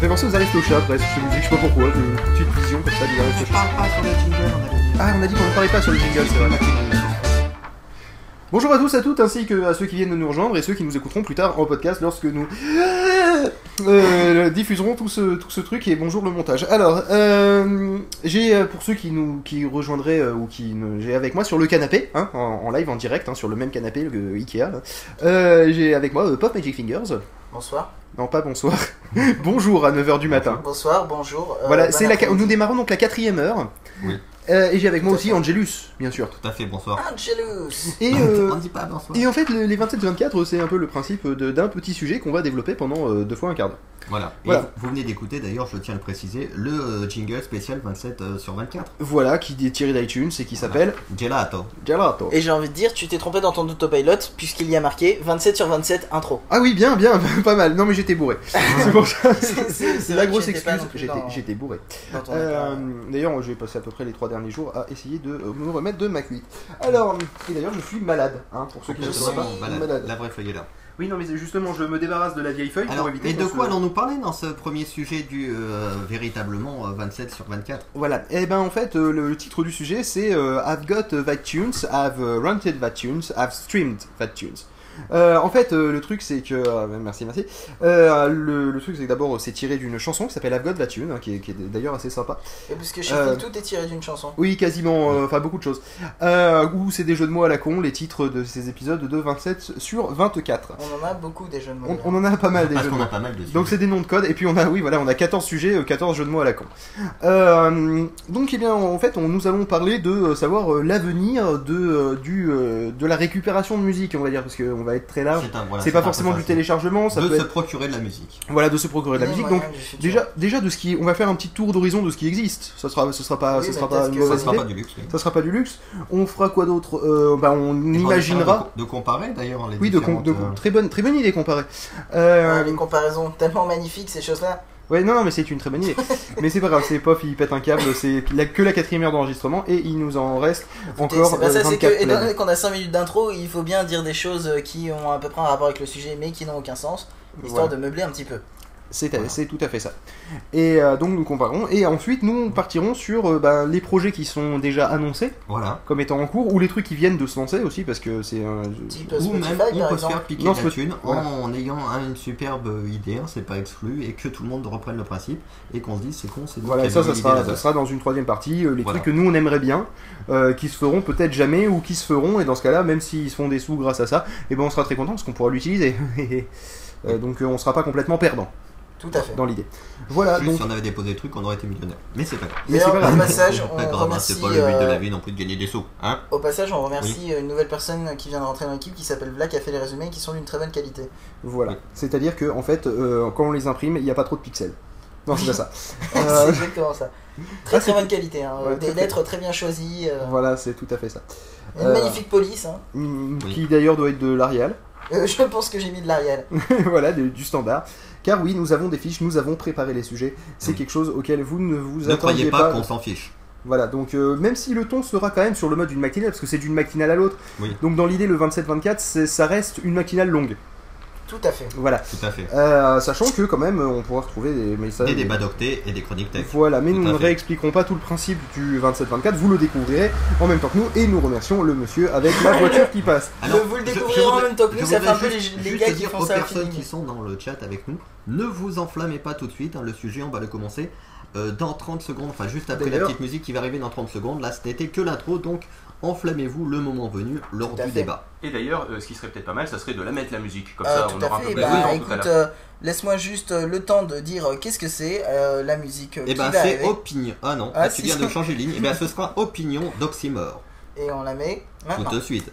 me fait penser aux Aristochats presque, cette musique, je sais pas pourquoi, une petite vision comme ça des Tu Aristochats. parles pas sur le jingle, on avait dit. Ah, on a dit qu'on ne parlait pas sur le jingle, c'est vrai. Bonjour à tous, à toutes, ainsi que à ceux qui viennent de nous rejoindre et ceux qui nous écouteront plus tard en podcast lorsque nous euh, diffuserons tout ce, tout ce truc et bonjour le montage. Alors, euh, j'ai euh, pour ceux qui nous qui rejoindraient euh, ou qui j'ai avec moi sur le canapé, hein, en, en live, en direct, hein, sur le même canapé que Ikea, euh, j'ai avec moi euh, Pop Magic Fingers. Bonsoir. Non, pas bonsoir. bonjour à 9h du matin. Bonsoir, bonjour. euh, Voilà, bon c'est la, nous démarrons donc la quatrième heure. Oui. Euh, et j'ai avec moi Tout aussi fait. Angelus, bien sûr. Tout à fait, bonsoir. Angelus Et, euh, On dit pas bonsoir. et en fait, le- les 27-24, c'est un peu le principe de- d'un petit sujet qu'on va développer pendant euh, deux fois un quart d'heure. Voilà. Et Voilà. vous- vous venez d'écouter, d'ailleurs, je tiens à le préciser, le euh, jingle spécial 27 euh, sur 24. Voilà, qui est tiré d'iTunes et qui s'appelle Gelato. Gelato. Et j'ai envie de dire, tu t'es trompé dans ton autopilot, puisqu'il y a marqué 27 sur 27 intro. Ah oui, bien, bien, pas mal. Non, mais j'étais bourré. c'est pour ça. C'est- la grosse excuse, j'étais bourré. Euh, d'ailleurs, j'ai passé à peu près les trois derniers jours à essayer de euh, me remettre de ma cuite. Alors, et d'ailleurs, je suis malade, hein, pour ceux qui ne savent pas. Voilà, Malade. la vraie feuille est là. Oui, non, mais justement, je me débarrasse de la vieille feuille Alors, pour éviter et de quoi se- allons-nous parler dans ce premier sujet du euh, véritablement euh, 27 sur 24 Voilà, et ben en fait euh, le, le titre du sujet c'est euh, I've got that tunes, I've rented that tunes, I've streamed that tunes. Euh, en fait, euh, le truc c'est que euh, merci, merci. Euh, le, le truc c'est que d'abord c'est tiré d'une chanson qui s'appelle I've got that tune, hein, qui est, qui est d'ailleurs assez sympa. Et parce que chez euh, tout est tiré d'une chanson. Oui, quasiment, euh, enfin beaucoup de choses. Euh, ou c'est des jeux de mots à la con, les titres de ces épisodes de 27 sur 24. On en a beaucoup des jeux de mots. On, on en a pas mal des Parce jeux de qu'on mots. a pas mal de Donc c'est des noms de code et puis on a oui voilà on a 14 sujets, euh, 14 jeux de mots à la con. Euh, donc eh bien en fait on, nous allons parler de euh, savoir euh, l'avenir de euh, du euh, de la récupération de musique on va dire parce qu'on va être très large. C'est un- voilà, C'est pas forcément du téléchargement, ça De peut se être procurer de la musique. voilà de se procurer de la musique. Donc déjà déjà de ce qui on va faire un petit tour d'horizon de ce qui existe. Ça sera ce sera pas Oui, sera pas une Ça sera idée. pas du luxe. oui. Ça sera pas du luxe. On fera quoi d'autre Euh, bah, on Et imaginera. De, de comparer d'ailleurs les Oui, de, de- euh, très bonne très bonne idée comparée. Euh, les comparaisons tellement magnifiques, ces choses-là. Ouais, non, non, mais c'est une très bonne idée. mais c'est pas grave, c'est Pof, il pète un câble, c'est que la quatrième heure d'enregistrement et il nous en reste Écoutez, encore c'est ça, euh, c'est 24 que, étant donné qu'on a 5 minutes d'intro, il faut bien dire des choses qui ont à peu près un rapport avec le sujet, mais qui n'ont aucun sens, histoire de meubler un petit peu. C'est Voilà. tout à fait ça. Et euh, donc nous comparons et ensuite nous partirons sur euh, bah, les projets qui sont déjà annoncés Voilà. comme étant en cours ou les trucs qui viennent de se lancer aussi parce que c'est un Type Ou même on peut se faire piquer Non, la thune voilà. en ayant un- une superbe idée, hein, c'est pas exclu, et que tout le monde reprenne le principe et qu'on se dise c'est con, c'est Voilà, qui et ça, ça sera, ça dans une troisième partie, euh, les Voilà. trucs que nous on aimerait bien, euh, qui se feront peut-être jamais ou qui se feront, et dans ce cas-là, même s'ils se font des sous grâce à ça, et ben on sera très content parce qu'on pourra l'utiliser. Euh, donc euh, on sera pas complètement perdant Tout à fait. dans l'idée. Voilà, Juste donc si on avait déposé des trucs, on aurait été millionnaire. Mais c'est pas grave. Mais c'est pas grave. au passage, C'est on pas grave, hein, remercie, c'est pas le but de euh, la vie non plus de gagner des sous. Hein Au passage, on remercie une nouvelle personne qui vient de rentrer dans l'équipe qui s'appelle Vla qui a fait les résumés et qui sont d'une très bonne qualité. Voilà. Oui. C'est-à-dire que en fait, euh, quand on les imprime, il n'y a pas trop de pixels. Non, c'est pas ça. c'est Euh, exactement ça. Très ah, très bonne qualité, hein. Ouais, des lettres très bien choisies, euh, voilà, c'est tout à fait ça. une Euh, magnifique police. Hein. Qui d'ailleurs doit être de l'Arial. Euh, je pense que j'ai mis de l'Arial. voilà, du standard. Car oui, nous avons des fiches, nous avons préparé les sujets. C'est Oui. quelque chose auquel vous ne vous Ne attendiez croyez pas qu'on s'en fiche. Voilà, donc euh, même si le ton sera quand même sur le mode d'une matinale, parce que c'est d'une matinale à l'autre. Oui. Donc dans l'idée, le 27-24, c'est- ça reste une matinale longue. Tout à fait. Voilà. Tout à fait. Euh, sachant que quand même, on pourra retrouver des messages. Des débats d'octet et des chroniques tech. Voilà, mais Tout nous ne réexpliquerons pas tout le principe du 27-24, vous le découvrirez en même temps que nous, et nous remercions le monsieur avec la voiture qui passe. Le- vous le découvrirez en même temps que nous, ça fait un peu les- gars qui font aux ça à personnes qui sont dans le chat avec nous, ne vous enflammez pas tout de suite, hein, le sujet on va le commencer euh, dans 30 secondes, enfin juste après la petite musique qui va arriver dans 30 secondes, là ce n'était que l'intro, donc enflammez-vous le moment venu lors du débat. Et d'ailleurs, euh, ce qui serait peut-être pas mal, ça serait de la mettre la musique. Comme ah, ça, tout on à aura fait. un peu bah de bah écoute, euh, Laisse-moi juste euh, le temps de dire qu'est-ce que c'est la musique. Eh ben, c'est Opinion. Ah non, ah, tu viens de changer de ligne. Eh ben, ce sera Opinion d'Oxymore. Et on la met. Tout de suite.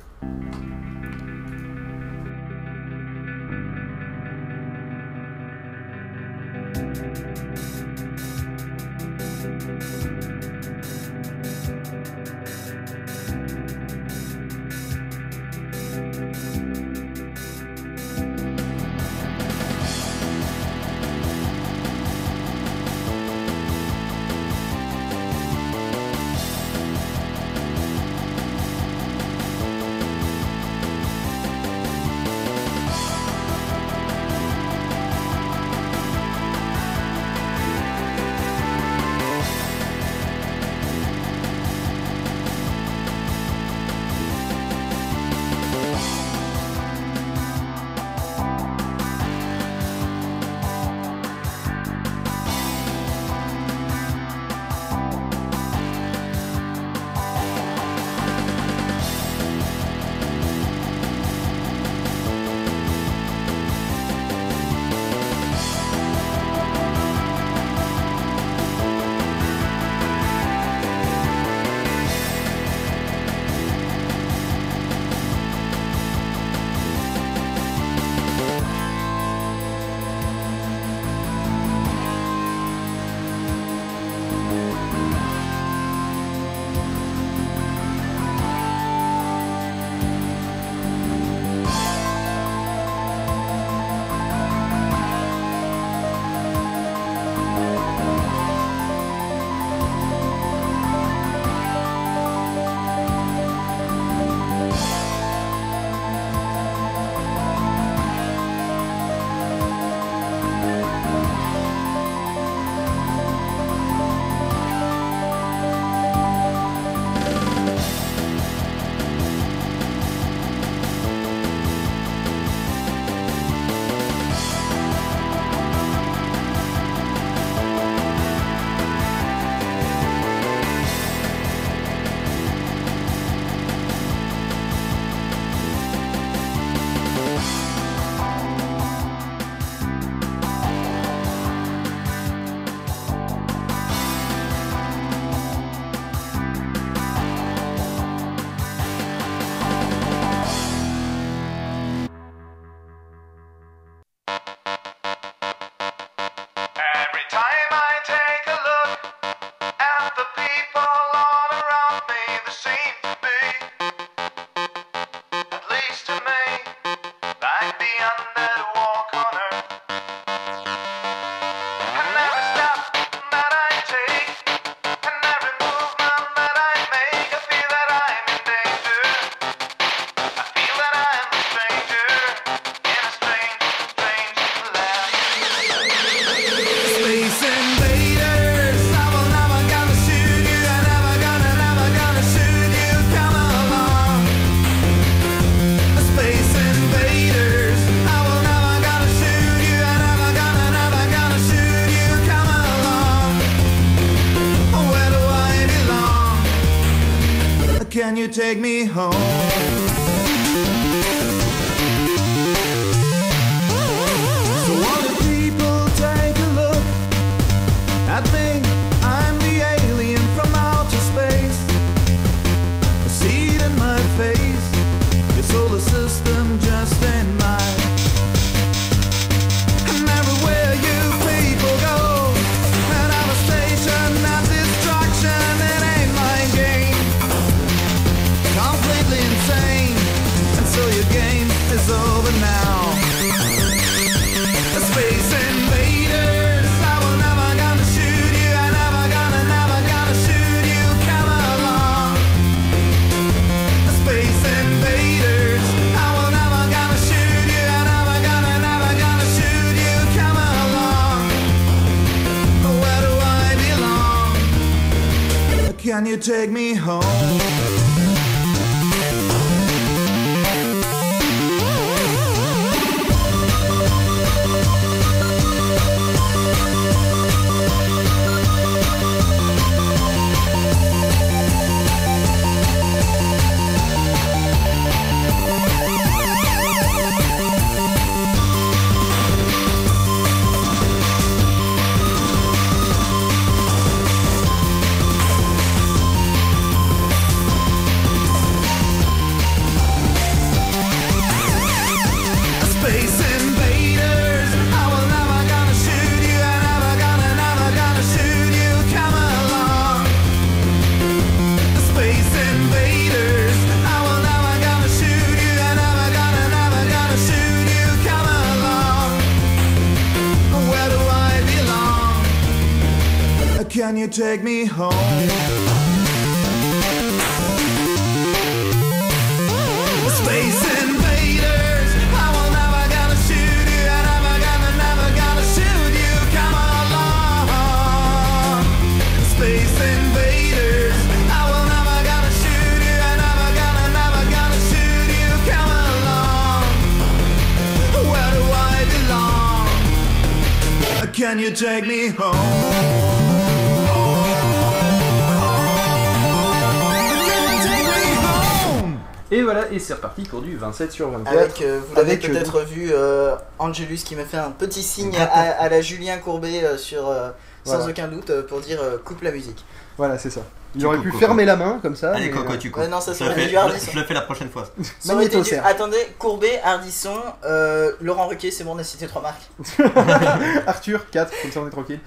C'est reparti pour du 27 sur 24. Avec, euh, vous l'avez euh, peut-être vu, euh, Angelus qui me fait un petit signe à, à la Julien Courbet euh, sur, euh, sans Voilà. aucun doute pour dire euh, coupe la musique. Voilà, c'est ça. Il Tu aurait coupes, pu Coco. fermer la main comme ça. Allez, mais, Coco, tu coupes. Ouais, non, ça je, Hardisson. je le fais la prochaine fois. Ça aurait été du-. Attendez, Courbet, Ardisson, euh, Laurent Ruquier, c'est bon, on a cité trois marques. Arthur, 4, comme ça on est tranquille.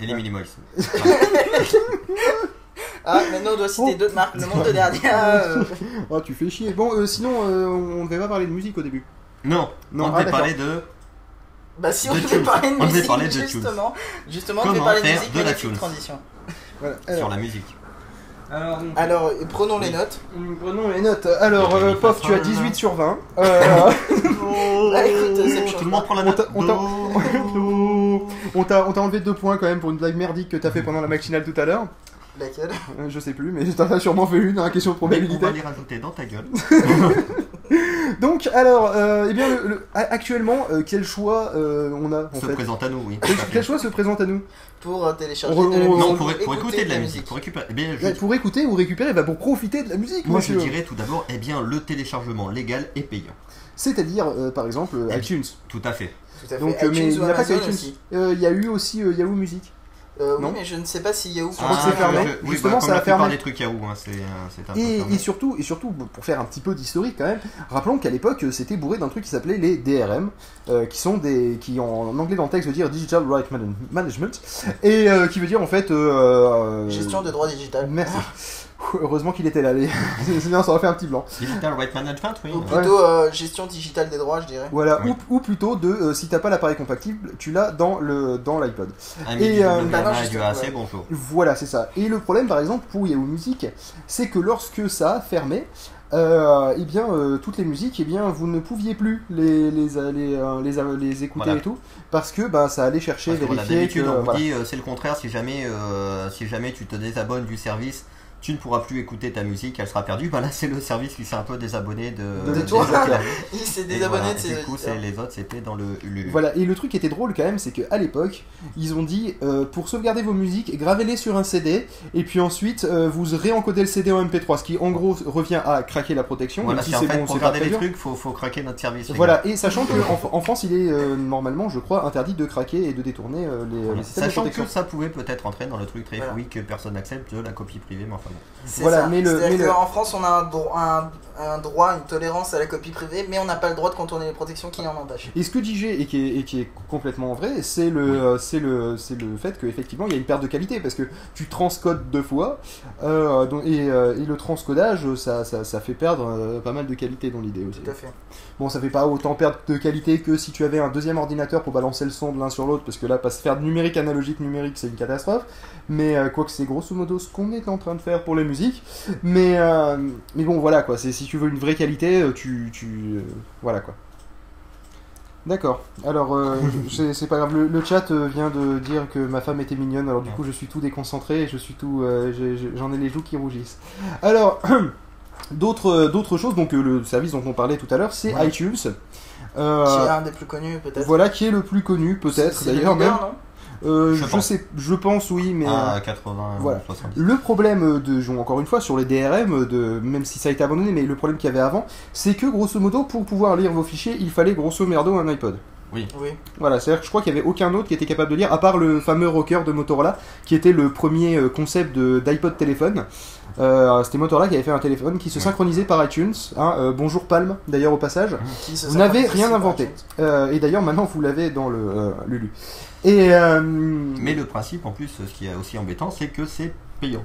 Et les Minimoys. Ah, maintenant on doit citer Oh. d'autres marques. Le monde de Gardien. euh, Oh, tu fais chier. Bon, euh, sinon, euh, on devait pas parler de musique au début. Non, Non, on ah, devait parler de. Bah si on De devait parler de On devait musique, parler de tunes. justement. Justement, on devait parler de faire musique, de la tunes. transition. Voilà. sur la musique. alors, Alors, prenons les notes. prenons les notes. Alors, euh, Pof, tu as 18 sur 20. Euh, Bah écoute, change Tout le monde prend la On note. t'a- on t'a- on enlevé 2 points quand même pour une blague merdique que t'as fait pendant la matinale tout à l'heure. Laquelle? Euh, Je sais plus, mais t'en as sûrement fait une, hein, question de Mais on probabilité. va les rajouter dans ta gueule. Donc, alors, euh, eh bien, le- le- a- actuellement, euh, quel choix euh, on a en Se fait? présente à nous, oui. Quel, quel choix se présente à nous? Pour euh, télécharger On- de la on- musique. Non, pour, pour écouter écouter de la musique, pour récupérer. Eh bien, je- Ouais, Pour écouter ou récupérer, bah pour profiter de la musique, moi, je dirais tout d'abord, eh bien, le téléchargement légal et payant. C'est-à-dire, euh, par exemple, Eh, iTunes. Tout à fait. Tout à fait. Donc, euh, mais iTunes il n'y a pas aussi. Euh, Il y a eu aussi euh, Yahoo Music. Euh, oui, Non. mais je ne sais pas si Yahoo. crois que c'est fermé. je- oui, Justement, bah, ça comme a fermé. des trucs Yahoo, hein, c'est euh, c'est un peu Et, et surtout, et surtout, pour faire un petit peu d'historique quand même, rappelons qu'à l'époque, euh, c'était bourré d'un truc qui s'appelait les DRM, euh, qui sont des, qui en anglais dans le texte veut dire Digital Right Man- Management, et euh, qui veut dire en fait. Gestion de droits digital. Merci. Heureusement qu'il était là, les... sinon ça aurait fait un petit blanc. Digital Right Management, oui. Ou plutôt euh, gestion digitale des droits, je dirais. Voilà, Oui. ou, ou plutôt de euh, si t'as pas l'appareil compatible, tu l'as dans le dans l'iPod. Un Et, euh, bah ouais. bonjour. Voilà, c'est ça. Et le problème, par exemple, pour Yahoo Music, c'est que lorsque ça a fermé, euh, eh bien, euh, toutes les musiques, eh bien, vous ne pouviez plus les, les, les, les, les écouter Voilà. et tout, parce que bah, ça allait chercher, Parce vérifier que... D'habitude, on voilà. dit euh, c'est le contraire. Si jamais, euh, si jamais tu te désabonnes du service, tu ne pourras plus écouter ta musique, elle sera perdue. Bah là, c'est le service qui s'est un peu désabonné de, De toi. Il s'est désabonné voilà, de ses Du coup, les autres, c'était dans le Ulule. Voilà, et le truc qui était drôle quand même, c'est qu'à l'époque, ils ont dit euh, pour sauvegarder vos musiques, gravez-les sur un CD, et puis ensuite euh, vous réencodez le CD en MP3, ce qui en gros revient à craquer la protection. Voilà, même si c'est bon, pour garder les dur. trucs, faut, faut craquer notre service. Voilà, et sachant qu'en en France, il est euh, normalement, je crois, interdit de craquer et de détourner euh, les, Voilà. les systèmes de Sachant protection. que ça pouvait peut-être entrer dans le truc très Voilà. oui que personne n'accepte de la copie privée, mais enfin Voilà, ça. mais le- C'est-à-dire mais le- qu'en France, on a un, dro- un, un droit, une tolérance à la copie privée, mais on n'a pas le droit de contourner les protections qui en empêchent. Et ce que G et qui est, et qui est complètement vrai, c'est le, euh, c'est le, c'est le fait qu'effectivement il y a une perte de qualité parce que tu transcodes deux fois euh, et, euh, et le transcodage ça, ça, ça fait perdre pas mal de qualité dans l'idée aussi. Tout à fait. Bon, ça fait pas autant perdre de qualité que si tu avais un deuxième ordinateur pour balancer le son de l'un sur l'autre parce que là, pas se faire de numérique analogique numérique c'est une catastrophe. Mais euh, quoique c'est grosso modo ce qu'on est en train de faire pour les musiques. Mais, euh, mais bon, voilà quoi, c'est si tu veux une vraie qualité, euh, tu. tu euh, voilà quoi. D'accord. Alors, euh, c'est pas grave. Le, le chat euh, vient de dire que ma femme était mignonne. Alors, du coup, je suis tout déconcentré et je suis tout. euh, J'en ai les joues qui rougissent. Alors, d'autres euh, d'autres choses. Donc, euh, le service dont on parlait tout à l'heure, c'est Ouais. iTunes. Qui Euh, est un des plus connus, peut-être. voilà qui est le plus connu, peut-être d'ailleurs même. Euh, Je je, pense. sais, je pense oui, mais. à euh, 80, voilà. 70. Le problème de, encore une fois, sur les DRM, de, même si ça a été abandonné, mais le problème qu'il y avait avant, c'est que grosso modo, pour pouvoir lire vos fichiers, il fallait grosso merdo un iPod. Oui. Voilà, c'est-à-dire que je crois qu'il n'y avait aucun autre qui était capable de lire, à part le fameux rocker de Motorola, qui était le premier euh, concept de- d'iPod téléphone. Euh, C'était Motorola qui avait fait un téléphone qui se Ouais. synchronisait par iTunes. hein, euh, bonjour Palm, d'ailleurs au passage. Vous n'avez rien inventé. Euh, et d'ailleurs maintenant vous l'avez dans le euh, Lulu. Et euh, Mais le principe, en plus, ce qui est aussi embêtant, c'est que c'est payant.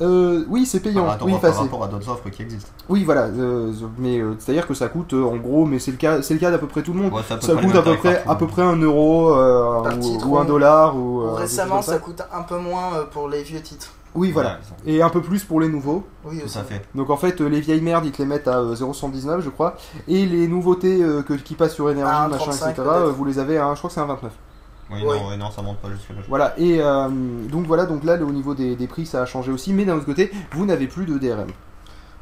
Euh, oui, c'est payant. par, rapport- oui, par rapport à d'autres offres qui existent. oui, voilà. euh, mais euh, c'est-à-dire que ça coûte euh, en gros, mais c'est le cas, c'est le cas d'à peu près tout le monde. Ouais, ça coûte à peu près partout. à peu près un euro euh, ou, un dollar ou. euh, récemment, ça coûte un peu moins euh, pour les vieux titres. Oui, voilà. Ouais, Et un peu plus pour les nouveaux. Oui, à fait. Donc en fait, euh, les vieilles merdes, ils te les mettent à euh, 0,119, je crois. Et les nouveautés euh, que, qui passent sur un machin, 35 etc., euh, vous les avez à, un- je crois que c'est un 29. Oui. Non, ouais, non, ça monte pas jusque là. Voilà, et euh, donc voilà, donc là, le- au niveau des, des prix, ça a changé aussi, mais d'un autre côté, vous n'avez plus de DRM. Donc,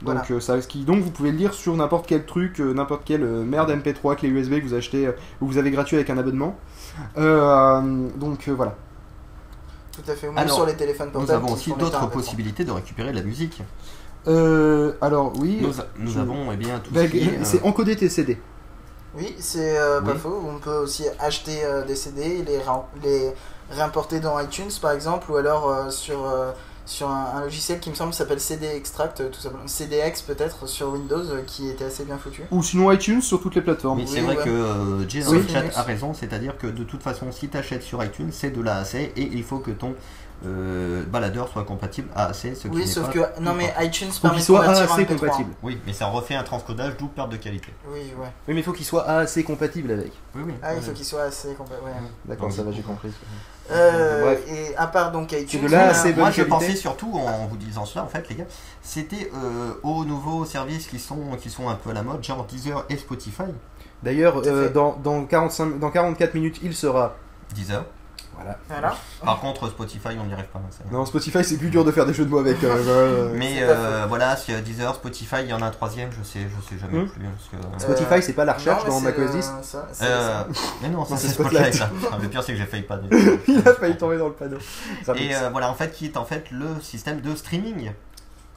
Voilà. euh, ça, ce qui, donc vous pouvez le lire sur n'importe quel truc, euh, n'importe quelle euh, merde MP3 clé USB que vous achetez, euh, ou vous avez gratuit avec un abonnement. Euh, donc euh, voilà. Tout à fait. Même Alors, sur les téléphones Nous portables. avons qui aussi d'autres possibilités de récupérer de la musique. Euh, alors oui, Nous, nous je- avons eh bien tout bah, ce qui est, euh, c'est encoder tes CD. Oui, c'est euh, pas Oui. faux. On peut aussi acheter euh, des CD, les, les réimporter dans iTunes par exemple, ou alors euh, sur, euh, sur un, un logiciel qui me semble s'appelle CD Extract, tout simplement. CDX peut-être sur Windows, euh, qui était assez bien foutu. Ou sinon iTunes sur toutes les plateformes. Mais Oui, c'est vrai ouais. que euh, Jay dans Oui. le chat a raison, c'est-à-dire que de toute façon, si tu achètes sur iTunes, c'est de l'AAC et il faut que ton euh, baladeur soit compatible AAC, ce qui Oui, sauf pas que. Non mais iTunes Faut permet qu'il de soit AAC MP3. compatible. Oui, mais ça refait un transcodage, d'où perte de qualité. Oui, ouais. Oui, mais il faut qu'il soit assez compatible avec. Oui, oui. Ah, il faut qu'il soit assez complet. Ouais. D'accord, ça va, j'ai compris. Euh, Bref. et à part donc iTunes, de là a- bonne Moi, je pensais surtout, en vous disant cela, en fait, les gars, c'était euh, aux nouveaux services qui sont, qui sont un peu à la mode, genre Deezer et Spotify. D'ailleurs, euh, dans, dans, 45, dans 44 minutes, il sera. Deezer. Voilà. Voilà. Par contre, Spotify, on n'y arrive pas. ça. Non, Spotify, c'est plus dur de faire des jeux de mots avec. hein. Mais euh, voilà, sur Deezer, Spotify, il y en a un troisième, je sais, je sais jamais Hmm. plus. Parce que, Spotify, Euh, c'est pas la recherche non, dans macOS 10 euh, ça, c'est- Euh, mais non, ça c'est Spotlight. Spotlight. ça. Le pire c'est que j'ai failli pas. Il a failli tomber dans le panneau. Et euh, voilà, en fait, qui est en fait le système de streaming.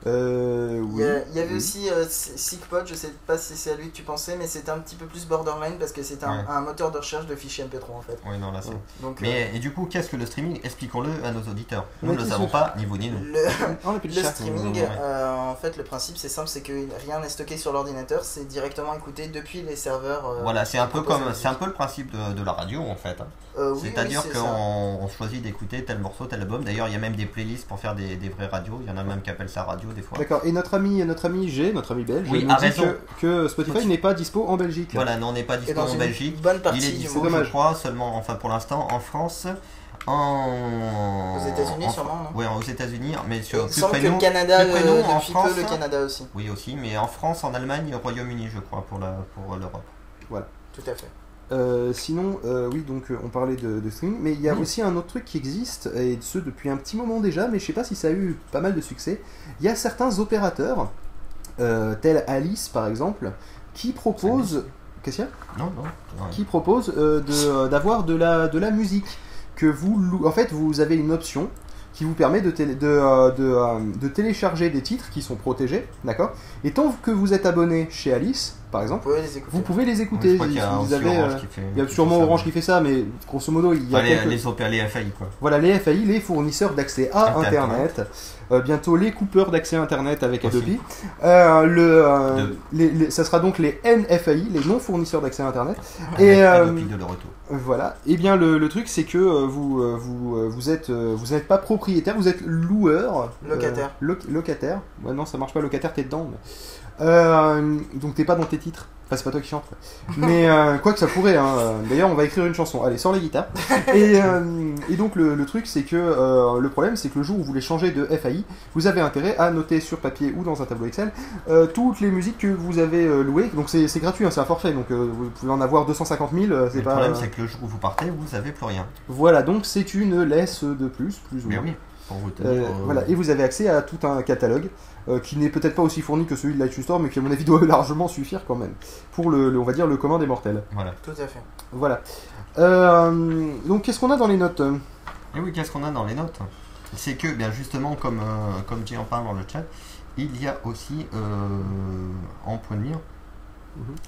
Euh, Il oui. y, a- il y avait oui. aussi euh, SickPod, je sais pas si c'est à lui que tu pensais, mais c'était un petit peu plus borderline parce que c'est un, Ouais. un moteur de recherche de fichiers MP3 en fait. Oui, non, là c'est. Ouais. Donc, Mais et du coup, qu'est-ce que le streaming? Expliquons-le à nos auditeurs. Nous Mais ne le savons pas, ni vous ni euh, nous. le, chat. streaming, ouais. euh, en fait, le principe c'est simple, c'est que rien n'est stocké sur l'ordinateur, c'est directement écouté depuis les serveurs. euh, Voilà, c'est un peu comme, un peu le principe de, de la radio en fait. hein. Euh, oui, C'est-à-dire oui, qu'on choisit d'écouter tel morceau, tel album. D'ailleurs, il y a même des playlists pour faire des, des vraies radios. Il y en a même qui appellent ça radio des fois. D'accord. Et notre ami, notre ami G, notre ami belge, Oui, nous a dit que, que Spotify Spotify. n'est pas dispo en Belgique. Voilà, non, on n'est pas dispo en Belgique. bonne Il est dispo, je crois, seulement, enfin pour l'instant, en France, en... Aux États-Unis, en- sûrement, Oui, aux États-Unis, mais sur plus près que nous. le Canada, plus près euh, nous, en depuis France, peu, le Canada aussi. Oui, aussi, mais en France, en Allemagne, au Royaume-Uni, je crois, pour la pour l'Europe. Tout à fait. Euh, sinon, euh, oui, donc euh, on parlait de, de streaming, mais il y a aussi un autre truc qui existe, et ce depuis un petit moment déjà, mais je sais pas si ça a eu pas mal de succès. Il y a certains opérateurs, tels Alice par exemple, qui proposent. Qu'est-ce qu'il y a? Non, non. ouais. Qui proposent de, d'avoir de la, de la musique. Que vous En fait, vous avez une option qui vous permet de, télé- de, de, de télécharger des titres qui sont protégés, d'accord? Et tant que vous êtes abonné chez Alice, par Vous exemple, pouvez les écouter. vous pouvez les Oui, écouter. je crois qu'il y a vous aussi avez, Orange euh, qui fait. il y a sûrement Orange qui fait ça, mais grosso modo, il y a Enfin, les, quelques- les OP, les FAI quoi. Voilà, les FAI, les fournisseurs d'accès à Internet. Internet. Euh, bientôt les coupeurs d'accès à Internet avec Aussi. Adobe. Euh, le, euh, Deux. les- les- ça sera donc les NFAI, les non fournisseurs d'accès à Internet. Avec Et euh, Adobe de le retour. voilà. Et bien le, le truc c'est que vous vous vous êtes vous n'êtes pas propriétaire, vous êtes loueur. euh, Locataire. loc- locataire. Ouais, non, ça marche pas locataire, t'es dedans. mais- Euh, donc t'es pas dans tes titres. Enfin, c'est pas toi qui chante. Mais euh, quoi que ça pourrait. Hein. D'ailleurs, on va écrire une chanson. Allez, sors les guitares. Et, euh, et donc le, le truc c'est que euh, le problème c'est que le jour où vous voulez changer de FAI, vous avez intérêt à noter sur papier ou dans un tableau Excel euh, toutes les musiques que vous avez euh, louées. Donc c'est c'est gratuit, hein, c'est un forfait. Donc euh, vous pouvez en avoir 250 000. euh, Mais C'est Le pas. problème, c'est que le jour où vous partez, vous avez plus rien. Voilà, donc c'est une laisse de plus, plus ou Mais moins. oui, vous tenir. Euh, euh, Voilà, et vous avez accès à tout un catalogue euh, qui n'est peut-être pas aussi fourni que celui de l'iTunes Store, mais qui à mon avis doit largement suffire quand même pour le, le- on va dire le commun des mortels. Voilà. Tout à fait. Voilà. Euh, donc qu'est-ce qu'on a dans les notes Et oui, qu'est-ce qu'on a dans les notes? C'est que, bien justement, comme, euh, comme Jay en parle dans le chat, il y a aussi euh, en point de mire.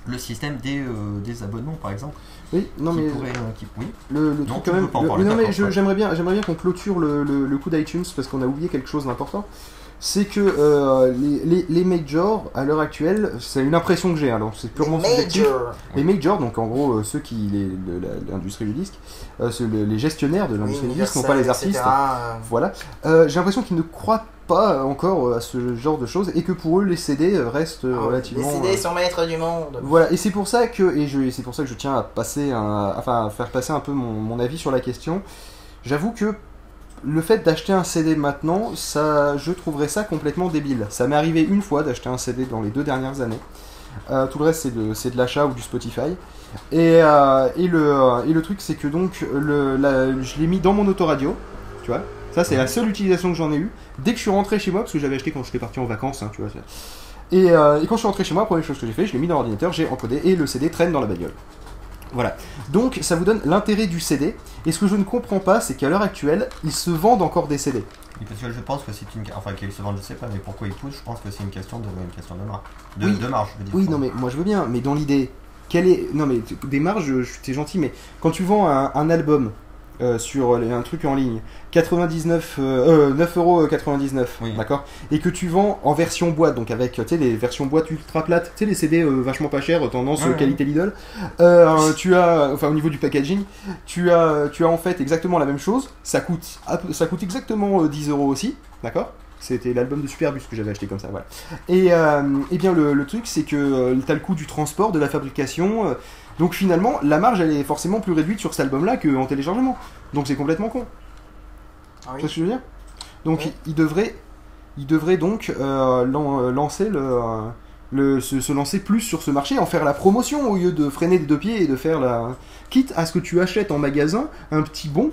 Le système des, euh, des abonnements, par exemple. Oui, non qui mais pourrait, euh, qui- oui. le, le Non, truc quand même. pas en le- parler, non mais j'aimerais bien, j'aimerais bien qu'on clôture le, le, le coup d'iTunes parce qu'on a oublié quelque chose d'important. C'est que euh, les, les, les majors à l'heure actuelle, c'est une impression que j'ai, alors c'est purement subjectif. Major. Les majors, donc en gros euh, ceux qui, les- l'industrie du disque, euh, ceux- les gestionnaires de l'industrie Oui, du disque, non pas les artistes. etc., Voilà. Euh, J'ai l'impression qu'ils ne croient pas encore euh, à ce genre de choses et que pour eux les CD euh, restent euh, ah, relativement. Les CD euh, sont maîtres du monde. Voilà. Et c'est pour ça que et je et c'est pour ça que je tiens à passer un, enfin à faire passer un peu mon, mon avis sur la question. J'avoue que le fait d'acheter un CD maintenant, ça, je trouverais ça complètement débile. Ça m'est arrivé une fois d'acheter un CD dans les deux dernières années. Euh, tout le reste, c'est de, c'est de l'achat ou du Spotify. Et, euh, et, le, et le truc, c'est que donc, le, la- je l'ai mis dans mon autoradio. Tu vois Ça, c'est la seule utilisation que j'en ai eue. Dès que je suis rentré chez moi, parce que j'avais acheté quand j'étais parti en vacances, hein, tu vois. Et, euh, et quand je suis rentré chez moi, la première chose que j'ai fait, je l'ai mis dans l'ordinateur, j'ai encodé et le CD traîne dans la bagnole. Voilà. Donc ça vous donne l'intérêt du CD. Et ce que je ne comprends pas, c'est qu'à l'heure actuelle, ils se vendent encore des CD. Et parce que je pense que c'est une. Enfin, qu'ils se vendent, je sais pas, mais pourquoi ils poussent, je pense que c'est une question de, une question de marge. De, Oui. de marge, je veux dire. Oui, non mais moi je veux bien, mais dans l'idée, quelle est... Non mais des marges, c'est gentil, mais quand tu vends un, un album euh, sur les- un truc en ligne, 99, euh, euh, 9,99€, Oui. d'accord? Et que tu vends en version boîte, donc avec, tu sais, les versions boîte ultra plates, tu sais, les CD euh, vachement pas chers, tendance Ouais, euh, ouais. qualité Lidl, euh, tu as, enfin au niveau du packaging, tu as, tu as en fait exactement la même chose, ça coûte, ça coûte exactement euh, 10 euros aussi, d'accord? C'était l'album de Superbus que j'avais acheté comme ça, voilà. Et, euh, eh bien le, le truc c'est que euh, t'as le coût du transport, de la fabrication, euh, donc finalement la marge elle est forcément plus réduite sur cet album là qu'en téléchargement. Donc c'est complètement con. Ah Tu vois oui. ce que je veux dire? Donc Oui. il, il devrait, il devrait donc euh, lan- euh, lancer le, euh, le se, se lancer plus sur ce marché, en faire la promotion au lieu de freiner des deux pieds et de faire la. Quitte à ce que tu achètes en magasin un petit bon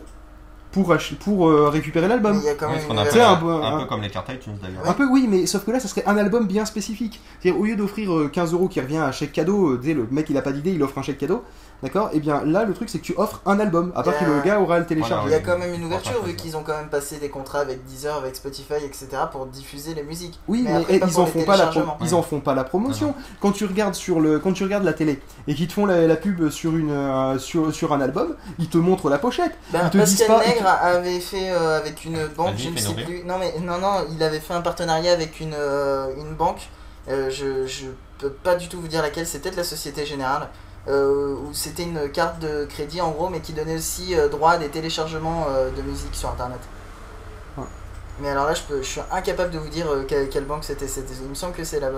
pour pour euh, récupérer l'album. il y a quand Oui, un un, bon- un un- peu comme les cartes iTunes d'ailleurs. Un peu oui, mais sauf que là, ça serait un album bien spécifique. C'est-à-dire, au lieu d'offrir euh, 15 euros qui revient à chèque cadeau, euh, tu sais, le mec il a pas d'idée, il offre un chèque cadeau, d'accord Et bien là, le truc c'est que tu offres un album, à part Il que le gars aura le Il télécharger. y a oui. quand même une ouverture vu qu'ils ont quand même passé des contrats avec Deezer, avec Spotify, etc. pour diffuser les musiques. Oui, mais, après, eh, ils en font pas la ils en font pas la promotion. Quand tu regardes sur le quand tu regardes la télé et qu'ils te font la, la pub sur une euh, sur, sur un album, ils te montrent la pochette. Ben, Ils te disent Pascal pas- Nègre avait fait euh, avec une banque, je ne sais plus. Non mais non non, il avait fait un partenariat avec une euh, une banque. Euh, je je peux pas du tout vous dire laquelle. C'est peut-être la Société Générale. Euh, où c'était une carte de crédit en gros, mais qui donnait aussi euh, droit à des téléchargements euh, de musique sur internet. Ouais. Mais alors là, je, peux, je suis incapable de vous dire euh, quelle, quelle banque c'était. Il me semble que c'est la,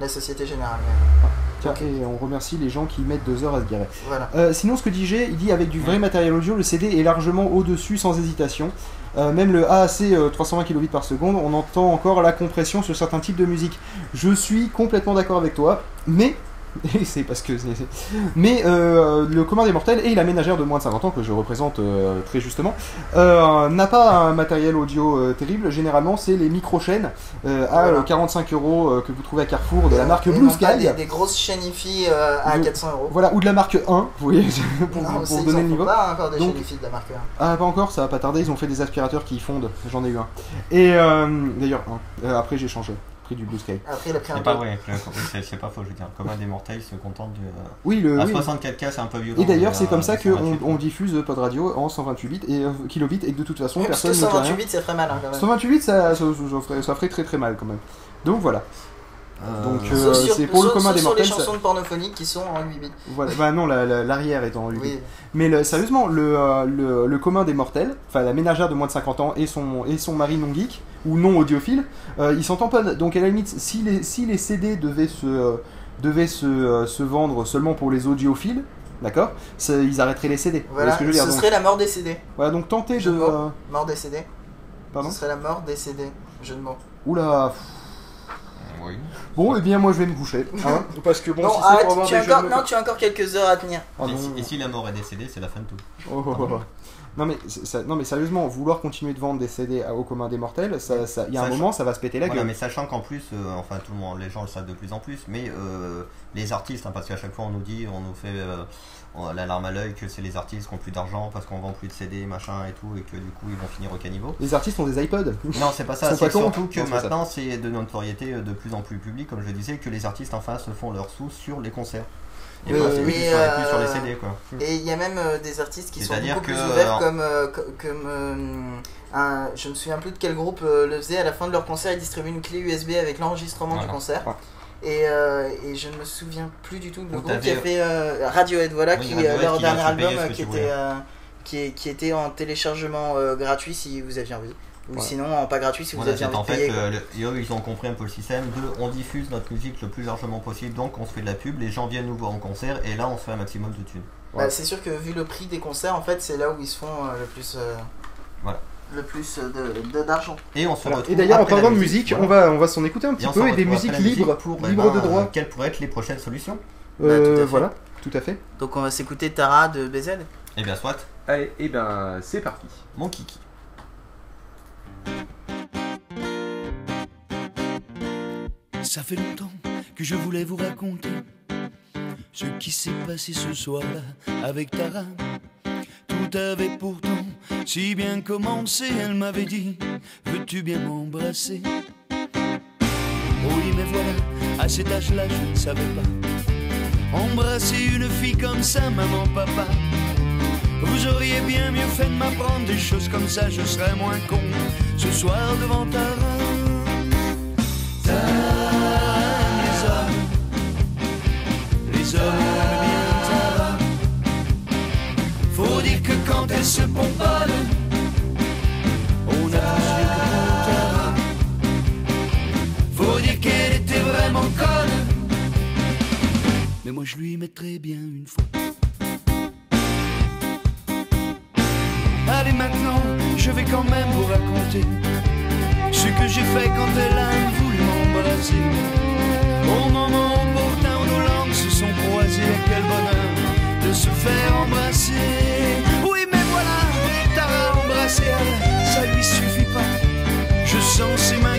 la Société Générale. mais Tiens, et on remercie les gens qui mettent deux heures à se garer. Voilà. Euh, sinon, ce que dit G, il dit avec du vrai matériel audio, le CD est largement au-dessus sans hésitation. Euh, même le AAC euh, 320 kbps par seconde, on entend encore la compression sur certains types de musique. Je suis complètement d'accord avec toi, mais c'est parce que. c'est- c'est- Mais euh, le commun des mortels et la ménagère de moins de 50 ans, que je représente euh, très justement, euh, n'a pas un matériel audio euh, terrible. Généralement, c'est les micro-chaînes euh, à Voilà. euh, 45 euros euh, que vous trouvez à Carrefour de la marque Et Blue non pas Sky. Des, des grosses chaînes IFI euh, à De- 400 euros. Voilà, ou de la marque 1, vous voyez, pour, Non, pour c'est- ils donner le font niveau. pas encore des Donc- chaînes IFI de la marque 1. Ah, pas encore, ça va pas tarder, ils ont fait des aspirateurs qui fondent, j'en ai eu un. Et euh, d'ailleurs, un. Euh, après j'ai changé, pris du Blue Sky. Après, il a pris un C'est pas peu. vrai, c'est c'est pas faux, je veux dire. Comme un des mortels se contente du. euh, Oui, le. À oui. 64K, c'est un peu violent. Et d'ailleurs, c'est euh, comme ça ils sont qu'on on diffuse Pod Radio en 128 bits et euh, kilobits et que de toute façon Oui, parce que personne ne dit rien. 128 bits, ça ferait mal hein, quand même. 128 bits, ça, ça, ça ferait, ça ferait très très mal quand même. Donc voilà. Euh, Donc, euh, c'est pour le commun des sur les mortels, ça- chansons de pornophoniques qui sont en 8 bits. voilà. Bah non, la- la- l'arrière est en 8 bits. Oui. Mais le- sérieusement, le, euh, le, le commun des mortels, enfin la ménagère de moins de 50 ans et son, et son mari non geek, ou non audiophile, euh, ils s'en tamponnent. Donc à la limite, si les, si les CD devaient se, euh, devaient se, euh, se vendre seulement pour les audiophiles, d'accord Ils arrêteraient les CD. Voilà, ce que je veux dire ce Donc, serait la mort des CD. Voilà, donc tentez Je de... euh, Mort des CD. pardon Ce serait la mort des CD. Jeu de mots. Oula Oui. Bon, eh bien moi je vais me coucher. hein, parce que bon, non, si c'est arrête, pour avoir tu as, des encore, non, tu as encore quelques heures à tenir. Ah et, si, et si la mort est décédée, c'est la fin de tout. Oh, oh, oh, oh. Non mais, ça- non mais sérieusement, vouloir continuer de vendre des CD à- au commun des mortels, ça, ça- il y a un moment, ça va se péter la Voilà, gueule. mais sachant qu'en plus, euh, enfin tout le monde, les gens le savent de plus en plus, mais euh, les artistes, hein, parce qu'à chaque fois on nous dit, on nous fait euh, on- la larme à l'œil que c'est les artistes qui ont plus d'argent parce qu'on vend plus de CD, machin et tout, et que du coup ils vont finir au caniveau. Les artistes ont des iPods. Non, c'est pas ça, c'est surtout que Non, maintenant c'est de notoriété euh, de plus en plus publique, comme je disais, que les artistes enfin se font leurs sous sur les concerts. Et pas sur, mais, plus, sur les, plus sur les euh, CD quoi. Et il y a même euh, des artistes qui sont beaucoup plus que, ouverts, euh, comme, euh, co- comme euh, un, je me souviens plus de quel groupe euh, le faisait. À la fin de leur concert, ils distribuaient une clé USB avec l'enregistrement du concert. Ouais. Et, euh, et je ne me souviens plus du tout de le Ou groupe qui a fait euh, Radiohead, voilà, Oui, qui Radiohead euh, leur qui dernier album qui était, qui, est- qui était en téléchargement gratuit si vous aviez envie. Ou sinon en pas gratuit si vous Voilà, aviez envie en de payer. fait, quoi. le- et eux, ils ont compris un peu le système de on diffuse notre musique le plus largement possible, donc on se fait de la pub, les gens viennent nous voir en concert, et là on se fait un maximum de thunes. Bah, c'est sûr que vu le prix des concerts, en fait, c'est là où ils se font le plus. Voilà. Le plus euh, de- de- d'argent. Et on se Voilà. retrouve Et d'ailleurs, en parlant de musique, voilà. on va, on va s'en écouter un petit Et peu et des musiques libres, pour, eh libres ben, de droit. euh, Quelles pourraient être les prochaines solutions Euh, Bah, tout à fait. voilà, tout à fait. Donc on va s'écouter Tara de BZ. Eh bien, soit, Allez, et ben c'est parti. mon kiki. Ça fait longtemps que je voulais vous raconter ce qui s'est passé ce soir-là avec Tara. Tout avait pourtant si bien commencé, elle m'avait dit Veux-tu bien m'embrasser? Oui, mais voilà, à cet âge-là, je ne savais pas. Embrasser une fille comme ça, maman, papa. Vous auriez bien mieux fait de m'apprendre des choses comme ça, je serais moins con ce soir devant. Tara, les hommes, les hommes elle se pomponne, on a. Faut dire qu'elle était vraiment conne, mais moi je lui mettrais bien une fois. Allez maintenant, je vais quand même vous raconter ce que j'ai fait quand elle a voulu m'embrasser. Au moment opportun où nos langues se sont croisées, quel bonheur de se faire embrasser. Embrassé, elle, ça lui suffit pas. Je sens ses mains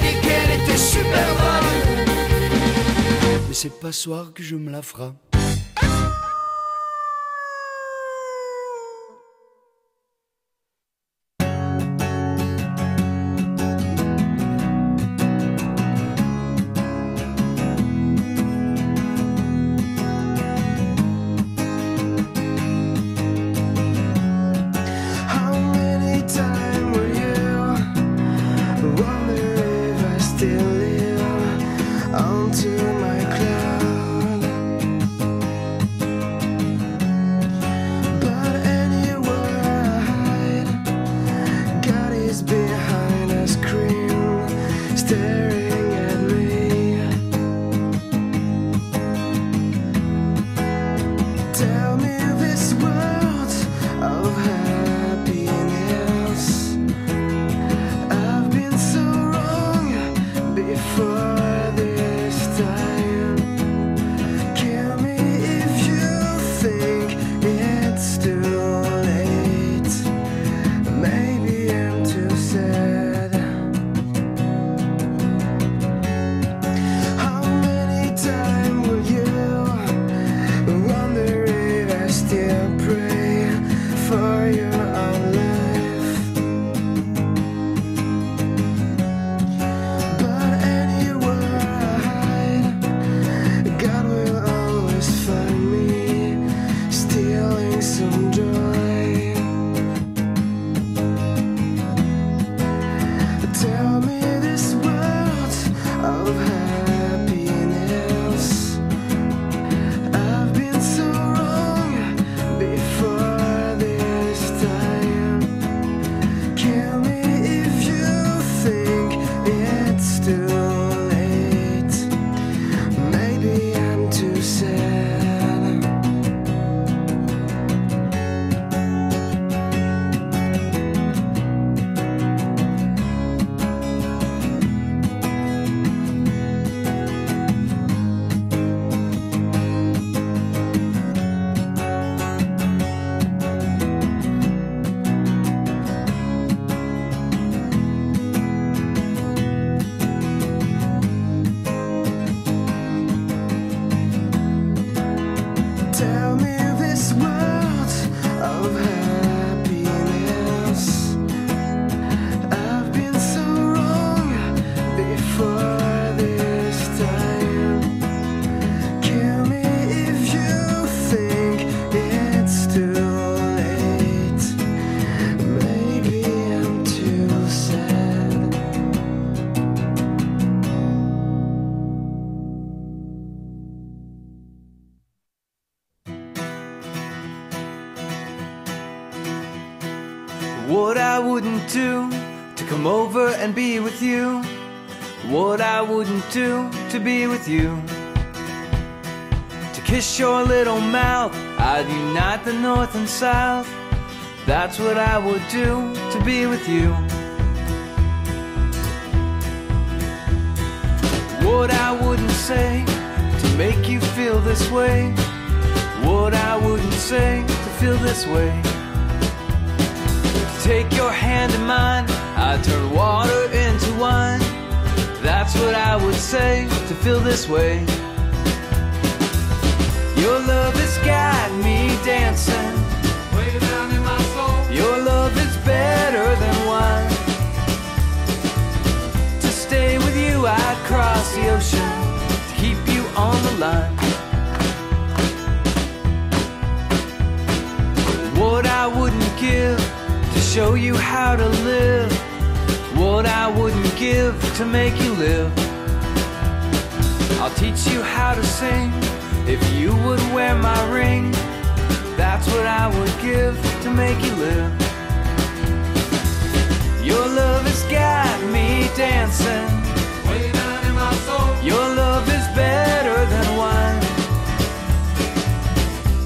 dire qu'elle était super bonne. Mais c'est pas soir que je me la ferai. South. That's what I would do to be with you. What I wouldn't say to make you feel this way. What I wouldn't say to feel this way. Take your hand in mine, I turn water into wine. That's what I would say to feel this way. Your love has got me dancing. Better than wine. To stay with you, I'd cross the ocean to keep you on the line. What I wouldn't give to show you how to live. What I wouldn't give to make you live. I'll teach you how to sing if you would wear my ring. That's what I would give to make you live. Your love has got me dancing. Way down in my soul. Your love is better than wine.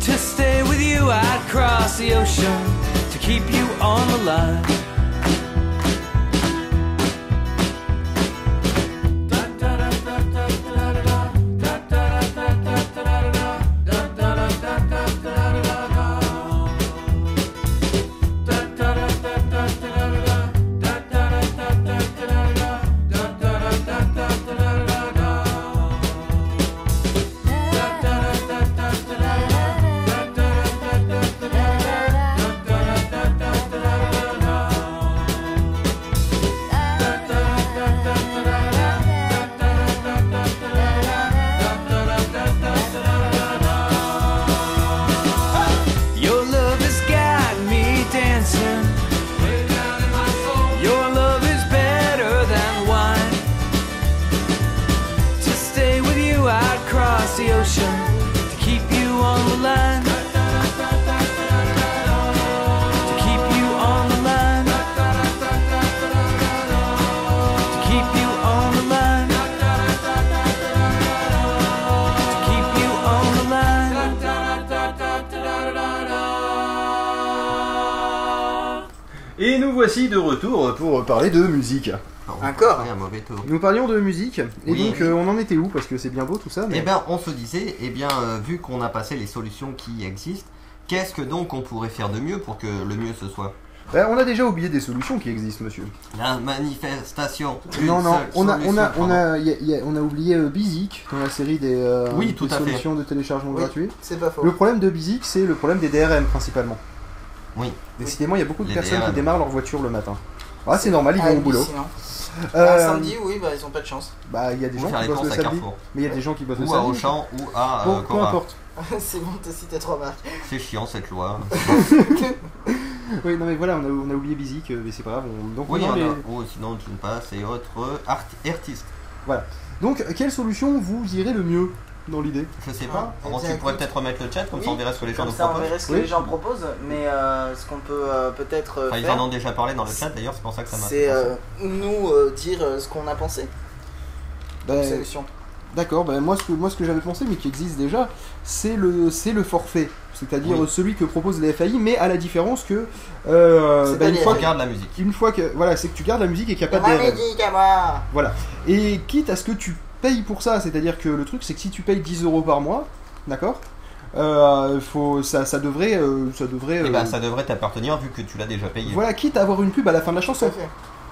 To stay with you, I'd cross the ocean to keep you on the line. Nous parlions de musique, et Oui. donc euh, on en était où Parce que c'est bien beau tout ça, mais... Eh bien, on se disait, eh bien, euh, vu qu'on a passé les solutions qui existent, qu'est-ce que donc on pourrait faire de mieux pour que le mieux ce soit? Ben, on a déjà oublié des solutions qui existent, monsieur. La manifestation. Une non, non, on a, on a, on pardon. a, y a- y a- on a oublié euh, Bizik dans la série des, euh, Oui, tout des à fait. solutions de téléchargement Oui. gratuit. C'est pas faux. Le problème de Bizik, c'est le problème des DRM principalement. Oui. Décidément, il y a beaucoup de Les personnes qui démarrent leur voiture le matin. Ah, c'est normal, ils vont au boulot. Euh, Un samedi, oui, bah ils ont pas de chance. Bah, il y a des Ou gens faire qui les bossent courses le à samedi, Carrefour. mais il y a des gens qui bossent le Ou à samedi. Auchan ou à Bon, euh, peu Cora. importe. c'est bon, t'as cité trois marques. C'est chiant cette loi. Oui, non mais voilà, on a, on a oublié Bizik, euh, mais c'est pas grave. on- Donc, Oui, non, on a- mais- ou sinon tu ne passes et autres art artistes. Donc, quelle solution vous irez le mieux? Dans l'idée Je sais pas. Ah, tu pourrais peut-être remettre le chat comme Oui, ça on verra ce que les gens Comme nous ça, on proposent. verrait ce que Oui. les gens proposent, mais euh, ce qu'on peut euh, peut-être euh, Enfin, ils en ont déjà parlé dans le chat d'ailleurs, c'est pour ça que ça m'a c'est euh, nous euh, dire euh, ce qu'on a pensé comme solution. D'accord, bah, moi ce que, moi, ce que j'avais pensé, mais qui existe déjà, c'est le, forfait. C'est-à-dire Oui. celui que propose les FAI, mais à la différence que. euh, bah, pas une, fois que Regarde la musique. une fois que. Voilà, c'est que tu gardes la musique et qu'il n'y a pas de DRM. musique à moi Et quitte à ce que tu payes pour ça, c'est-à-dire que le truc, c'est que si tu payes 10 euros par mois, d'accord euh, faut, ça, ça devrait. euh, ça devrait Eh euh, ben ça devrait t'appartenir vu que tu l'as déjà payé. voilà, quitte à avoir une pub à la fin de la chanson,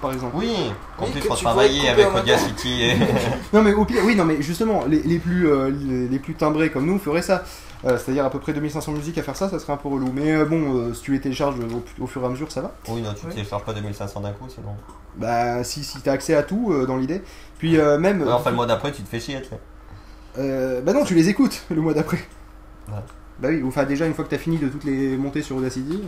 par exemple. Oui, en Oui, plus pour tu travailler avec Audacity et... Non mais au pire, oui non mais justement les, les plus euh, les, les plus timbrés comme nous feraient ça. Euh, C'est-à-dire à peu près 2500 musiques à faire ça, ça serait un peu relou. Mais euh, bon, euh, si tu les télécharges au, au fur et à mesure, ça va. Oui, non, tu Oui. télécharges pas 2500 d'un coup sinon. Bah si, si t'as accès à tout euh, dans l'idée. Puis euh, même... Ouais, enfin le mois d'après tu te fais chier, euh, bah non, tu les écoutes le mois d'après. Ouais. Bah oui, enfin déjà une fois que t'as fini de toutes les monter sur Audacity. euh,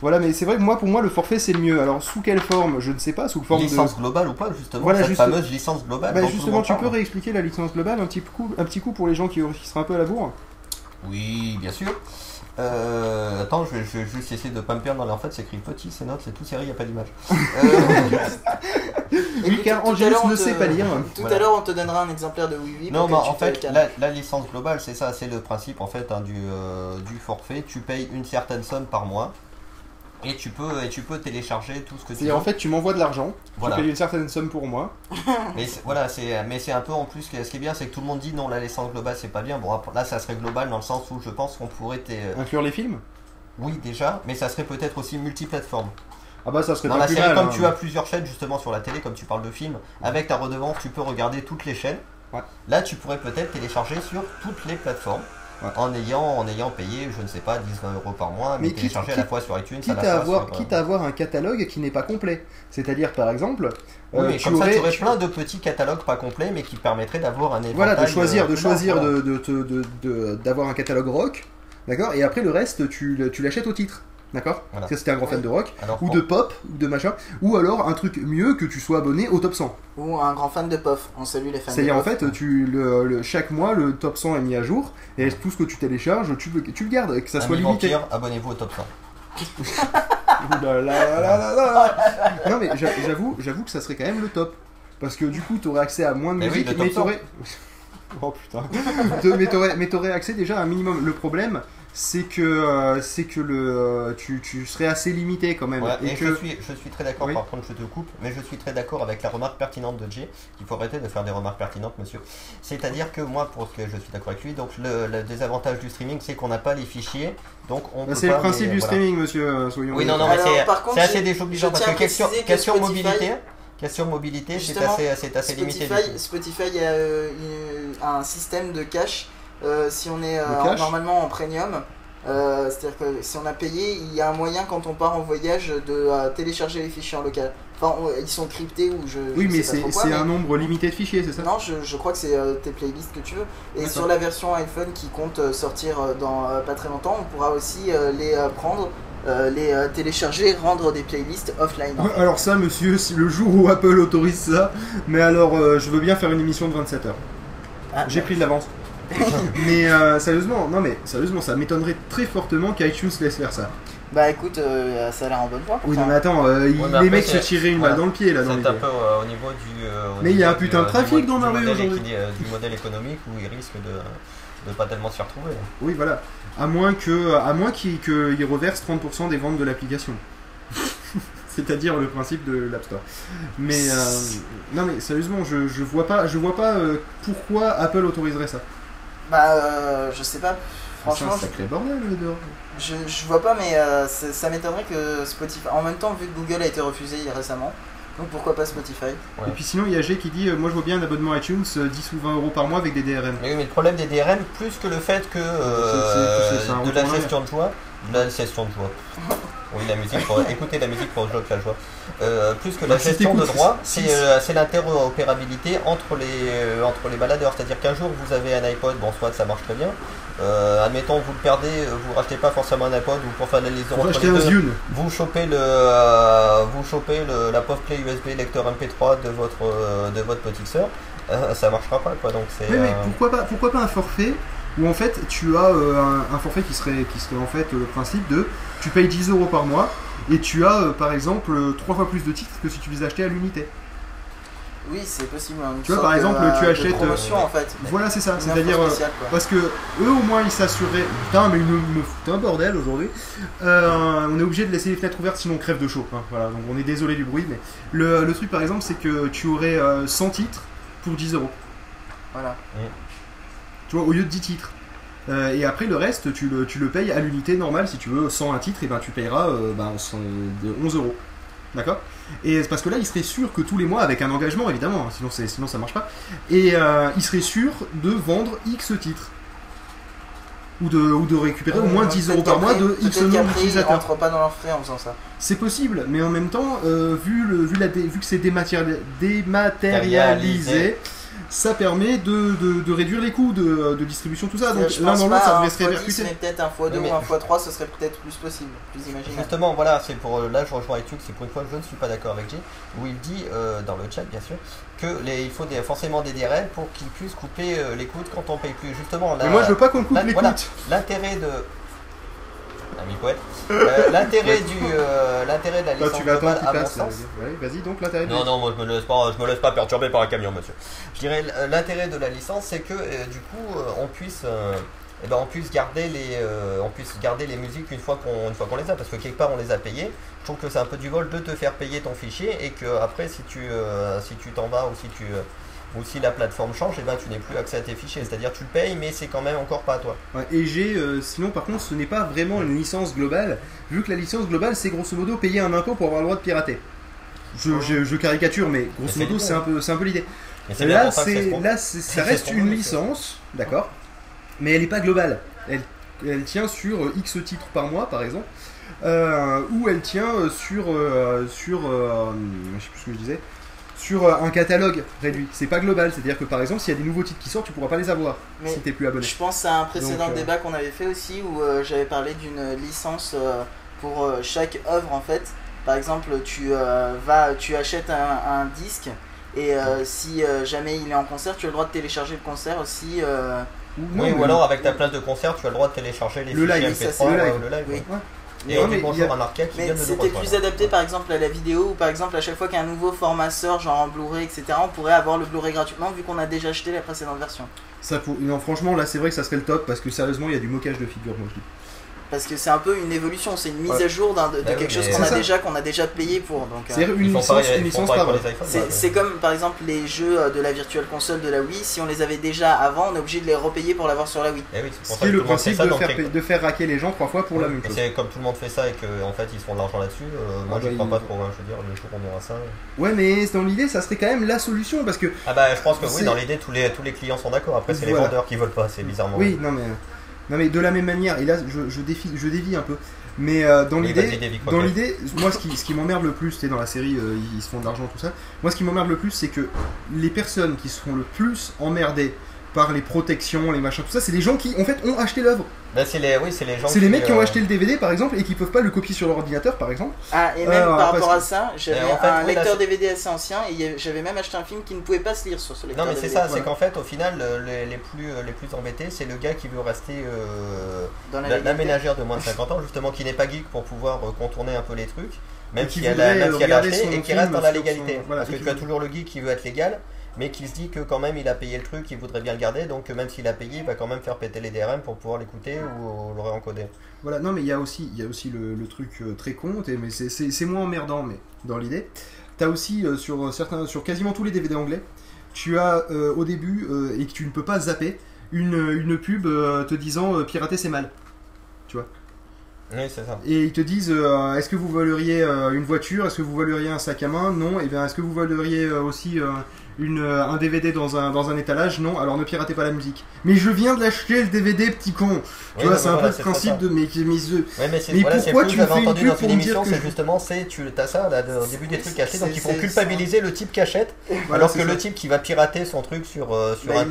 Voilà, mais c'est vrai que moi, pour moi, le forfait c'est le mieux. Alors sous quelle forme Je ne sais pas. Sous forme licence de. globale ou pas justement Voilà, Cette juste- fameuse licence globale Bah justement, tu peux réexpliquer la licence globale un petit coup, un petit coup pour les gens qui, qui seraient un peu à la bourre. Oui, bien sûr. Euh, attends, je vais, je vais juste essayer de pas me perdre dans les... En fait, c'est écrit petit, c'est notes, c'est tout serré, il n'y a pas d'image. Euh, car on ne te- sait pas lire. Tout Voilà. à l'heure, on te donnera un exemplaire de Oui Oui. non, mais en fait, la licence globale, c'est ça, c'est le principe en fait hein, du, euh, du forfait. Tu payes une certaine somme par mois et tu peux, et tu peux télécharger tout ce que tu veux. En fait, tu m'envoies de l'argent, Voilà. tu payes une certaine somme pour moi. Mais c'est- voilà, c'est mais c'est un peu en plus que ce qui est bien, c'est que tout le monde dit non, la licence globale c'est pas bien. Bon, là ça serait global dans le sens où je pense qu'on pourrait euh, Inclure les films? Oui déjà, mais ça serait peut-être aussi multiplateforme. Ah bah ça serait Dans pas la plus série, mal. comme hein. tu as plusieurs chaînes justement sur la télé, comme tu parles de films, avec ta redevance, tu peux regarder toutes les chaînes. Ouais. Là, tu pourrais peut-être télécharger sur toutes les plateformes. Ouais. En, ayant, en ayant payé, je ne sais pas, 10 20 euros par mois, mais, Mais quitte- télécharger à la quitte- fois sur iTunes, à Quitte la à, fois avoir, sur, euh, quitte à avoir un catalogue qui n'est pas complet. C'est-à-dire par exemple, Oui, euh, mais tu comme ça, aurais, tu aurais plein de petits catalogues pas complets, mais qui permettraient d'avoir un voilà, de choisir, euh, de choisir de, de, te- de- de- d'avoir un catalogue rock, d'accord, et après le reste tu, tu l'achètes au titre, d'accord. Voilà. Parce que c'était un grand fan de rock, Alors, ou de pop, ou de machin, ou alors un truc mieux que tu sois abonné au top 100. Ou un grand fan de POF. On salue les fans C'est-à-dire en fait, tu, le, le- chaque mois le top 100 est mis à jour, et tout ce que tu télécharges, tu le, tu le gardes, et que ça soit limité. Vampire, abonnez-vous au top 100. Ouh là là là là là là. Non mais j'a- j'avoue, j'avoue que ça serait quand même le top. Parce que du coup, t'aurais accès à moins de Mais oui, musique, le top mais t'aurais... Oh putain. Mais t'aurais accès déjà à un minimum. Le problème, c'est que, euh, c'est que le, euh, tu, tu serais assez limité quand même. Voilà, et et que... je, suis, je suis très d'accord, Oui. par contre je te coupe, mais je suis très d'accord avec la remarque pertinente de Jay, qu'il faut arrêter de faire des remarques pertinentes, monsieur. C'est-à-dire que moi, pour ce que je suis d'accord avec lui, donc le, le désavantage du streaming, c'est qu'on n'a pas les fichiers, donc on Bah, c'est le principe les- du voilà. streaming, monsieur, euh, soyons Oui, non, non, mais c'est par contre, c'est assez désobligeant parce que question, que question Spotify- mobilité, question mobilité, c'est assez, c'est assez limité. Spotify, a euh, un système de cache. Euh, si on est euh, normalement en premium, euh, c'est-à-dire que si on a payé, il y a un moyen quand on part en voyage de euh, télécharger les fichiers en local. Enfin, on- ils sont cryptés ou je. Oui, je mais sais c'est, mais- un nombre limité de fichiers, c'est ça? Non, je, je crois que c'est euh, tes playlists que tu veux. Et sur la version iPhone qui compte sortir dans pas très longtemps, on pourra aussi les prendre, les télécharger, rendre des playlists offline. Ouais, Alors ça, monsieur, si le jour où Apple autorise ça, mais alors je veux bien faire une émission de 27 heures. Ah, J'ai pris de l'avance. mais euh, sérieusement, non mais sérieusement, ça m'étonnerait très fortement qu'iTunes laisse faire ça. Bah écoute, euh, ça a l'air en bonne voie. Oui, non mais attends, euh, il- Ouais, mais les après, mecs se c'est- tiraient une balle dans le pied là dans C'est l'idée. un peu euh, au niveau du. euh, au Mais il y a niveau un putain de du, euh, trafic du dans ma du rue modèle aujourd'hui. équili- euh, Du modèle économique où il risque de, de pas tellement s'y retrouver. Oui, voilà. À moins que, à moins qu'ils qu'ils reversent 30% des ventes de l'application. C'est-à-dire le principe de l'App Store. Mais euh, non mais sérieusement, je, je vois pas, je vois pas euh, pourquoi Apple autoriserait ça. Bah, euh, je sais pas. C'est un Franchement, sacré bordel le dehors. je, je vois pas, mais euh, ça m'étonnerait que Spotify. En même temps, vu que Google a été refusé récemment, donc pourquoi pas Spotify? Ouais. Et puis sinon, il y a G qui dit euh, Moi je vois bien un abonnement iTunes euh, 10 ou 20 euros par mois avec des DRM. Mais oui, mais le problème des DRM, plus que le fait que euh, C'est- c'est- c'est un de la gestion de joie, de la gestion de joie. Oui, la musique, pour, écoutez la musique pour bloquer la joie. Euh, plus que la Bah, si gestion de droit, c'est euh, c'est l'interopérabilité entre les, euh, entre les baladeurs. C'est-à-dire qu'un jour vous avez un iPod, bon, soit ça marche très bien. Admettons, vous le perdez, vous rachetez pas forcément un iPod ou pour faire la liaison un deux, Zune. vous chopez le, euh, vous chopez le, la pauvre clé USB lecteur MP3 de votre, de votre petite sœur. Ça marchera pas quoi. Donc c'est. Mais euh, pourquoi pas, pourquoi pas un forfait où en fait tu as euh, un, un forfait qui serait, qui serait en fait euh, le principe de tu payes 10 euros par mois et tu as euh, par exemple euh, trois fois plus de titres que si tu les achetais à l'unité. Oui, c'est possible. hein, Tu vois, par exemple, tu achètes, promotion en fait. Voilà, c'est ça. C'est-à-dire. euh. Parce que eux au moins ils s'assuraient. Putain, mais ils me, me foutent un bordel aujourd'hui. Euh, on est obligé de laisser les fenêtres ouvertes sinon on crève de chaud. hein. Voilà, donc on est désolé du bruit, mais le, le truc par exemple c'est que tu aurais euh, 100 titres pour 10 euros. Voilà. Tu vois, au lieu de 10 titres. Euh, et après le reste, tu le, tu le payes à l'unité normale. Si tu veux 101 titres, et ben tu payeras euh, ben, 100 de 11 euros. D'accord? Et c'est parce que là, il serait sûr que tous les mois, avec un engagement évidemment, hein, sinon, c'est- sinon ça marche pas, et euh, il serait sûr de vendre X titres. Ou de, ou de récupérer au moins Euh, 10 peut-être euros par mois de X nombre ils d'utilisateurs. rentrent pas dans leurs frais en faisant ça. C'est possible, mais en même temps, euh, vu, le, vu, la dé- vu que c'est dématéri- dématérialisé, ça permet de, de- de réduire les coûts de, de distribution, tout ça. Donc l'un dans l'autre, ça un devrait se x10, répercuter. mais peut-être un x2 Oui, mais- ou un x3, ce serait peut-être plus possible, plus imaginable. Justement, voilà, c'est pour euh, là je rejoins Etuc, c'est pour une fois je ne suis pas d'accord avec Jay, où il dit euh, dans le chat bien sûr que les, il faut des, forcément des DRM pour qu'ils puissent couper euh, l'écoute quand on paye plus. Justement, là, Mais moi, je veux pas qu'on coupe là, les voilà. coûts. l'intérêt de ami poète, euh, l'intérêt du euh, l'intérêt de la Toi, licence tu vas attendre globale, qu'il à mon passe. là. sens, Ouais, Vas-y, donc l'intérêt. non, non, moi je me laisse pas, je me laisse pas perturber par un camion, monsieur. Je dirais euh, l'intérêt de la licence, c'est que euh, du coup, euh, on puisse, euh, eh ben, on puisse garder les, euh, on puisse garder les musiques une fois qu'on, une fois qu'on les a, parce que quelque part on les a payées. Je trouve que c'est un peu du vol de te faire payer ton fichier et que après, si tu, euh, si tu t'en vas ou si tu, euh, ou si la plateforme change, et ben tu n'es plus accès à tes fichiers. C'est-à-dire tu le payes, mais c'est quand même encore pas à toi. Ouais, et j'ai, euh, sinon par contre, ce n'est pas vraiment une licence globale, vu que la licence globale, c'est grosso modo payer un impôt pour avoir le droit de pirater. Je, je- je caricature, mais grosso modo, c'est un peu, c'est un peu l'idée. Là, c'est là, c'est- ça reste une licence, d'accord, mais elle n'est pas globale. Elle, elle tient sur euh, X titres par mois, par exemple, euh, ou elle tient sur, euh, sur, euh, je sais plus ce que je disais, sur euh, un catalogue réduit. C'est pas global, c'est-à-dire que par exemple, s'il y a des nouveaux titres qui sortent, tu pourras pas les avoir Mais si t'es plus abonné. Je pense à un précédent Donc, euh, débat qu'on avait fait aussi où euh, j'avais parlé d'une licence euh, pour euh, chaque œuvre en fait. Par exemple, tu euh, vas, tu achètes un, un disque et euh, si euh, jamais il est en concert, tu as le droit de télécharger le concert aussi. euh, Ou, Oui, ou alors avec ta place de concert, tu as le droit de télécharger les Le fichiers live, ça, MP3, c'est le euh, live. le live. Oui. ouais. Et mais bonjour a- à c'était plus adapté par exemple à la vidéo ou par exemple à chaque fois qu'il y a un nouveau format sort, genre en Blu-ray, etc., on pourrait avoir le Blu-ray gratuitement vu qu'on a déjà acheté la précédente version. Ça pour... Non, franchement, là, c'est vrai que ça serait le top parce que sérieusement, il y a du moquage de figures, moi je dis. Parce que c'est un peu une évolution, c'est une mise Ouais. à jour de, de oui, quelque chose qu'on a C'est ça. déjà, qu'on a déjà payé pour. Donc, euh, Ils une licence, pareil- une licence par C'est ouais. c'est comme par exemple les jeux euh, de la Virtual Console de la Wii, si on les avait déjà avant, on est obligé de les repayer pour l'avoir sur la Wii. Eh oui, c'est Ce le principe ça de faire, de faire raquer les gens trois fois pour la même chose. c'est comme tout le monde fait ça et qu'en fait ils se font de l'argent là-dessus, euh, moi Ah je bah, crois il- pas trop, hein, je veux dire, le jour où on aura ça. Ouais, mais dans l'idée, ça serait quand même la solution parce que. Ah bah je pense que oui, C'est- dans l'idée tous les, tous les clients sont d'accord, après c'est les vendeurs qui veulent pas, c'est bizarrement. Oui, non, mais. Non, mais de la même manière, et là, je, je, défie, je dévie un peu. Mais euh, dans Oui, l'idée. Dans l'idée, moi ce qui, ce qui m'emmerde le plus, c'est dans la série, euh, ils se font de l'argent, tout ça. Moi ce qui m'emmerde le plus, c'est que les personnes qui se font le plus emmerdées par les protections, les machins, tout ça, c'est les gens qui en fait ont acheté l'œuvre. Bah, c'est les, oui, c'est les gens C'est les mecs qui ont euh, acheté le DVD par exemple et qui peuvent pas le copier sur leur ordinateur par exemple. Ah, et même Euh, par rapport que- à ça, j'avais Et en fait, un oui, lecteur DVD assez ancien et j'avais même acheté un film qui ne pouvait pas se lire sur ce lecteur Non mais c'est ça, c'est qu'en fait au final euh, les, les plus, les plus embêtés c'est le gars qui veut rester euh, Dans la la, la légalité. ménagère de moins de 50 ans justement qui n'est pas geek pour pouvoir contourner un peu les trucs même qui si elle a, même si elle a acheté et qui reste dans la son- légalité voilà, parce que tu as toujours le geek qui veut être légal mais qui se dit que quand même il a payé le truc, il voudrait bien le garder, donc euh, même s'il a payé, il va quand même faire péter les DRM pour pouvoir l'écouter ou le réencoder. Voilà, non mais il y a aussi, il y a aussi le, le truc euh, très con, mais c'est- moins emmerdant, mais dans l'idée. T'as aussi euh, sur certains, sur quasiment tous les DVD anglais, tu as euh, au début euh, et que tu ne peux pas zapper une, une pub euh, te disant euh, pirater c'est mal. Oui, c'est ça. Et ils te disent euh, est-ce que vous voleriez euh, une voiture, est-ce que vous voleriez un sac à main? Non. Et bien est-ce que vous voleriez euh, aussi euh, une, euh, un DVD dans un, dans un étalage Non. Alors ne piratez pas la musique. Mais je viens de l'acheter le DVD, petit con. Tu Oui, vois, c'est un voilà, peu le principe de mais ce- Ouais, mais c'est Mais voilà, pourquoi tu fais une entendu pub dans pour une me dire émission, que c'est je- justement, c'est tu as ça là, de- au début des trucs cachés, donc ils font culpabiliser le type qui achète, Voilà, alors que ça. le type qui va pirater son truc sur, euh, sur Bah, un lui,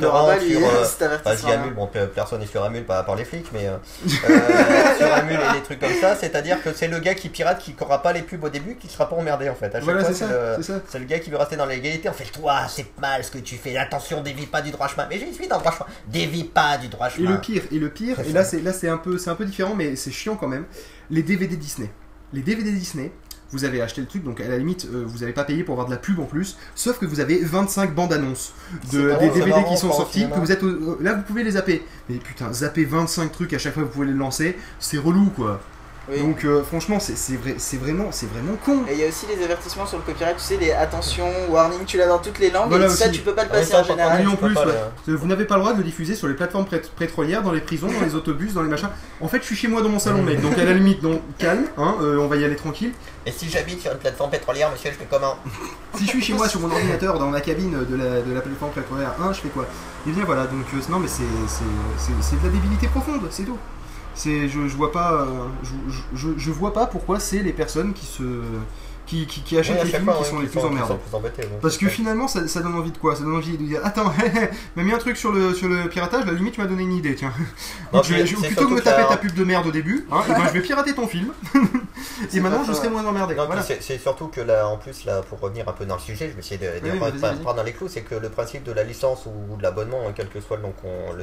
sur... euh, avertissement-là. Amul, bon, pe- personne n'est sur Amul, pas à part les flics, mais euh, euh, sur Amul et des trucs comme ça, c'est-à-dire que c'est le gars qui pirate qui n'aura pas les pubs au début, qui sera pas emmerdé en fait. À chaque Voilà, fois, c'est le, le gars qui veut rester dans l'égalité. En fait, toi, c'est mal ce que tu fais. Attention, dévie pas du droit chemin. Mais je suis dans le droit chemin. Dévie pas du droit Et chemin. le pire, et le pire, et là c'est là c'est un peu c'est un peu différent, mais c'est chiant quand même. Les DVD Disney, les DVD Disney. Vous avez acheté le truc, donc à la limite, euh, vous n'avez pas payé pour avoir de la pub en plus, sauf que vous avez 25 bandes annonces de, marrant, des DVD qui sont sortis, que vous êtes au- au- là vous pouvez les zapper. Mais putain, zapper 25 trucs à chaque fois que vous pouvez les lancer, c'est relou quoi. Oui. Donc euh, franchement, c'est c'est vrai, c'est vraiment, c'est vraiment con. Et il y a aussi les avertissements sur le copyright, tu sais, les attention, warning, tu l'as dans toutes les langues, Voilà et ça tu peux pas le Ah passer ça, en général. Oui, en plus, pas ouais. le- Vous n'avez pas le droit de le diffuser sur les plateformes pétrolières, dans les prisons, dans les autobus, dans les machins. En fait, je suis chez moi dans mon salon, mec. Donc à la limite, donc calme, hein, euh, on va y aller tranquille. Et si j'habite sur une plateforme pétrolière, monsieur, je fais comment? Si je suis chez moi sur mon ordinateur, dans la cabine de la, de la plateforme pétrolière 1, je fais quoi? Et bien voilà, donc euh, non, mais c'est c'est- c'est- c'est de la débilité profonde, c'est tout. C'est, je, je vois pas, euh, je, je, je vois pas pourquoi c'est les personnes qui se, qui, qui, qui achètent les films fois, qui ouais, sont les plus emmerdants. plus embêtés, ouais. Parce que finalement, ça, ça donne envie de quoi? Ça donne envie de dire Attends, m'a mis un truc sur le, sur le piratage, la limite, tu m'as donné une idée, tiens. Non, Donc, je vais- puis je- c'est plutôt que de me taper ta pub de merde au début, hein, eh ben, je vais pirater ton film. C'est Et maintenant, je faux, serai ouais. moins emmerdé. Voilà. c'est surtout que là, en plus, là, pour revenir un peu dans le sujet, je vais essayer de, de Oui, pas- pas dans les clous, c'est que le principe de la licence ou de l'abonnement, hein, quel que soit le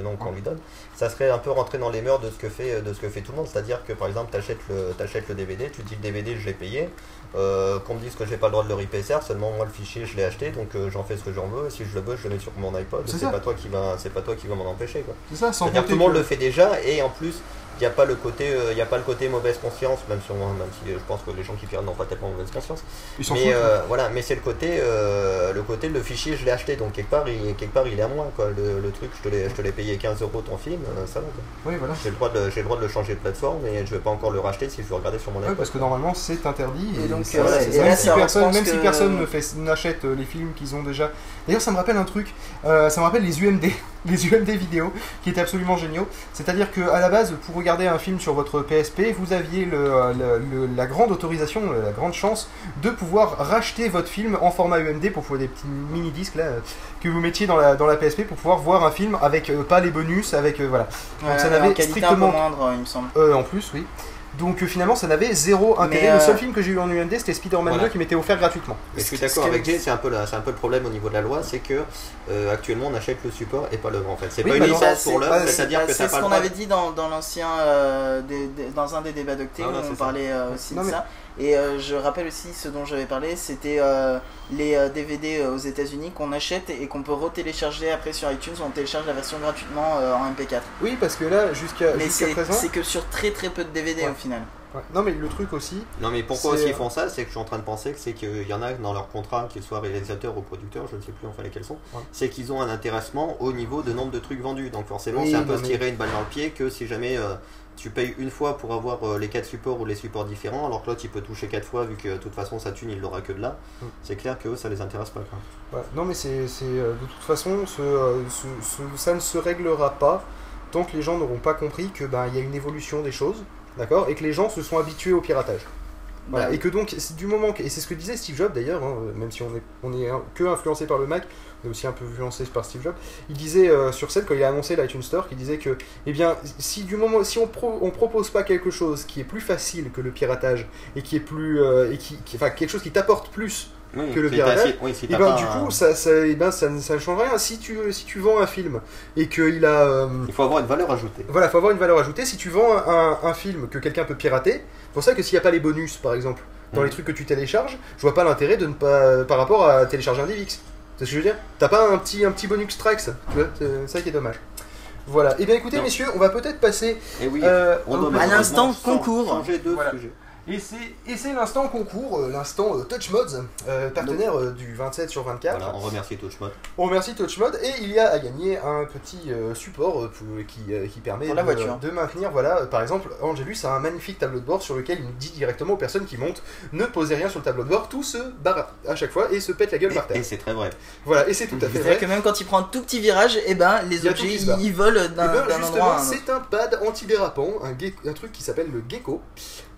nom qu'on lui donne, ça serait un peu rentrer dans les mœurs de ce que fait, de ce que fait tout le monde. C'est-à-dire que par exemple, tu achètes le, t'achètes le DVD, tu dis le DVD, je l'ai payé, euh, qu'on me dise que j'ai pas le droit de le repacer, seulement moi le fichier, je l'ai acheté, donc euh, j'en fais ce que j'en veux. Si je le veux, je le mets sur mon iPod. C'est pas toi qui va, c'est pas toi qui va m'en empêcher. Quoi. C'est ça, sans C'est-à-dire que compter tout le monde que- le fait déjà et en plus n'y a pas le côté euh, il y a pas le côté mauvaise conscience même si, on- même si euh, je pense que les gens qui piratent n'ont pas tellement mauvaise conscience Ils mais foutent. euh, voilà mais c'est le côté euh, le côté le fichier je l'ai acheté donc quelque part il quelque part il est à moi quoi le, le truc je te l'ai je te l'ai payé 15 euros ton film euh, ça va quoi. Oui, voilà. j'ai le droit de j'ai le droit de le changer de plateforme et je vais pas encore le racheter si je veux regarder sur mon iPod parce que normalement c'est interdit et, Et donc, ça, euh, c'est- et même, là, si personne, même si que- personne ne fait- n'achète euh, les films qu'ils ont déjà. D'ailleurs, ça me rappelle un truc. euh, ça me rappelle les UMD, les UMD vidéo qui étaient absolument géniaux. C'est-à-dire que à la base, pour regarder un film sur votre PSP, vous aviez le, euh, le- le- la grande autorisation, euh, la grande chance de pouvoir racheter votre film en format UMD pour pouvoir des petits mini disques là euh, que vous mettiez dans la dans la PSP pour pouvoir voir un film avec euh, pas les bonus, avec euh, voilà. Ouais, ça n'avait strictement- moindre, il me semble. Euh, en plus, oui. Donc euh, finalement, ça n'avait zéro intérêt. Le seul euh, film que j'ai eu en UMD, c'était Spider-Man Voilà. 2 qui m'était offert gratuitement. Mais je suis d'accord avec Jay, c'est un, peu la- c'est un peu le problème au niveau de la loi, c'est que euh, actuellement on achète le support et pas l'œuvre en fait. C'est Oui, pas bah une licence pour l'œuvre, c'est-à-dire bah, que c'est ce qu'on avait dit dans, dans l'ancien, euh, des- des- dans un des débats d'Octet, c'est on parlait euh, aussi Non, de mais- ça. Et euh, je rappelle aussi ce dont j'avais parlé, c'était euh, les euh, DVD euh, aux États-Unis qu'on achète et qu'on peut retélécharger après sur iTunes. On télécharge la version gratuitement euh, en MP4. Oui, parce que là, jusqu'à Mais c'est présent. c'est que sur très très peu de DVD Ouais. au final. Ouais. Non, mais le truc aussi. Non mais pourquoi aussi ils font ça? C'est que je suis en train de penser que c'est qu'il y en a dans leur contrat, qu'ils soient réalisateurs ou producteurs, je ne sais plus enfin lesquels sont, Ouais. c'est qu'ils ont un intéressement au niveau de nombre de trucs vendus. Donc forcément Oui, c'est un peu se mais- tirer une balle dans le pied que si jamais euh, tu payes une fois pour avoir euh, les quatre supports ou les supports différents, alors que l'autre il peut toucher quatre fois vu que de toute façon sa thune il l'aura que de là, Mm. c'est clair que eux, ça les intéresse pas. Quoi. Ouais. Non, mais c'est c'est, euh, de toute façon, ce, euh, ce- ce- ça ne se réglera pas tant que les gens n'auront pas compris que ben il y a une évolution des choses, d'accord, et que les gens se sont habitués au piratage. Voilà. Et que donc, c'est du moment que, et c'est ce que disait Steve Jobs d'ailleurs, hein, même si on est, on est que influencé par le Mac, on est aussi un peu influencé par Steve Jobs. Il disait euh, sur scène quand il a annoncé l'iTunes Store, qu'il disait que, eh bien, si du moment, si on, pro, on propose pas quelque chose qui est plus facile que le piratage et qui est plus, euh, et qui, qui- enfin quelque chose qui t'apporte plus Oui, Que le piratage, oui, et t'as ben pas du coup ça, ça, eh ben, ça, ne- ça ne change rien si tu, si tu vends un film et qu'il a euh, il faut avoir une valeur ajoutée. voilà faut avoir une valeur ajoutée si tu vends un, un film que quelqu'un peut pirater c'est pour ça que s'il n'y a pas les bonus par exemple dans les trucs que tu télécharges je vois pas l'intérêt de ne pas par rapport à télécharger un DivX C'est ce que je veux dire T'as pas un petit, un petit bonus tracks, tu vois C'est ça qui est dommage. Voilà. Et bien écoutez, Non. messieurs, on va peut-être passer Et oui, euh, on à l'instant concours. changer de Voilà. sujet. Et c'est, c'est l'instant concours, euh, l'instant euh, Touch Mods, euh, partenaire euh, du 27 sur 24. Voilà, on remercie Touchmod. On remercie TouchMod et il y a à gagner un petit euh, support pour- qui, euh, qui permet Pour la de, voiture. de maintenir, voilà, par exemple, Angelus a un magnifique tableau de bord sur lequel il dit directement aux personnes qui montent ne posez rien sur le tableau de bord, tout se barre à chaque fois et se pète la gueule par terre. et c'est très vrai. Voilà, et c'est tout à fait C'est-à-dire vrai. que même quand il prend un tout petit virage, et ben les objets ils, ils volent Eh d'un ben, d'un endroit justement, à un autre. c'est un pad antidérapant, un truc qui s'appelle le Gecko,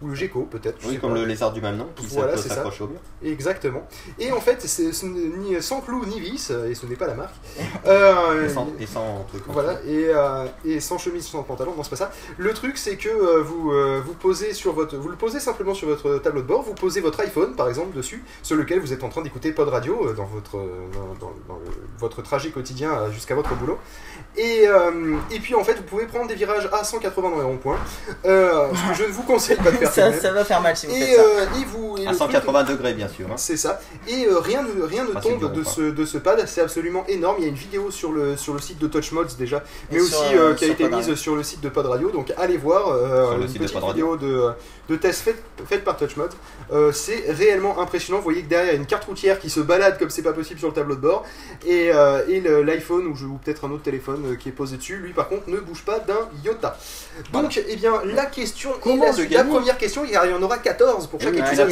ou le Gecko peut-être. Oui, comme pas. le lézard du même nom qui Voilà, peut c'est ça. s'accrocher au mur. Exactement. Et en fait, c'est ni sans clou ni vis, et ce n'est pas la marque. Euh, Et sans, et sans truc. Voilà, et, euh, et sans chemise, sans pantalon, non c'est pas ça. Le truc c'est que euh, vous, vous posez sur votre, vous le posez simplement sur votre tableau de bord, vous posez votre iPhone par exemple dessus, sur lequel vous êtes en train d'écouter Pod Radio dans votre, dans, dans- dans le- votre trajet quotidien jusqu'à votre boulot. Et, et puis en fait vous pouvez prendre des virages à 180 dans les ronds-points, ce que je ne vous conseille pas de faire ça, va faire mal si vous Et, faites ça. euh, et vous, et À le truc- 180 degrés, bien sûr. hein. c'est ça. Et euh, rien ne, rien ne tombe de ce, de ce pad, c'est absolument énorme. Il y a une vidéo sur le, sur le site de Touch Mods déjà, mais Et aussi sur, euh, euh, qui a été mise sur le site de Pod Radio. Donc allez voir euh, Sur le une site de petite Pod Radio. vidéo de, de test faite faite par Touch Mods. Euh, c'est réellement impressionnant. Vous voyez que derrière il y a une carte routière qui se balade comme c'est pas possible sur le tableau de bord. Et, euh, et l'iPhone ou, peut-être un autre téléphone euh, qui est posé dessus, lui par contre ne bouge pas d'un iota. Donc, eh bien, la question Comment est la, première question, il y en aura 14 pour Eh chaque épisode.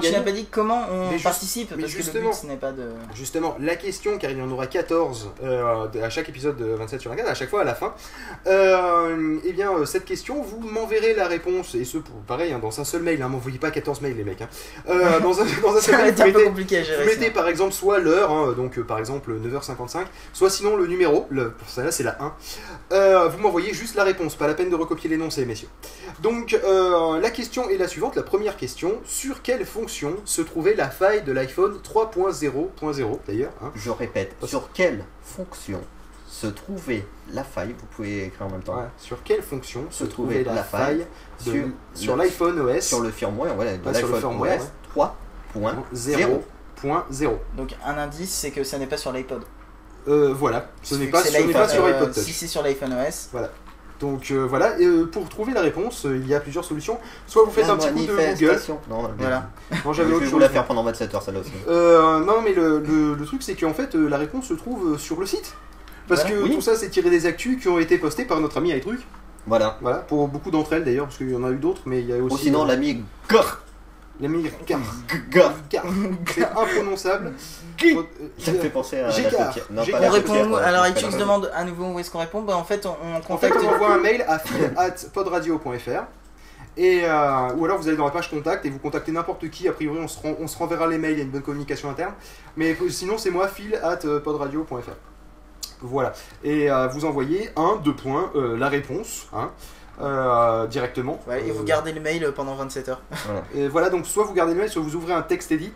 tu n'as pas dit comment on Mais juste- participe, mais parce que le justement. but ce n'est pas de... Justement, la question, car il y en aura 14 euh, à chaque épisode de 27 sur 24, à chaque fois à la fin, euh, eh bien, cette question, vous m'enverrez la réponse, et ce, pour, pareil, hein, dans un seul mail, hein, m'envoyez pas 14 mails, les mecs. hein. Euh, dans, un, dans un seul va mail, être vous un peu mettez, compliqué à vous mettez par exemple soit l'heure, hein, donc euh, par exemple 9h55, soit sinon le numéro, le, pour ça là c'est la 1. Euh, vous m'envoyez juste la réponse, pas la peine de recopier l'énoncé, messieurs. Donc euh, la question est la suivante, la première question, sur quelle fonction se trouvait la faille de l'iPhone 3.0.0 d'ailleurs hein, Je répète, sur quelle fonction se trouvait la faille Vous pouvez écrire en même temps. Ouais, Sur quelle fonction se Se trouvait trouvait la, la faille, de- sur sur l'iPhone OS Sur le firmware, voilà, de Ouais, sur le l'iPhone firmware, OS 3.0. 0.0 Donc un indice, c'est que ça n'est pas sur l'iPod. euh, Voilà, ce n'est pas, ce pas sur euh, iPod Touch. Si c'est sur l'iPhone OS, Donc euh, voilà, et, euh, pour trouver la réponse, euh, il y a plusieurs solutions. Soit vous faites La un petit coup de Google. Non, Voilà. Non, Je j'avais vais autre vous chose. la faire pendant 27 heures, celle-là aussi. Euh, non, mais le, le- le truc, c'est qu'en fait, euh, la réponse se trouve euh, sur le site. Parce Voilà. que Oui. tout ça, c'est tiré des actus qui ont été postés par notre ami iTruc. Voilà. Voilà, pour beaucoup d'entre elles d'ailleurs, parce qu'il y en a eu d'autres, mais il y a aussi. Ou sinon, euh, l'ami Gar. l'ami Gar. Gar. C'est imprononçable. Faut- Ça me fait penser à paupière. Non, pas on répond. Alors iTunes demande à nouveau où est-ce qu'on répond. Bah en fait, on, on En fait, contacte. on envoie un mail à fil@podradio.fr et euh, ou alors vous allez dans la page contact et vous contactez n'importe qui. A priori, on se, ren- on se renverra les mails. Il y a une bonne communication interne. Mais sinon, c'est moi fil@podradio.fr. Voilà. Et euh, vous envoyez un, deux points, euh, la réponse, hein, euh, directement. Ouais, et vous gardez le mail pendant 27 heures. Et voilà, donc soit vous gardez le mail, soit vous ouvrez un texte edit,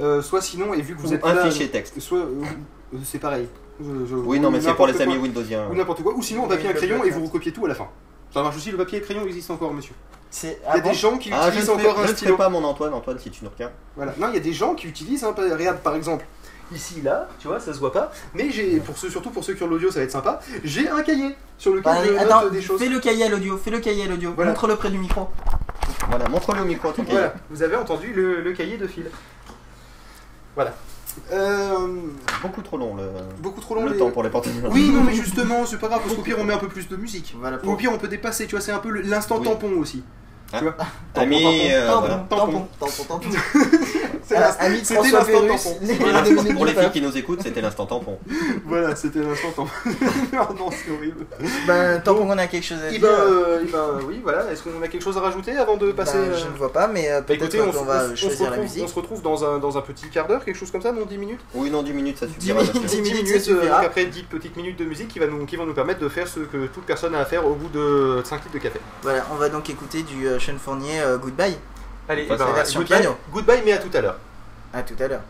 euh, soit sinon, et vu que vous Ou êtes un là, fichier texte. soit c'est pareil. Je- je- Oui, non, mais c'est pour les amis quoi. Windowsiens. Ou n'importe quoi. Ou sinon, un papier et un crayon et vous recopiez tout à la fin. Ça marche aussi, le papier et le crayon existe encore, monsieur. C'est Il y ah a bon des gens qui Ah, je ne utilisent encore un je ne ferai stylo. pas mon Antoine, Antoine, si tu nous retiens. Voilà. Non, il y a des gens qui utilisent, hein, pas- regarde par exemple, ici, là, tu vois, ça se voit pas, mais j'ai, pour ceux, surtout pour ceux qui ont l'audio, ça va être sympa, j'ai un cahier sur lequel Bah, je note attends, des choses. fais le cahier à l'audio, fais le cahier à l'audio, Voilà. montre-le près du micro. Voilà, montre-le au micro, ton Voilà, vous avez entendu le, le cahier de fil. Voilà. Euh, Beaucoup trop long le, beaucoup trop long le les- temps pour les porter. Oui, non, mais justement, c'est pas grave, parce qu'au pire, on met un peu plus de musique. Voilà Ou au pour. pire, on peut dépasser, tu vois, c'est un peu l'instant Oui. tampon aussi. Tu vois Ami, euh, Tampon, tampon, tampon, tampon. C'est l'instant- Ami de C'était François l'instant Pérus, pour les filles qui nous écoutent, c'était l'instant tampon. Voilà, c'était l'instant tampon. non, c'est horrible. Ben, tant qu'on a quelque chose à dire. ben, euh, eh ben, oui, voilà. Est-ce qu'on a quelque chose à rajouter avant de passer ben, Je ne vois pas, mais euh, peut-être qu'on va choisir la musique. on se retrouve dans un, dans un petit quart d'heure, quelque chose comme ça, non 10 minutes? Oui, non, 10 minutes, ça 10 suffira. minutes, monsieur. 10 minutes, euh, après 10 petites minutes de musique qui, va nous, qui vont nous permettre de faire ce que toute personne a à faire au bout de 5 litres de café. Voilà, on va donc écouter du Sean Fournier euh, Goodbye. Allez, Ça, eh ben, goodbye, piano. goodbye, mais à tout à l'heure. À tout à l'heure.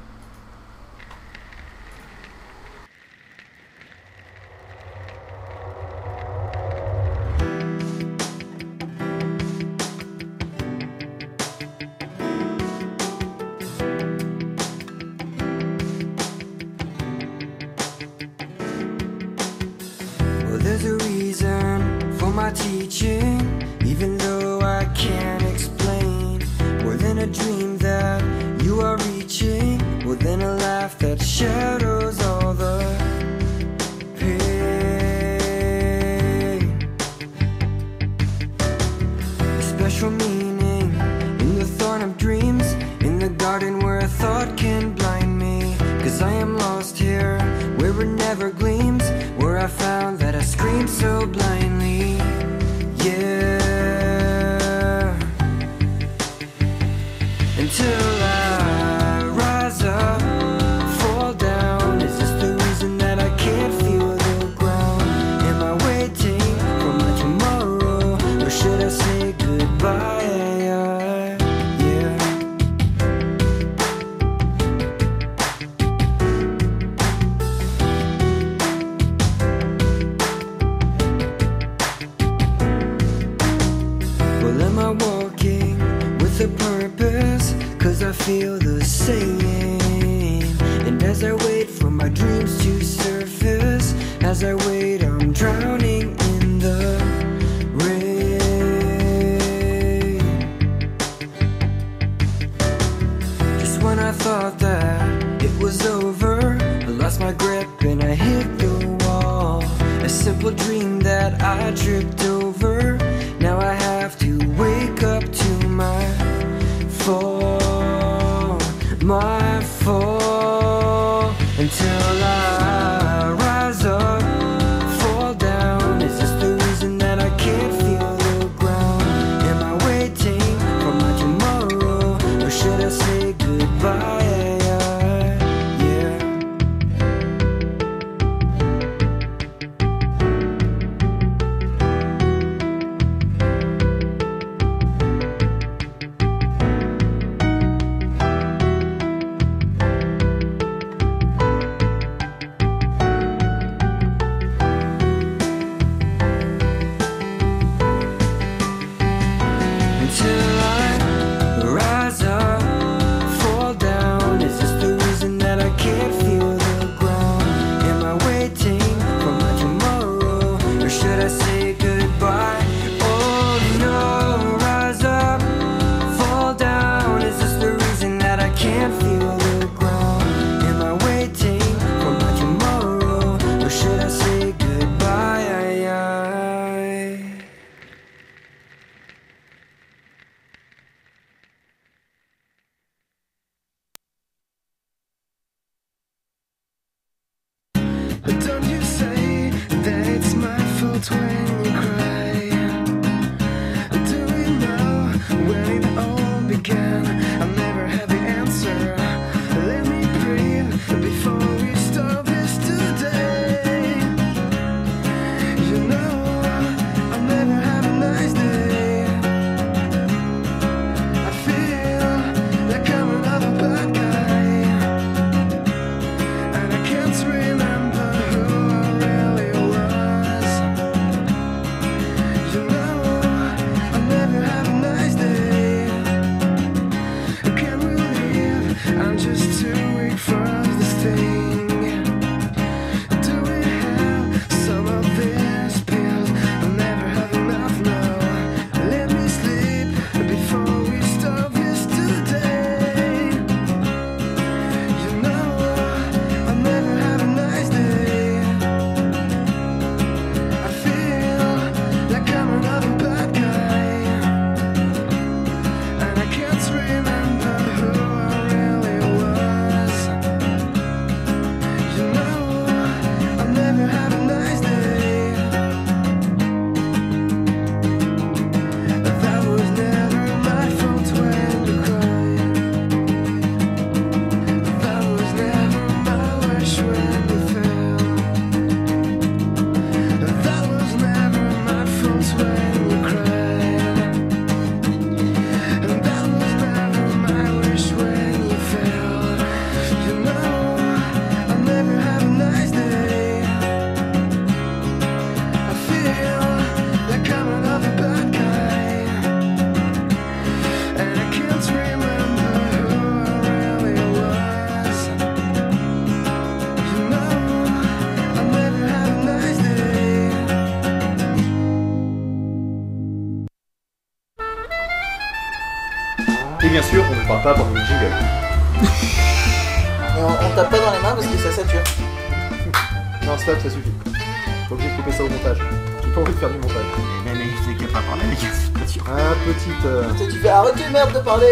Euh, Tu sais, tu fais arrêtez merde de parler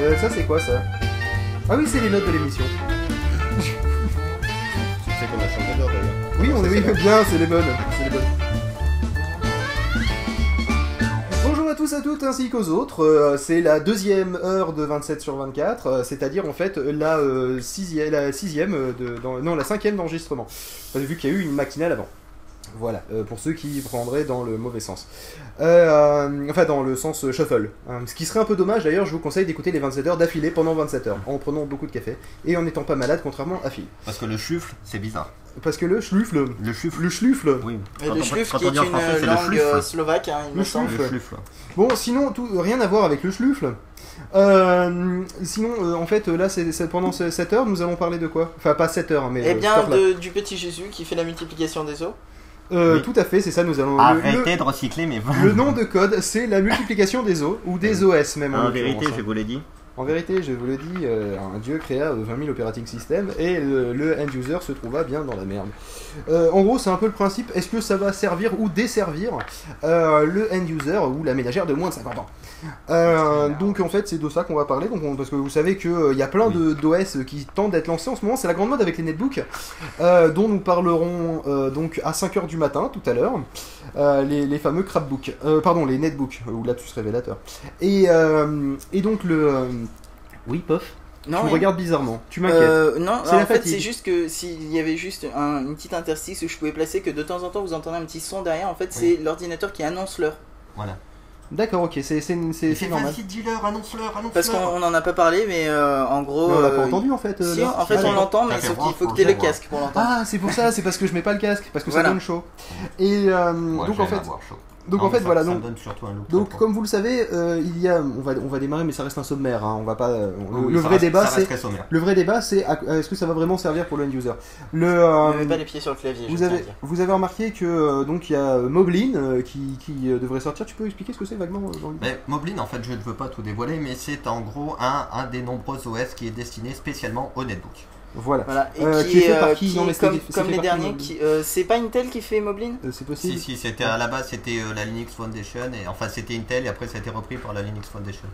euh, ça, c'est quoi ça? Ah oui, c'est les notes de l'émission. Tu sais qu'on a changé d'heure d'ailleurs. Oui, on est oui, bien, c'est les bonnes. C'est les bonnes. Bonjour à tous à toutes ainsi qu'aux autres. Euh, c'est la deuxième heure de 27 sur 24, euh, c'est-à-dire en fait la euh, sixième, la sixième de, dans- non la cinquième d'enregistrement. Vu qu'il y a eu une matinale avant. Voilà, euh, pour ceux qui prendraient dans le mauvais sens. Euh, euh, enfin, dans le sens euh, shuffle. Hein, ce qui serait un peu dommage, d'ailleurs, je vous conseille d'écouter les 27 heures d'affilée pendant 27 heures, en prenant beaucoup de café et en n'étant pas malade, contrairement à Phil. Parce que le chuffle, c'est bizarre. Parce que le schluffle, Le chuffle. le schluffle, Oui. Et le on- schluf quand qui est une français, le langue euh, slovaque, hein, il Le me semble. Le schluffle. Bon, sinon, tout, rien à voir avec le schluffle. Euh, sinon, euh, en fait, là, c'est pendant ce- cette heure, nous allons parler de quoi? Enfin, pas cette heure, mais. Eh euh, bien, de- du petit Jésus qui fait la multiplication des os. Euh, Oui. Tout à fait, c'est ça, nous allons. le- Arrêtez de recycler mes Le, le nom de code, c'est la multiplication des os, ou des OS même. En vérité, hein. je vous l'ai dit. En vérité, je vous le dis, euh, un dieu créa euh, 20 000 operating systems et le, le end user se trouva bien dans la merde. Euh, en gros, c'est un peu le principe est-ce que ça va servir ou desservir euh, le end user ou la ménagère de moins de 50 ans? Euh, Donc, en fait, c'est de ça qu'on va parler. Donc, on- parce que vous savez qu'il y a plein d'OS qui tentent d'être lancés en ce moment. C'est la grande mode avec les netbooks, euh, dont nous parlerons euh, donc à 5h du matin tout à l'heure. Euh, les, les fameux crapbooks, Euh, pardon, les netbooks, ou lapsus révélateur. Et, euh, et donc le. euh, Oui, Pof Non, Tu me regardes bizarrement. Tu m'inquiètes. Euh, non, C'est en la fait, c'est juste que s'il y avait juste un, une petite interstice où je pouvais placer que de temps en temps vous entendez un petit son derrière, en fait, c'est l'ordinateur qui annonce l'heure. Voilà. D'accord, ok, c'est c'est- c'est- c'est normal. vas-y, dis-leur, annonce-leur, annonce-leur. Parce qu'on n'en a pas parlé, mais euh, en gros. Mais on l'a pas euh, entendu en fait. euh, Si, en fait, Ah, on l'entend, mais sauf qu'il faut que tu aies le voir. casque pour l'entendre. Ah, c'est pour ça, c'est parce que je mets pas le casque, parce que Voilà. ça donne chaud. Et euh, Ouais, donc en fait, avoir chaud. Donc Non, en fait ça- voilà ça donc. me donne surtout un look Donc, très comme vous le savez, euh, il y a, on va, on va démarrer, mais ça reste un sommaire. Hein, on va pas. euh, le, Oui, le ça vrai reste- débat, ça reste c'est, très sommaire. le vrai débat, c'est, est-ce que ça va vraiment servir pour le end user? Le, euh, mets pas les pieds sur le clavier, je vous avez, dire. vous avez remarqué que euh, donc il y a Moblin euh, qui, qui euh, devrait sortir. Tu peux expliquer ce que c'est vaguement Mais Moblin, en fait, je ne veux pas tout dévoiler, mais c'est en gros un, un des nombreux OS qui est destiné spécialement au netbook. Voilà, Voilà, et Euh, qui, qui est fait euh, par qui qui, Non, mais c'est comme, les derniers, qui, euh, c'est pas Intel qui fait Moblin? Euh, c'est possible. Si, si, c'était à la base, c'était euh, la Linux Foundation, et enfin c'était Intel, et après ça a été repris par la Linux Foundation.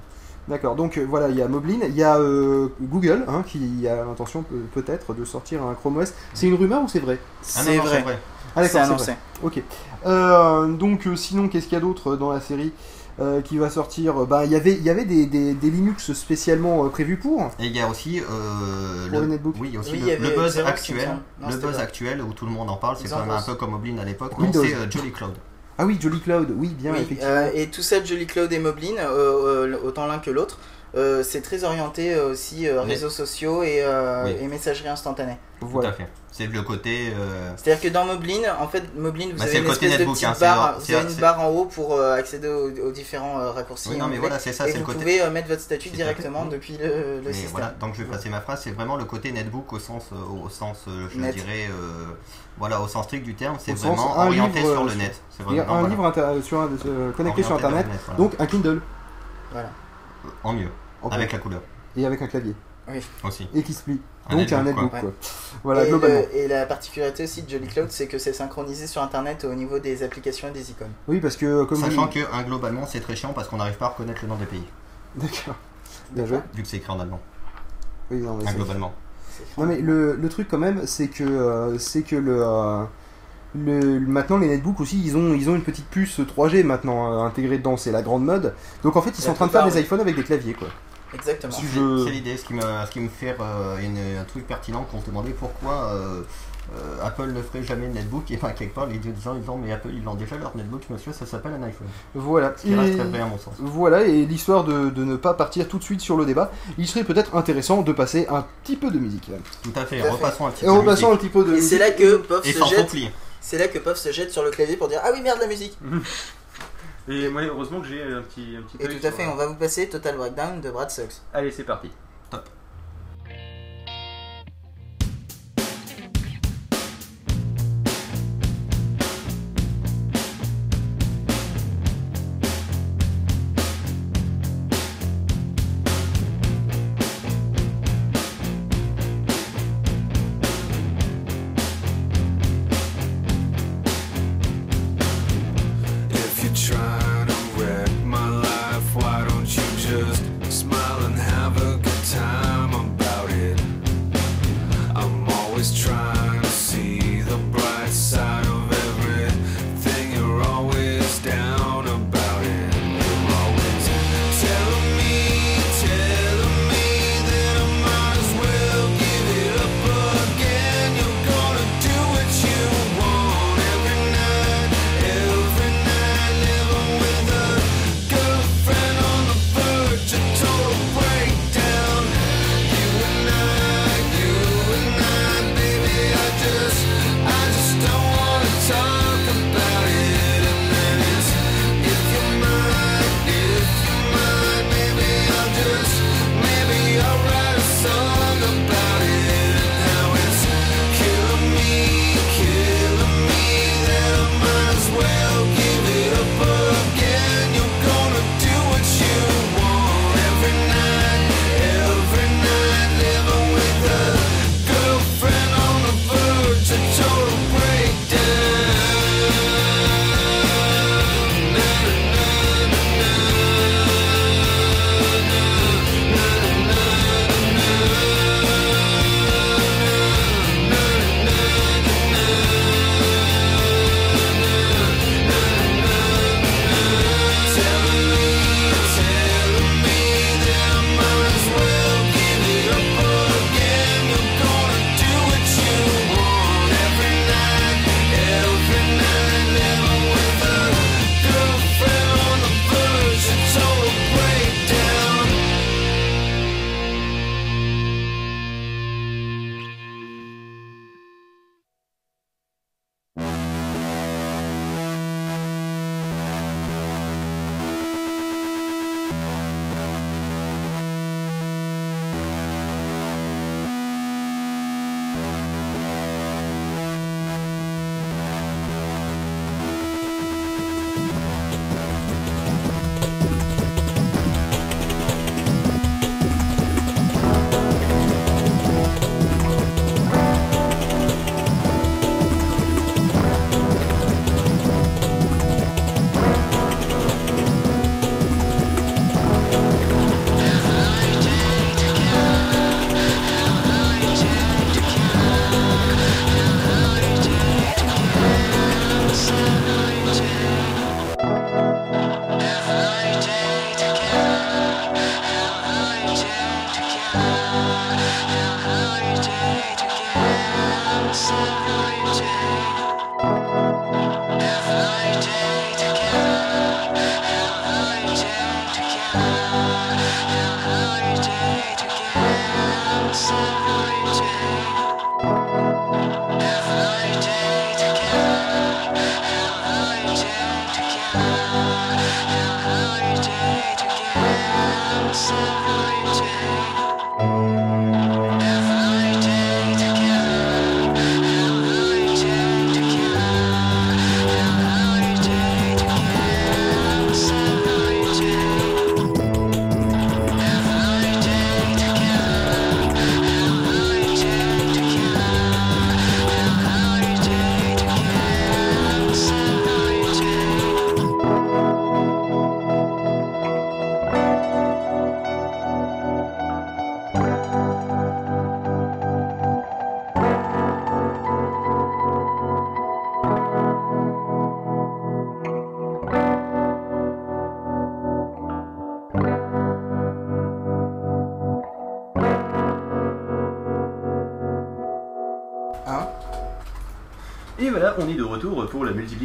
D'accord, donc euh, voilà, il y a Moblin, il y a euh, Google hein, qui a l'intention peut- peut-être de sortir un Chrome OS. C'est une rumeur ou c'est vrai? Ah C'est vrai. Ah C'est annoncé. Ok. Euh, donc sinon, qu'est-ce qu'il y a d'autre dans la série? Euh, qui va sortir Bah, il y avait, il y avait des, des, des Linux spécialement euh, prévus pour. Et il y a aussi euh, le netbook. oui, il y a aussi Oui, le, le buzz Xerox, actuel. Non, le buzz pas. actuel où tout le monde en parle, c'est quand même un peu comme Moblin à l'époque. C'est euh, Jolly Cloud. Ah oui, Jolly Cloud, oui, bien, Oui, effectivement. euh, et tout ça, Jolly Cloud et Moblin, euh, euh, autant l'un que l'autre, euh, c'est très orienté euh, aussi euh, Oui. réseaux sociaux et, euh, Oui. et messagerie instantanée. voilà. Tout à fait. C'est le côté. euh, C'est-à-dire que dans Moblin, en fait, Moblin, vous Bah, avez une espèce de netbook, petite hein, c'est barre, vous c'est- avez une barre en haut pour euh, accéder aux, aux différents euh, raccourcis. Oui, non, mais voilà, c'est ça, et c'est vous le côté. pouvez euh, mettre votre statut directement depuis le, le Mais système. voilà, donc je vais passer ma phrase, c'est vraiment le côté netbook au sens, euh, au sens euh, je Net. dirais, euh, voilà, au sens strict du terme, c'est vraiment orienté livre, sur le net. C'est Il y a vraiment, un voilà, livre inter- sur un- euh, connecté sur internet, voilà. donc un Kindle, en mieux, en avec la couleur et avec un clavier, aussi. et qui se plie. Un Donc un netbook, quoi. Voilà, et, globalement. le- et la particularité aussi de Jolly Cloud, c'est que c'est synchronisé sur internet au niveau des applications et des icônes. Oui, parce que euh, comme Sachant vous... que hein, globalement c'est très chiant parce qu'on n'arrive pas à reconnaître le nom des pays, D'accord. Bien joué. vu que c'est écrit en allemand, Oui, non, mais hein, c'est- globalement. Non mais le, le truc quand même, c'est que euh, c'est que le, euh, le maintenant les netbooks aussi, ils ont ils ont une petite puce 3G maintenant euh, intégrée dedans, c'est la grande mode. Donc en fait, ils sont en train de faire des oui. iPhones avec des claviers quoi. Exactement. Si C'est je- c'est l'idée, ce qui me, ce qui me fait euh, une- un truc pertinent qu'on se demandait pourquoi euh, euh, Apple ne ferait jamais de netbook et pas quelque part les gens ils disent mais Apple ils ont déjà leur netbook monsieur ça s'appelle un iPhone. Voilà. Ce qui reste Et- très vrai à mon sens. Voilà, et l'histoire de, de ne pas partir tout de suite sur le débat, il serait peut-être intéressant de passer un petit peu de musique. Tout à fait, Tout à fait. repassons un petit Et peu. de repassons un musique. petit peu de Et c'est là que Et se jette. C'est là que Puff se jette sur le clavier pour dire ah oui merde la musique. Et moi, heureusement que j'ai un petit, un petit Et tout à fait, on va vous passer Total Breakdown de Brad Sucks. Allez, c'est parti. Thank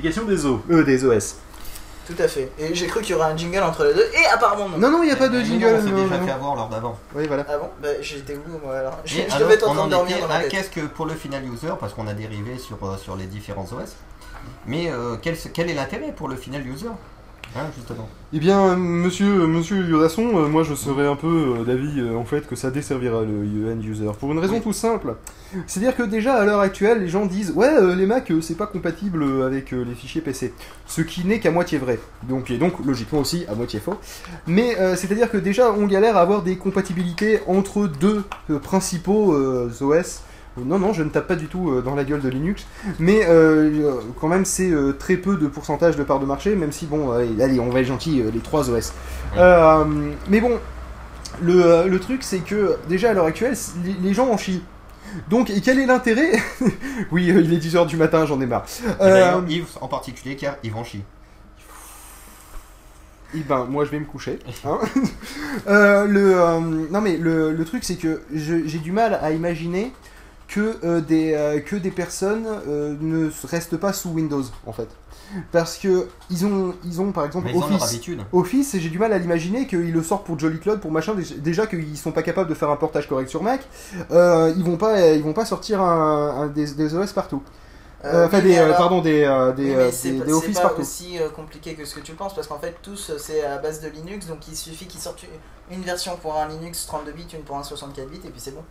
multiplication des os. Euh, des OS. Tout à fait. Et j'ai cru qu'il y aurait un jingle entre les deux, et apparemment non. Non, non, il n'y a pas de jingle. non, On s'est non, déjà non. fait avoir lors d'avant. Oui, voilà. Ah bon? Bah j'étais où moi alors Je, je alors, devais être en on train en de dormir dans ma tête. qu'est-ce que pour le final user, parce qu'on a dérivé sur, euh, sur les différents OS, mais euh, quel, quel est l'intérêt pour le final user? Eh bien, monsieur, monsieur Yodasson, euh, moi je serais un peu euh, d'avis euh, en fait que ça desservira le end user pour une raison Oui. tout simple. C'est-à-dire que déjà à l'heure actuelle, les gens disent ouais euh, les Mac euh, c'est pas compatible euh, avec euh, les fichiers PC, ce qui n'est qu'à moitié vrai. Donc et donc logiquement aussi à moitié faux. Mais euh, c'est-à-dire que déjà on galère à avoir des compatibilités entre deux euh, principaux euh, OS. Non, non, je ne tape pas du tout euh, dans la gueule de Linux, mais euh, euh, quand même c'est euh, très peu de pourcentage de part de marché, même si bon, allez, allez, on va être gentil, les trois OS. Mais bon, le, le truc c'est que déjà à l'heure actuelle, les, les gens en chient. Donc, et quel est l'intérêt Oui, il est 10h du matin, j'en ai marre. Et Yves en particulier, car ils vont chier. Eh ben, moi je vais me coucher. hein. Le, non mais le, le truc c'est que j'ai du mal à imaginer que, euh, des, euh, que des personnes euh, ne restent pas sous Windows en fait. Parce que ils ont, ils ont par exemple Mais ils ont leur Office. habitude. Office, et j'ai du mal à l'imaginer qu'ils le sortent pour Jolly Cloud, pour machin. Déjà- Déjà qu'ils sont pas capables de faire un portage correct sur Mac, euh, ils vont pas, ils vont pas sortir un, un des, des OS partout. Euh, enfin des, euh, pardon, des, euh, des, Oui, euh, mais c'est des- pas- des c'est Office pas partout. aussi euh, compliqué que ce que tu penses parce qu'en fait tous euh, c'est à base de Linux donc il suffit qu'ils sortent une version pour un Linux 32 bits, une pour un 64 bits et puis c'est bon.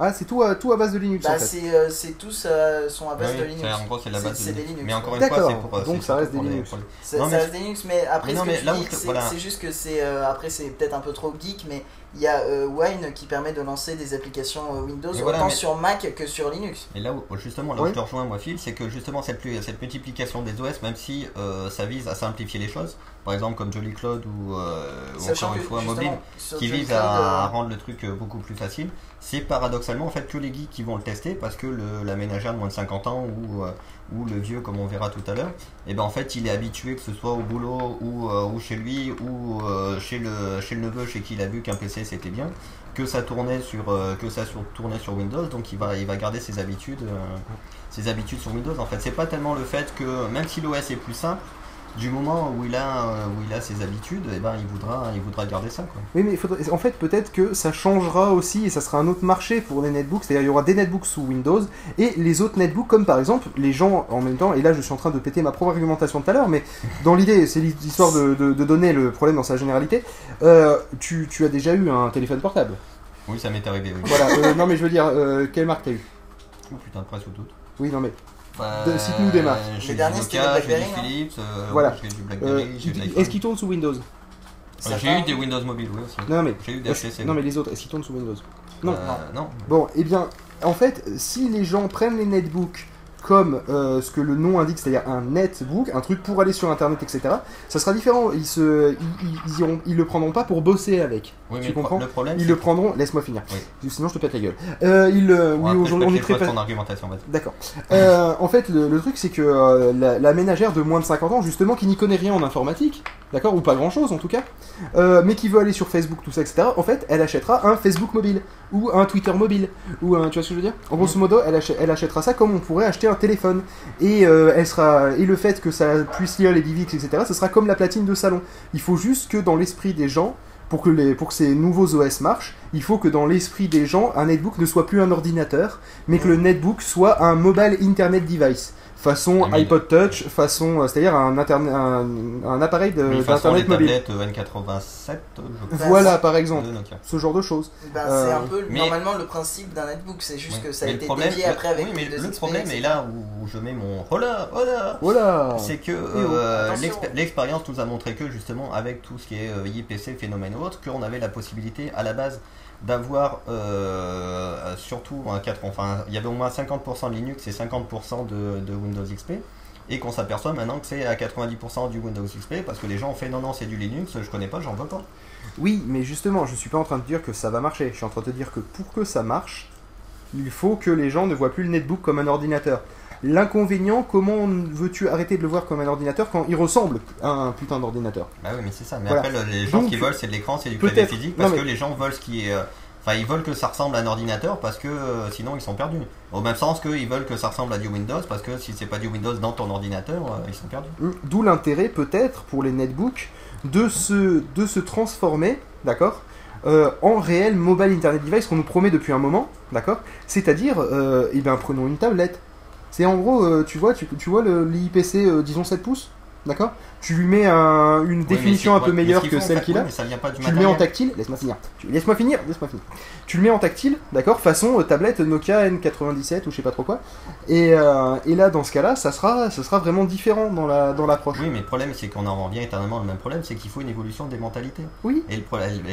Ah, c'est tout, à- tout à base de Linux Bah en fait. c'est euh, c'est tous euh, sont à base Oui, de Linux. En gros, c'est la C'est- base de c'est des Linux. Linux. Mais encore une fois, D'accord. c'est pour. Donc c'est ça reste des Linux. les- Non, ça reste des Linux mais après Mais ce non, que mais tu là où dis je- c'est voilà. c'est juste que c'est euh, après c'est peut-être un peu trop geek mais il y a euh, Wine qui permet de lancer des applications Windows voilà, autant mais- sur Mac que sur Linux. Et là où, justement, là Oui. où je te rejoins, moi, Phil, c'est que justement, cette, plus- cette multiplication des OS, même si euh, ça vise à simplifier les choses, par exemple comme Jolly Cloud ou, euh, encore une fois mobile, qui vise à rendre le truc beaucoup plus facile, c'est paradoxalement en fait que les geeks qui vont le tester parce que le, la ménagère de moins de 50 ans ou, euh, ou le vieux, comme on verra tout à l'heure, et ben en fait il est habitué que ce soit au boulot ou, euh, ou chez lui ou euh, chez, le, chez le neveu chez qui il a vu qu'un PC c'était bien, que ça tournait sur, que ça sur, tournait sur Windows, donc il va, il va garder ses habitudes, ses habitudes sur Windows. En fait, c'est pas tellement le fait que même si l'OS est plus simple, du moment où il a, euh, où il a ses habitudes, et ben il voudra, il voudra garder ça quoi. Oui, mais il faudrait- en fait, peut-être que ça changera aussi et ça sera un autre marché pour les netbooks. C'est-à-dire, il y aura des netbooks sous Windows et les autres netbooks, comme par exemple les gens en même temps. Et là, je suis en train de péter ma propre argumentation tout à l'heure, mais dans l'idée, c'est l'histoire de, de- de donner le problème dans sa généralité. Euh, tu, tu as déjà eu un téléphone portable. Oui, ça m'est arrivé. Oui. Voilà. euh, non, mais je veux dire, euh, quelle marque t'as eu? Oh putain, presque toutes. Oui, non, mais De- cite-nous des marques. J'ai derniers, c'était j'ai Blackberry, Philips, euh, Voilà. ouais, j'ai du euh, Blackberry, est-ce l'iPhone. qu'ils tournent sous Windows? Euh, J'ai eu des Windows mobiles, oui aussi. Non, mais J'ai eu des HTC. non, mais les autres, est-ce qu'ils tournent sous Windows? Non. Euh, non. Bon, eh bien, en fait, si les gens prennent les netbooks comme euh, ce que le nom indique, c'est-à-dire un netbook, un truc pour aller sur Internet, etc., ça sera différent. Ils, se, ils, ils, iront- ils le prendront pas pour bosser avec. Oui, mais Tu pro- comprends le problème, Ils le prendront. Laisse-moi finir. Oui. Sinon, je te pète la gueule. Euh, ils, euh, Bon, oui, aujourd'hui, on est très pas- argumentation. D'accord. Euh, en fait, le, le truc, c'est que euh, la, la ménagère de moins de 50 ans, justement, qui n'y connaît rien en informatique, d'accord, ou pas grand-chose en tout cas, euh, mais qui veut aller sur Facebook, tout ça, etc., en fait, elle achètera un Facebook mobile, ou un Twitter mobile, ou un... Tu vois ce que je veux dire? En grosso modo, elle, achè- elle achètera ça comme on pourrait acheter un téléphone. Et, euh, elle sera, et le fait que ça puisse lire les DivX, etc., ce sera comme la platine de salon. Il faut juste que dans l'esprit des gens, pour que, les, pour que ces nouveaux OS marchent, il faut que dans l'esprit des gens, un netbook ne soit plus un ordinateur, mais que le netbook soit un mobile internet device. Façon iPod Touch, façon, euh, c'est-à-dire un, interne- un, un appareil d'internet mobile. tablettes euh, N87, je crois, Voilà, par exemple, ce genre de choses. Ben, Euh, c'est un peu mais- normalement le principe d'un netbook, c'est juste Oui. que ça a été problème- dévié après avec oui, mais le problème est là où je mets mon oh là, oh là, Voilà. c'est que oh, euh, l'expérience nous a montré que justement avec tout ce qui est euh, IPC, phénomène ou autre, qu'on avait la possibilité à la base d'avoir euh, surtout un 4, enfin il y avait au moins 50% de Linux et 50% de, de Windows XP et qu'on s'aperçoit maintenant que c'est à 90% du Windows XP parce que les gens ont fait non non c'est du Linux, je connais pas, j'en veux pas. Oui, mais justement, je suis pas en train de dire que ça va marcher. Je suis en train de te dire que pour que ça marche, il faut que les gens ne voient plus le netbook comme un ordinateur. L'inconvénient, comment veux-tu arrêter de le voir comme un ordinateur quand il ressemble à un putain d'ordinateur? Bah oui mais c'est ça, mais Voilà. après le- les gens Donc, qui veulent c'est de l'écran, c'est du clavier physique parce non, que les gens veulent ce qui est euh, Enfin, ils veulent que ça ressemble à un ordinateur parce que euh, sinon ils sont perdus. Au même sens qu'ils veulent que ça ressemble à du Windows parce que si c'est pas du Windows dans ton ordinateur, euh, ils sont perdus. Mm. D'où l'intérêt peut-être pour les netbooks de se, de se transformer, d'accord, euh, en réel mobile internet device qu'on nous promet depuis un moment, d'accord? C'est-à-dire, eh ben prenons une tablette. C'est en gros, euh, tu vois, tu, vois l'IPC, euh, disons 7 pouces, d'accord. Tu lui mets un- une définition un peu meilleure que celle qu'il a. mais ça vient pas du Tu le mets en tactile, laisse-moi finir. Laisse-moi finir, laisse-moi finir. Tu le mets en tactile, d'accord, façon euh, tablette Nokia N97 ou je sais pas trop quoi. Et, euh, et là, dans ce cas-là, ça sera, ça sera vraiment différent dans la dans l'approche. Oui, mais le problème, c'est qu'on en revient éternellement au même problème, c'est qu'il faut une évolution des mentalités. Oui. Et le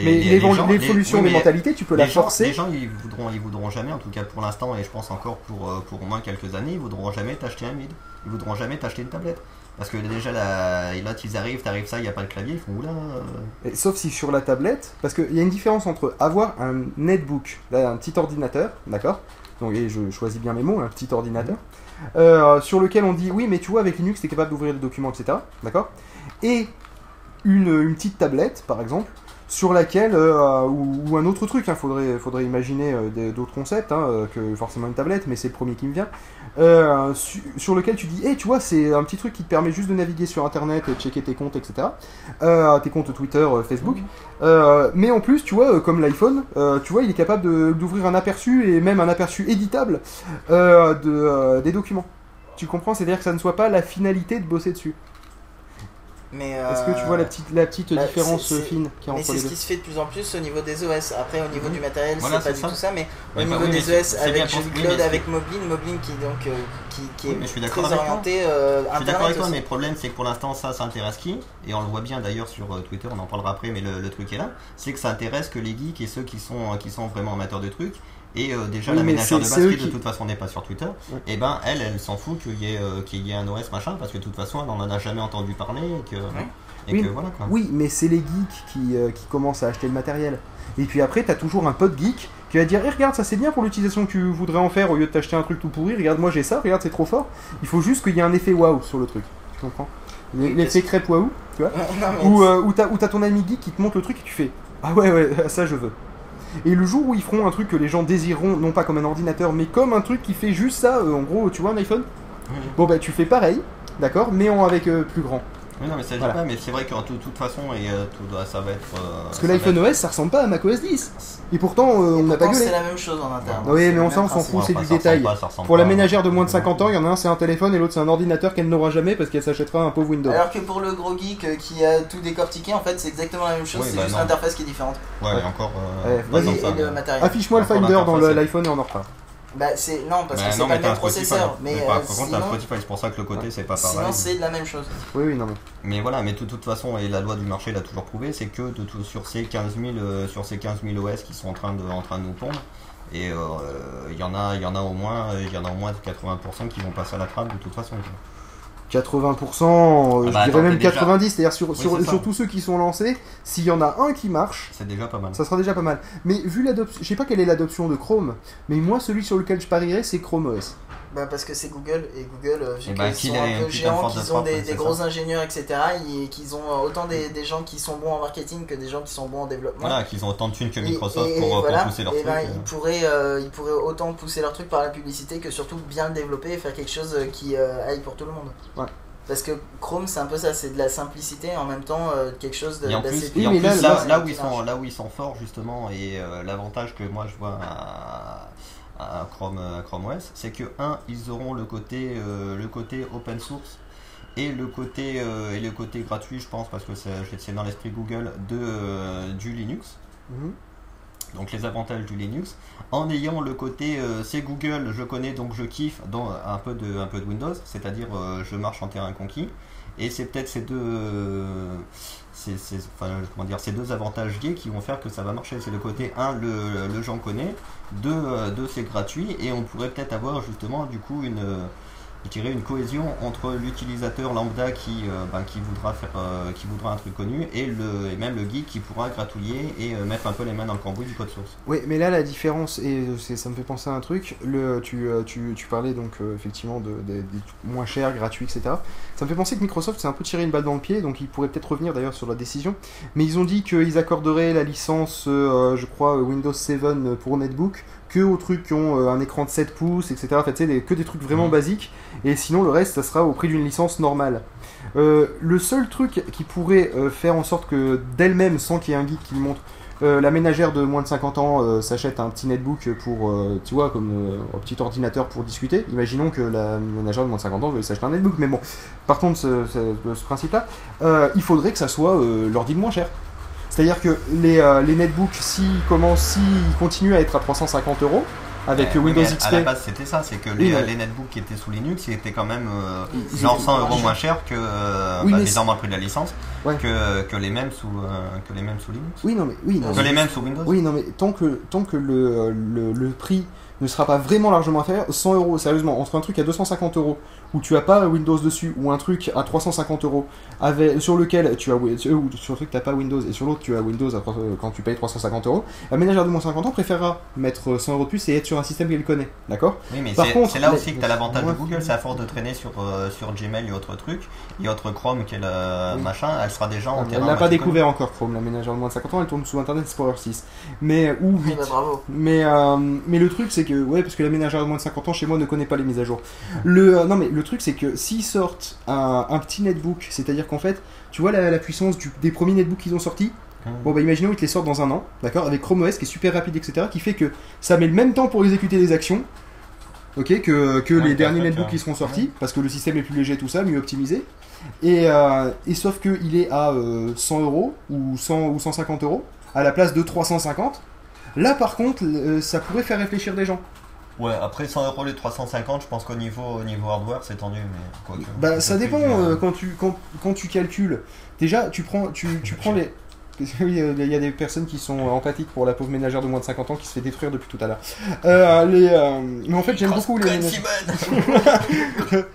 Mais l'évolution des mentalités, tu peux la forcer. Les gens, ils voudront, ils voudront jamais, en tout cas pour l'instant, et je pense encore pour, euh, pour au moins quelques années, ils voudront jamais t'acheter un mid. Ils voudront jamais t'acheter une tablette. Parce que déjà, là, ils arrivent, t'arrives ça, il n'y a pas de clavier, ils font oula. euh, Sauf si sur la tablette, parce qu'il y a une différence entre avoir un netbook, un petit ordinateur, d'accord? Donc, et je choisis bien mes mots, un petit ordinateur, euh, sur lequel on dit oui, mais tu vois, avec Linux, tu es capable d'ouvrir des documents, etc. D'accord? Et une, une petite tablette, par exemple, sur laquelle, euh, ou, ou un autre truc, il faudrait, faudrait imaginer euh, d'autres concepts hein, euh, que forcément une tablette, mais c'est le premier qui me vient, euh, su- sur lequel tu dis, hé, tu vois, c'est un petit truc qui te permet juste de naviguer sur Internet, et de checker tes comptes, etc. Tes comptes Twitter, Facebook. Euh, mais en plus, tu vois, comme l'iPhone, tu vois, il est capable d'ouvrir un aperçu et même un aperçu éditable de, des documents. Tu comprends? C'est-à-dire que ça ne soit pas la finalité de bosser dessus. Mais, Est-ce que tu euh, vois la petite, la petite bah, différence c'est- c'est- fine qui est Mais entre c'est ce qui se fait de plus en plus au niveau des OS. Après, au niveau du matériel, Voilà, c'est pas du ça. tout ça, mais au Ouais, bah niveau oui, mais des OS avec Cloud, avec Moblin, Moblin qui, donc, euh, qui, qui Oui, est mais je suis très d'accord avec toi. orienté euh, Je suis d'accord avec toi, mais le problème c'est que pour l'instant ça, ça intéresse qui? Et on le voit bien d'ailleurs sur euh, Twitter, on en parlera après, mais le, le truc est là. C'est que ça intéresse que les geeks et ceux qui sont, qui sont vraiment amateurs de trucs. Et euh, déjà Oui, la ménagère de eux qui de toute façon n'est pas sur Twitter, Ouais. et ben elle, elle s'en fout qu'il y, ait, euh, qu'il y ait un OS machin, parce que de toute façon elle en a jamais entendu parler et que, et Oui, que voilà quoi. Oui, mais c'est les geeks qui, euh, qui commencent à acheter le matériel. Et puis après, t'as toujours un pote geek qui va dire Eh, Regarde, ça c'est bien pour l'utilisation que tu voudrais en faire au lieu de t'acheter un truc tout pourri. Regarde, moi j'ai ça, regarde, c'est trop fort. Il faut juste qu'il y ait un effet waouh sur le truc. Tu comprends? L'effet crêpe waouh, tu vois? Ou euh, où t'as où t'as ton ami geek qui te montre le truc et tu fais Ah ouais, ouais, ça je veux. Et le jour où ils feront un truc que les gens désireront, non pas comme un ordinateur, mais comme un truc qui fait juste ça, euh, en gros, tu vois un iPhone Bon bah tu fais pareil, d'accord, mais en avec euh, plus grand. Oui, non, mais ça Voilà. pas, mais c'est vrai qu'en tout- toute façon, et, euh, tout, doit- ça va être. euh, Parce que l'iPhone être- OS ça ressemble pas à macOS 10. Et pourtant, euh, Et on n'a pas gueulé. c'est la même chose en interne. Oui, mais on s'en fout, c'est du détail. pas, Pour la pas. ménagère de moins de 50 ans, il y en a un c'est un téléphone et l'autre c'est un ordinateur qu'elle n'aura jamais parce qu'elle s'achètera un pauvre Windows. Alors que pour le gros geek euh, qui a tout décortiqué, en fait, c'est exactement la même chose, Oui, c'est bah juste l'interface qui est différente. Ouais, Ouais. et encore. Ouais, euh, vas-y, mais-. Affiche-moi le Finder dans l'iPhone et on en reparle. Bah, c'est non, parce Bah que c'est pas le même processeur. Mais Mais euh, par contre, t'as sinon, Spotify, c'est pour ça que le côté c'est pas sinon pareil. c'est de la même chose. Oui, oui, non, mais. Mais voilà, mais de toute façon, et la loi du marché l'a toujours prouvé, c'est que de tout, sur, ces 15 000, euh, sur ces 15 000 OS qui sont en train de, en train de nous pondre, et euh, il y en a, il y en a au moins, il y en a au moins 80% qui vont passer à la trappe de toute façon. Quoi. 80%, euh, Ah bah je dirais attends, même t'es déjà- 90, c'est-à-dire sur, tous ceux qui sont lancés, s'il y en a un qui marche, C'est déjà pas mal. ça sera déjà pas mal. Mais vu l'adoption, je sais pas quelle est l'adoption de Chrome, mais moi celui sur lequel je parierais c'est Chrome OS. Bah parce que c'est Google et Google euh, vu ben, qu'ils qu'il sont un peu géants, qu'ils ont des, gros ça. ingénieurs etc et qu'ils ont euh, autant des, des gens qui sont bons en marketing que des gens qui sont bons en développement. Voilà, qu'ils ont autant de thunes que Microsoft et- et pour, pour voilà, pousser leur et truc. ben, euh. ils, pourraient, euh, ils pourraient autant pousser leur truc par la publicité que surtout bien le développer et faire quelque chose euh, qui euh, aille pour tout le monde. Ouais. Parce que Chrome c'est un peu ça, c'est de la simplicité et en même temps euh, quelque chose de- Et en d'assez plus, et en Oui, mais plus, là, là, là, là où ils sont, là où ils sont forts justement, et euh, l'avantage que moi je vois à, à Chrome, à Chrome OS, c'est que un, ils auront le côté, euh, le côté open source et le côté euh, et le côté gratuit, je pense, parce que c'est dans l'esprit Google de euh, du Linux. Mhm. Donc les avantages du Linux, en ayant le côté c'est Google, je connais donc je kiffe, dans un peu de, un peu de Windows, c'est-à-dire je marche en terrain conquis. Et c'est peut-être ces deux, ces, ces- ces deux avantages liés qui vont faire que ça va marcher. C'est le côté 1, le, le j'en connais, 2, c'est gratuit, et on pourrait peut-être avoir justement du coup une, je dirais, une cohésion entre l'utilisateur lambda qui, euh, ben, qui, voudra faire, euh, qui voudra un truc connu et, le, et même le geek qui pourra gratouiller et euh, mettre un peu les mains dans le cambouis du code source. Oui, mais là la différence, et ça me fait penser à un truc, le, tu, tu, tu parlais donc effectivement de, de- des trucs moins chers, gratuits, etc. Ça me fait penser que Microsoft s'est un peu tiré une balle dans le pied, donc ils pourraient peut-être revenir d'ailleurs sur la décision. Mais ils ont dit qu'ils accorderaient la licence, je crois, Windows 7 pour netbook que aux trucs qui ont euh, un écran de 7 pouces, etc. En fait, tu sais, des- que des trucs vraiment Mhm. basiques, et sinon le reste, ça sera au prix d'une licence normale. Euh, le seul truc qui pourrait euh, faire en sorte que d'elle-même, sans qu'il y ait un geek qui le montre, euh, la ménagère de moins de 50 ans s'achète un petit netbook pour, tu vois, comme un petit ordinateur pour discuter. Imaginons que la ménagère de moins de 50 ans veuille s'acheter un netbook, mais bon, partons de ce, ce- principe-là, il faudrait que ça soit l'ordi le moins cher. C'est-à-dire que les, euh, les netbooks, s'ils commencent, s'ils continuent à être à 350 euros, avec Windows mais XP, À la base, c'était ça, c'est que Oui, les, netbooks qui étaient sous Linux, ils étaient quand même euh, Ils- genre étaient 100 moins euros moins cher que, euh, Oui, bah, le prix de la licence, Ouais. que, que, les mêmes sous, euh, que les mêmes sous Linux. oui, non, mais, oui, non, Que mais- les mêmes sous Windows. Oui, non, mais tant que, tant que le, le, le prix ne sera pas vraiment largement inférieur, 100 euros, sérieusement, entre un truc à 250 euros où tu as pas Windows dessus ou un truc à 350 euros avec, sur lequel tu as euh, ou sur le truc t'as pas Windows et sur l'autre tu as Windows à 300 quand tu payes 350 euros, la ménagère de moins 50 ans préférera mettre 100 euros de plus et être sur un système qu'elle connaît, d'accord? Oui, mais Par c'est contre, c'est là aussi que tu as l'avantage de. Google, c'est à force de traîner sur, euh, sur Gmail et autres trucs, et autre Chrome qui est le Oui. machin, elle sera déjà en Elle terrain. l'a pas découvert encore Chrome, la ménagère de moins de 50 ans, elle tourne sous Internet Explorer 6, mais ou 8. Ben, bravo. Mais, euh, mais le truc c'est que ouais parce que la ménagère de moins de 50 ans chez moi ne connaît pas les mises à jour. Le euh, non mais le truc c'est que s'ils sortent un, un petit netbook, c'est-à-dire qu'en fait tu vois la, la puissance du- des premiers netbooks qu'ils ont sortis. connu. Bon bah imaginons ils te les sortent dans un an, d'accord, avec Chrome OS qui est super rapide etc. qui fait que ça met le même temps pour exécuter les actions. Ok, que, que Ouais, les à derniers netbooks qui seront sortis, parce que le système est plus léger, tout ça, mieux optimisé. Et, euh, et sauf qu'il est à euh, 100 euros ou 100 ou 150 euros à la place de 350. Là par contre, euh, ça pourrait faire réfléchir des gens. Ouais, après 100 euros les 350, je pense qu'au niveau, au niveau hardware c'est tendu, mais quoi que. Bah ça dépend euh, quand tu quand, quand tu calcules. Déjà tu prends tu, tu prends les oui, euh, il y a des personnes qui sont empathiques pour la pauvre ménagère de moins de 50 ans qui se fait détruire depuis tout à l'heure. Euh, les, euh, mais en fait, j'aime beaucoup les ménagères.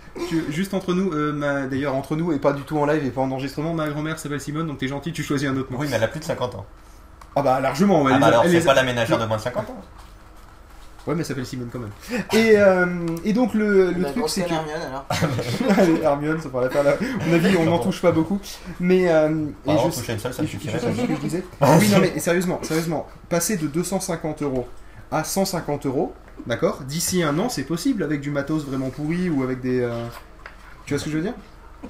Juste entre nous, ma- d'ailleurs entre nous et pas du tout en live et pas en enregistrement, ma grand-mère s'appelle Simone, donc t'es gentil, tu choisis un autre nom. Oui, mais elle a plus de 50 ans. Ah bah largement, ouais, Ah bah les alors c'est les pas la ménagère de moins de 50 ans. Ouais, mais elle s'appelle Simone quand même. Et, euh, et donc le, truc c'est que... Hermione, alors. Allez, Hermione, ça la faire là. À mon avis, on n'en touche pas beaucoup. Mais... Euh, et Alors, je- toucher une seule, ça Et je- suffirait. je sais ce que je disais. oui, non, mais sérieusement, sérieusement, passer de 250 euros à 150 euros, d'accord? D'ici un an, c'est possible avec du matos vraiment pourri ou avec des. euh, Tu vois ce que je veux dire?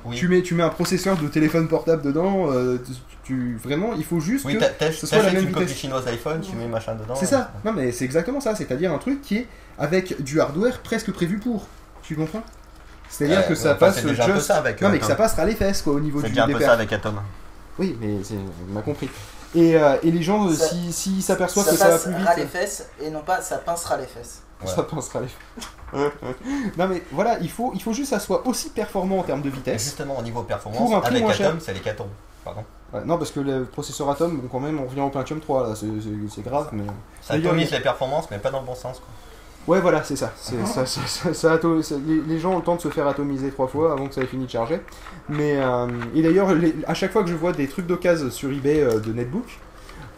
Oui. tu, mets, tu mets un processeur de téléphone portable dedans, euh, tu, tu- vraiment, il faut juste Oui, que. ce soit la même une copie vitesse. chinoise iPhone, tu mets machin dedans. C'est ça Non, mais c'est exactement ça, c'est-à-dire un truc qui est avec du hardware presque prévu pour. Tu comprends? C'est-à-dire Euh, que ça enfin, passe C'est déjà un peu just. ça avec. Non, euh, mais que ça passera les fesses quoi au niveau C'est du déjà un peu ça avec Atom. Oui, mais on a compris. Et, euh, et les gens, euh, Ça- si- s'ils s'aperçoivent Ça que ça va passe plus vite. ras les fesses et non pas ça pincera les fesses. Ouais. Ça pensera les. non mais voilà, il faut, il faut juste que ça soit aussi performant en termes de vitesse. justement, au niveau performance, Pour un prix avec moins Atom, c'est les Caton. Pardon. Ouais, non parce que le processeur Atom, bon, quand même, on revient au Pentium 3 là, c'est- grave, mais. Ça atomise les performances, mais pas dans le bon sens. Quoi. Ouais voilà, c'est ça. C'est- ça, ça- ça- ça ato- ça- les, les gens ont le temps de se faire atomiser trois fois avant que ça ait fini de charger. Mais euh, et d'ailleurs, les- à chaque fois que je vois des trucs d'occasion sur eBay euh, de netbook,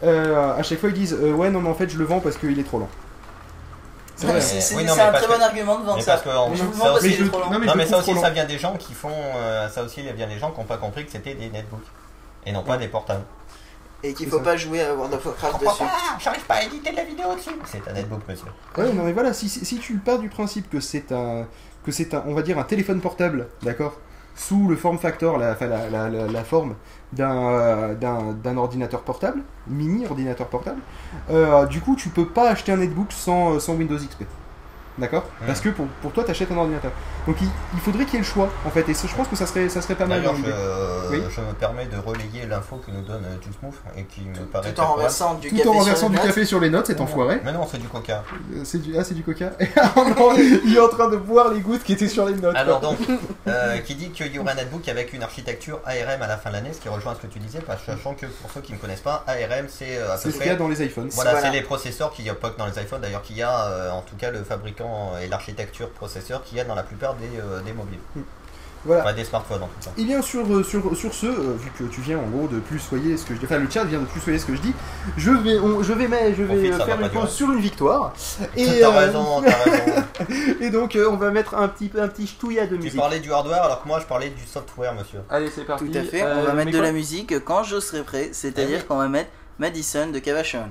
euh, à chaque fois ils disent euh, ouais non mais en fait je le vends parce qu'il est trop lent. C'est Oui, un très que- bon argument de vendre Mais ça. non, mais ça aussi ça vient des gens qui font euh, ça aussi il vient des gens qui n'ont pas compris que c'était des netbooks et non pas des portables. Et qu'il faut ça. pas jouer à World of Warcraft dessus. j'arrive pas à éditer de la vidéo dessus. C'est un netbook monsieur. Ouais, non mais voilà, si, si, si tu pars du principe que c'est un, que c'est un, on va dire un téléphone portable, d'accord, sous le form factor, la, la, la, forme d'un, euh, d'un, ordinateur portable, mini ordinateur portable, euh, du coup tu peux pas acheter un netbook sans, sans Windows XP. D'accord Parce que pour, pour toi, t'achètes un ordinateur. Donc il, il faudrait qu'il y ait le choix, en fait. Et ça, je pense que ça serait, ça serait pas mal. Je, je me permets de relayer l'info que nous donne euh, Juice et qui me paraît Tout en renversant du Tout café en sur renversant une du café sur les notes, cet enfoiré. Mais non c'est du coca. Euh, C'est du, ah, c'est du coca. non, il est en train de boire les gouttes qui étaient sur les notes. Alors donc, euh, qui dit qu'il y aura un netbook avec une architecture ARM à la fin de l'année, ce qui rejoint ce que tu disais, parce que sachant que pour ceux qui ne connaissent pas, ARM c'est euh, à peu c'est ce qu'il y a près... dans les iPhones. Voilà, Voilà. c'est les processeurs qu'il y a pas que dans les iPhones, d'ailleurs qu'il y a euh, en tout cas le fabricant et l'architecture processeur qu'il y a dans la plupart des, euh, des mobiles. Voilà. Enfin, des smartphones en tout cas. Et bien sur, euh, sur, sur ce, euh, vu que tu viens en gros de plus soyer ce que je dis, enfin le chat vient de plus soyer ce que je dis, je vais, on- je vais, mettre- je vais faire une pause sur une victoire. Et, T'as euh, raison, t'as raison. et donc euh, on va mettre un petit, un petit ch'touillat de tu musique. parlais du hardware alors que moi je parlais du software, monsieur. Allez c'est parti. Tout à fait, Euh, on va mais mettre de la musique quand je serai prêt, c'est-à-dire Eh oui. qu'on va mettre Madison de Cavachon.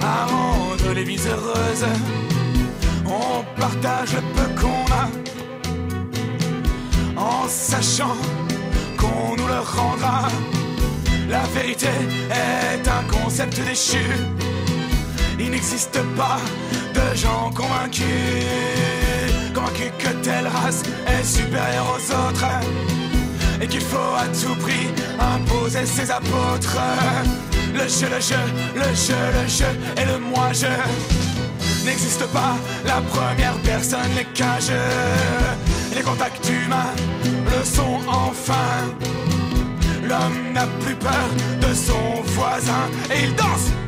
À rendre les vies heureuses. On partage le peu qu'on a en sachant qu'on nous le rendra. La vérité est un concept déchu. Il n'existe pas de gens convaincus, convaincus que telle race est supérieure aux autres et qu'il faut à tout prix imposer ses apôtres. Le jeu, le jeu, le jeu, le jeu et le moi-je n'existe pas. La première personne n'est qu'un. Les contacts humains le sont enfin. L'homme n'a plus peur de son voisin et il danse.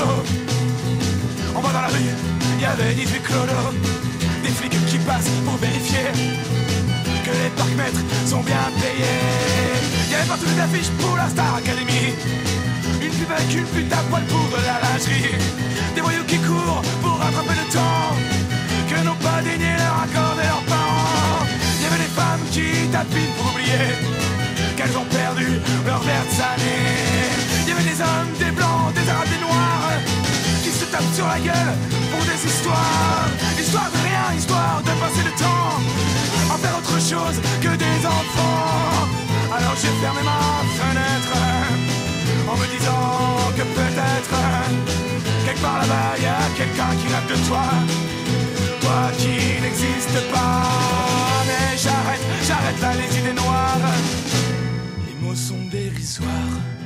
On va dans la rue, il y avait 18 clodos. Des flics qui passent pour vérifier que les parcs-mètres sont bien payés. Il y avait partout des affiches pour la Star Academy. Une pub avec une pute à poil pour de la lingerie. Des voyous qui courent pour rattraper le temps que n'ont pas daigné leur accorder leurs parents. Il y avait des femmes qui tapinent pour oublier qu'elles ont perdu leurs vertes années. Des hommes, des blancs, des arabes, des noirs qui se tapent sur la gueule pour des histoires. Histoire de rien, histoire de passer le temps en faire autre chose que des enfants. Alors j'ai fermé ma fenêtre en me disant que peut-être quelque part là-bas y a quelqu'un qui rêve de toi. Toi qui n'existe pas. Mais j'arrête, j'arrête là les idées noires. Les mots sont dérisoires.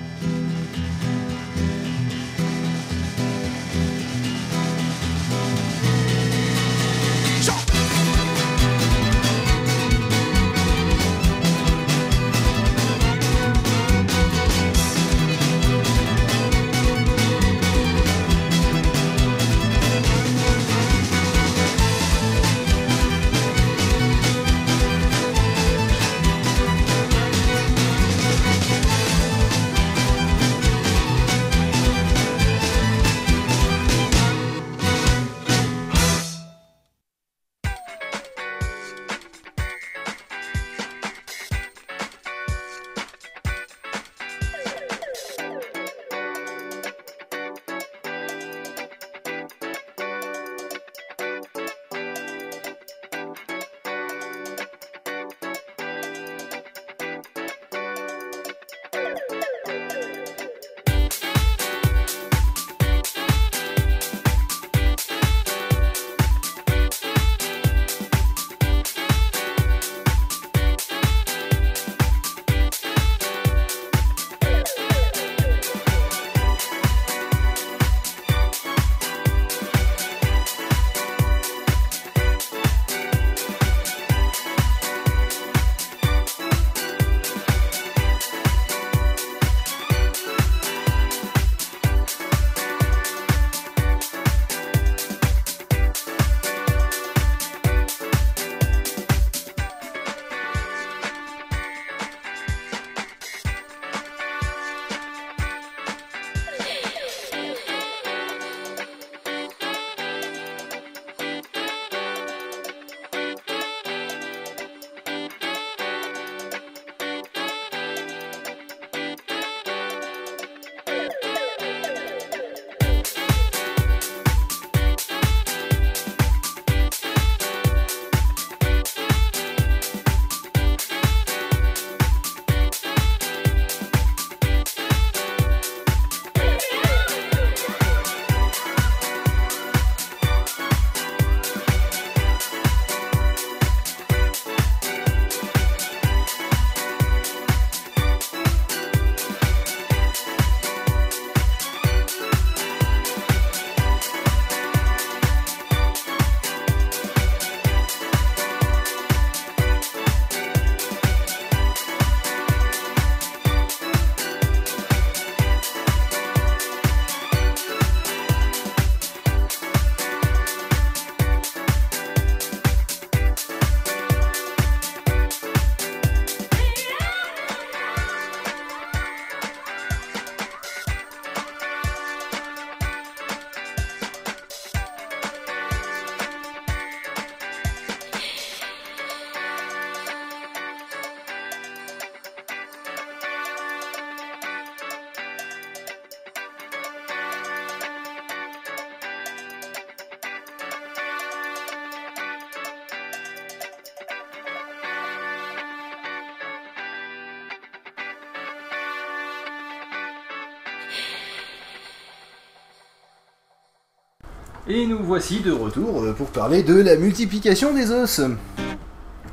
Voici de retour. euh, pour parler de la multiplication des os.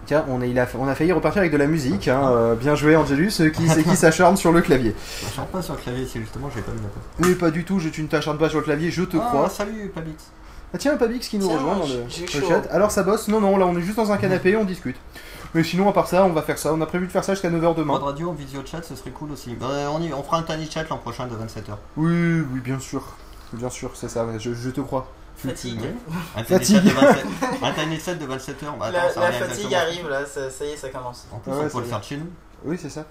Tiens, on, est, il a, on a failli repartir avec de la musique. hein, euh, bien joué, Angelus, euh, qui, qui s'acharne sur le clavier. Je chante pas sur le clavier, c'est justement, j'ai pas mis la. Mais pas du tout, je, tu ne t'acharnes pas sur le clavier, je te Ah, crois. salut, Pabix. Ah, tiens, Pabix qui nous Tiens, rejoint dans le, le chat. Alors ça bosse? Non, non, là on est juste dans un canapé, on discute. Mais sinon, à part ça, on va faire ça. On a prévu de faire ça jusqu'à 9h Mode demain. radio, visio chat, ce serait cool aussi. Bah, on, y, on fera un tiny chat l'an prochain de 27h. Oui, oui, bien sûr. Bien sûr, c'est ça, je, je te crois. Fatigue. Un tiny Fatigue. de 27 un tiny chat de 27h. Bah, attends, La, ça la revient fatigue arrive là, ça, ça y est, ça commence. En plus, Ah ouais, on peut le faire chez nous. Oui, c'est ça.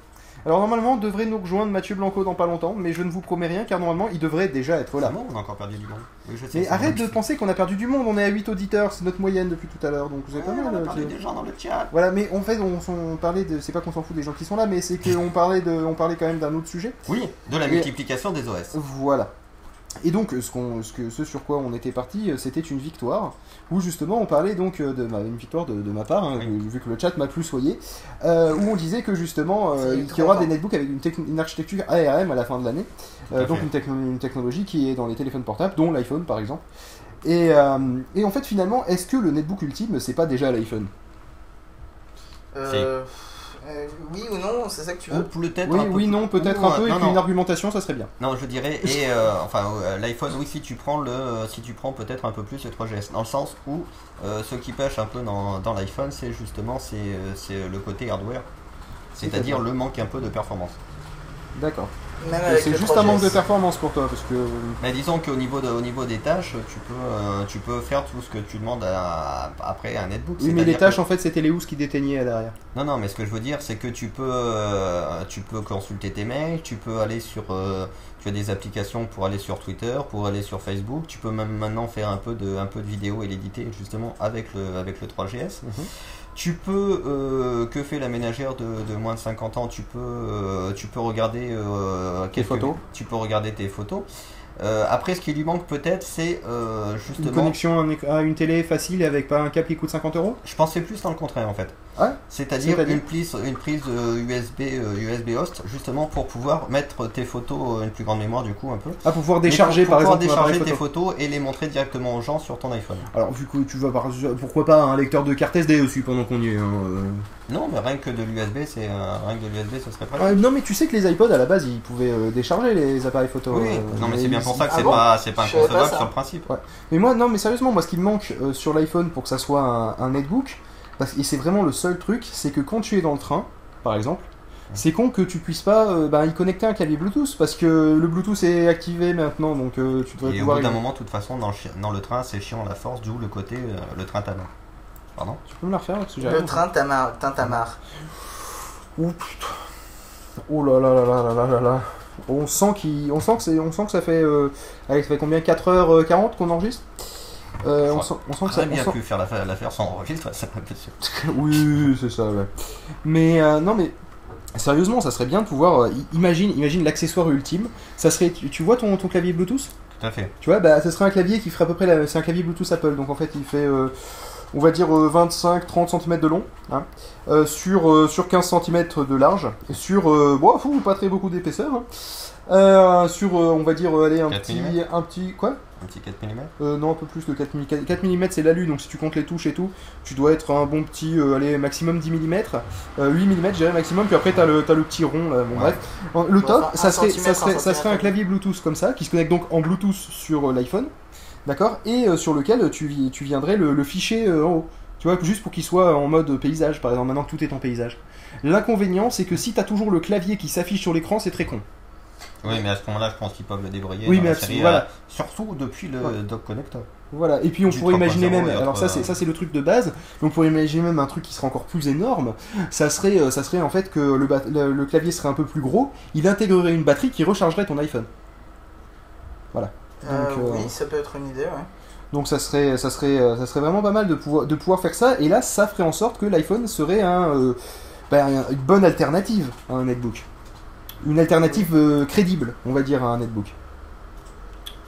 Alors normalement, devrait nous rejoindre Mathieu Blanco dans pas longtemps, mais je ne vous promets rien car normalement, il devrait déjà être là. Bon, on a encore perdu du monde. Oui, je sais, Mais arrête de penser qu'on a perdu du monde, on est à 8 auditeurs, c'est notre moyenne depuis tout à l'heure, donc c'est pas Ouais, mal. on a perdu des gens dans le chat. Voilà, mais en fait, on, on parlait de. C'est pas qu'on s'en fout des gens qui sont là, mais c'est qu'on parlait, de, on parlait quand même d'un autre sujet. Oui, de la Et- multiplication des OS. Voilà. Et donc, ce, qu'on, ce, que, ce sur quoi on était parti, euh, c'était une victoire, où justement on parlait donc euh, de ma, une victoire de, de ma part, hein, Oui. vu que le chat m'a plus soyé, euh, où on disait que justement euh, qu'il y aura des netbooks avec une, architecture ARM à la fin de l'année, Euh, donc une, techno- une technologie qui est dans les téléphones portables, dont l'iPhone par exemple. Et, euh, et en fait, finalement, est-ce que le netbook ultime, c'est pas déjà l'iPhone? Euh, oui ou non, c'est ça que tu Ou veux peut-être Oui, un peu oui, plus- non, peut-être ou, un peu, et non, puis non. une argumentation, ça serait bien. Non, je dirais, et euh, enfin, euh, l'iPhone, oui, si tu prends le, si tu prends peut-être un peu plus le 3GS, dans le sens où euh, ce qui pêche un peu dans, dans l'iPhone, c'est justement c'est, euh, c'est le côté hardware, c'est-à-dire C'est-à-dire le manque un peu de performance. D'accord. C'est juste un manque de 3GS. performance pour toi, parce que. Mais disons qu'au niveau, de, au niveau des tâches, tu peux, euh, tu peux faire tout ce que tu demandes à- après à un netbook. Oui, mais les tâches, que- en fait, c'était les housses qui déteignaient à l'arrière. Non, non, mais ce que je veux dire, c'est que tu peux, euh, tu peux consulter tes mails, tu peux aller sur, euh, tu as des applications pour aller sur Twitter, pour aller sur Facebook, tu peux même maintenant faire un peu de, un peu de vidéo et l'éditer justement avec le, avec le 3GS. Mhm. Tu peux, euh, que fait la ménagère de, de moins de 50 ans? Tu peux, euh, tu peux regarder euh, quelques- photos? Tu peux regarder tes photos. Euh, après, ce qui lui manque peut-être, c'est euh, Une justement. connexion à une télé facile avec pas un câble qui coûte 50 euros? Je pensais plus dans le contraire en fait. Ah C'est-à-dire C'est-à-dire une prise, une prise USB, euh, USB host, justement pour pouvoir mettre tes photos, une plus grande mémoire du coup un peu. Ah, pour pouvoir décharger pour par pouvoir exemple appareil décharger tes photo. photos et les montrer directement aux gens sur ton iPhone. Alors, vu que tu vas par. Pourquoi pas un lecteur de carte SD aussi pendant qu'on y est hein, euh. Non, mais rien que de l'USB, c'est euh, rien que de l'USB, ce serait pratique. Ah, Non, mais tu sais que les iPods à la base ils pouvaient euh, décharger les appareils photo. oui, euh, non mais c'est bien pour ça que Ah c'est bon pas, c'est pas pas inconcevable ça. sur le principe. Mais moi, non, mais sérieusement, moi ce qui me manque euh, sur l'iPhone pour que ça soit un, un netbook, parce, et c'est vraiment le seul truc, c'est que quand tu es dans le train, par exemple, c'est con que tu puisses pas euh, bah, y connecter un clavier Bluetooth, parce que le Bluetooth est activé maintenant, donc euh, tu devrais Et au pouvoir. bout d'un y- moment, de toute façon, dans le, chi- dans le train, c'est chiant la force, d'où le côté, euh, le train ta main. Tu peux me la refaire parce que Le train Tamar, Tintamarre. Ouh putain. Oh là là là là là là là. On sent, on sent, que, ça fait. Euh, allez, ça fait combien 4h40 euh, qu'on enregistre? Euh, on, sent, on sent que ça. Très bien on sent- pu faire l'affaire, sans enregistrer, ça m'a Oui, oui, c'est ça, ouais. Mais non, mais sérieusement, ça serait bien de pouvoir. imagine imagine l'accessoire ultime. Ça serait, tu, vois ton, ton clavier Bluetooth? Tout à fait. Tu vois, bah, ça serait un clavier qui ferait à peu près. C'est un clavier Bluetooth Apple, donc en fait, il fait on va dire 25-30 cm de long, hein, euh, sur, euh, sur 15 cm de large, et sur, euh, bon, fou, pas très beaucoup d'épaisseur, hein. Euh, sur, euh, on va dire, euh, allez, un 4 petit, mm. un petit, quoi? Un petit 4 mm. euh, non, un peu plus, le 4 mm. 4 mm c'est l'alu, donc si tu comptes les touches et tout, tu dois être un bon petit, euh, allez, maximum 10 mm, euh, 8 mm, je dirais maximum, puis après t'as le, t'as le petit rond, là, bon Ouais. bref. En- Le Bon, top, ça un serait, ça, serait, un ça serait un clavier Bluetooth comme ça, qui se connecte donc en Bluetooth sur euh, l'iPhone, d'accord, et euh, sur lequel tu, vi- tu viendrais le, le fichier euh, en haut. Tu vois, juste pour qu'il soit en mode paysage, par exemple, maintenant que tout est en paysage. L'inconvénient, c'est que si t'as toujours le clavier qui s'affiche sur l'écran, c'est très con. Oui, mais à ce moment-là, je pense qu'ils peuvent le débrouiller. Oui, dans mais la série, voilà. euh, surtout depuis le Ouais. dock connector. Voilà, et puis on Du pourrait imaginer 3.0 même, alors ça c'est ça c'est le truc de base, mais on pourrait imaginer même un truc qui serait encore plus énorme. Ça serait euh, ça serait en fait que le, bat- le, le clavier serait un peu plus gros, il intégrerait une batterie qui rechargerait ton iPhone. Euh, Donc, euh, Oui, ça peut être une idée, ouais. Donc ça serait ça serait euh, ça serait vraiment pas mal de pouvoir de pouvoir faire ça, et là ça ferait en sorte que l'iPhone serait un, euh, un- une bonne alternative à un netbook, une alternative euh, crédible, on va dire à un netbook.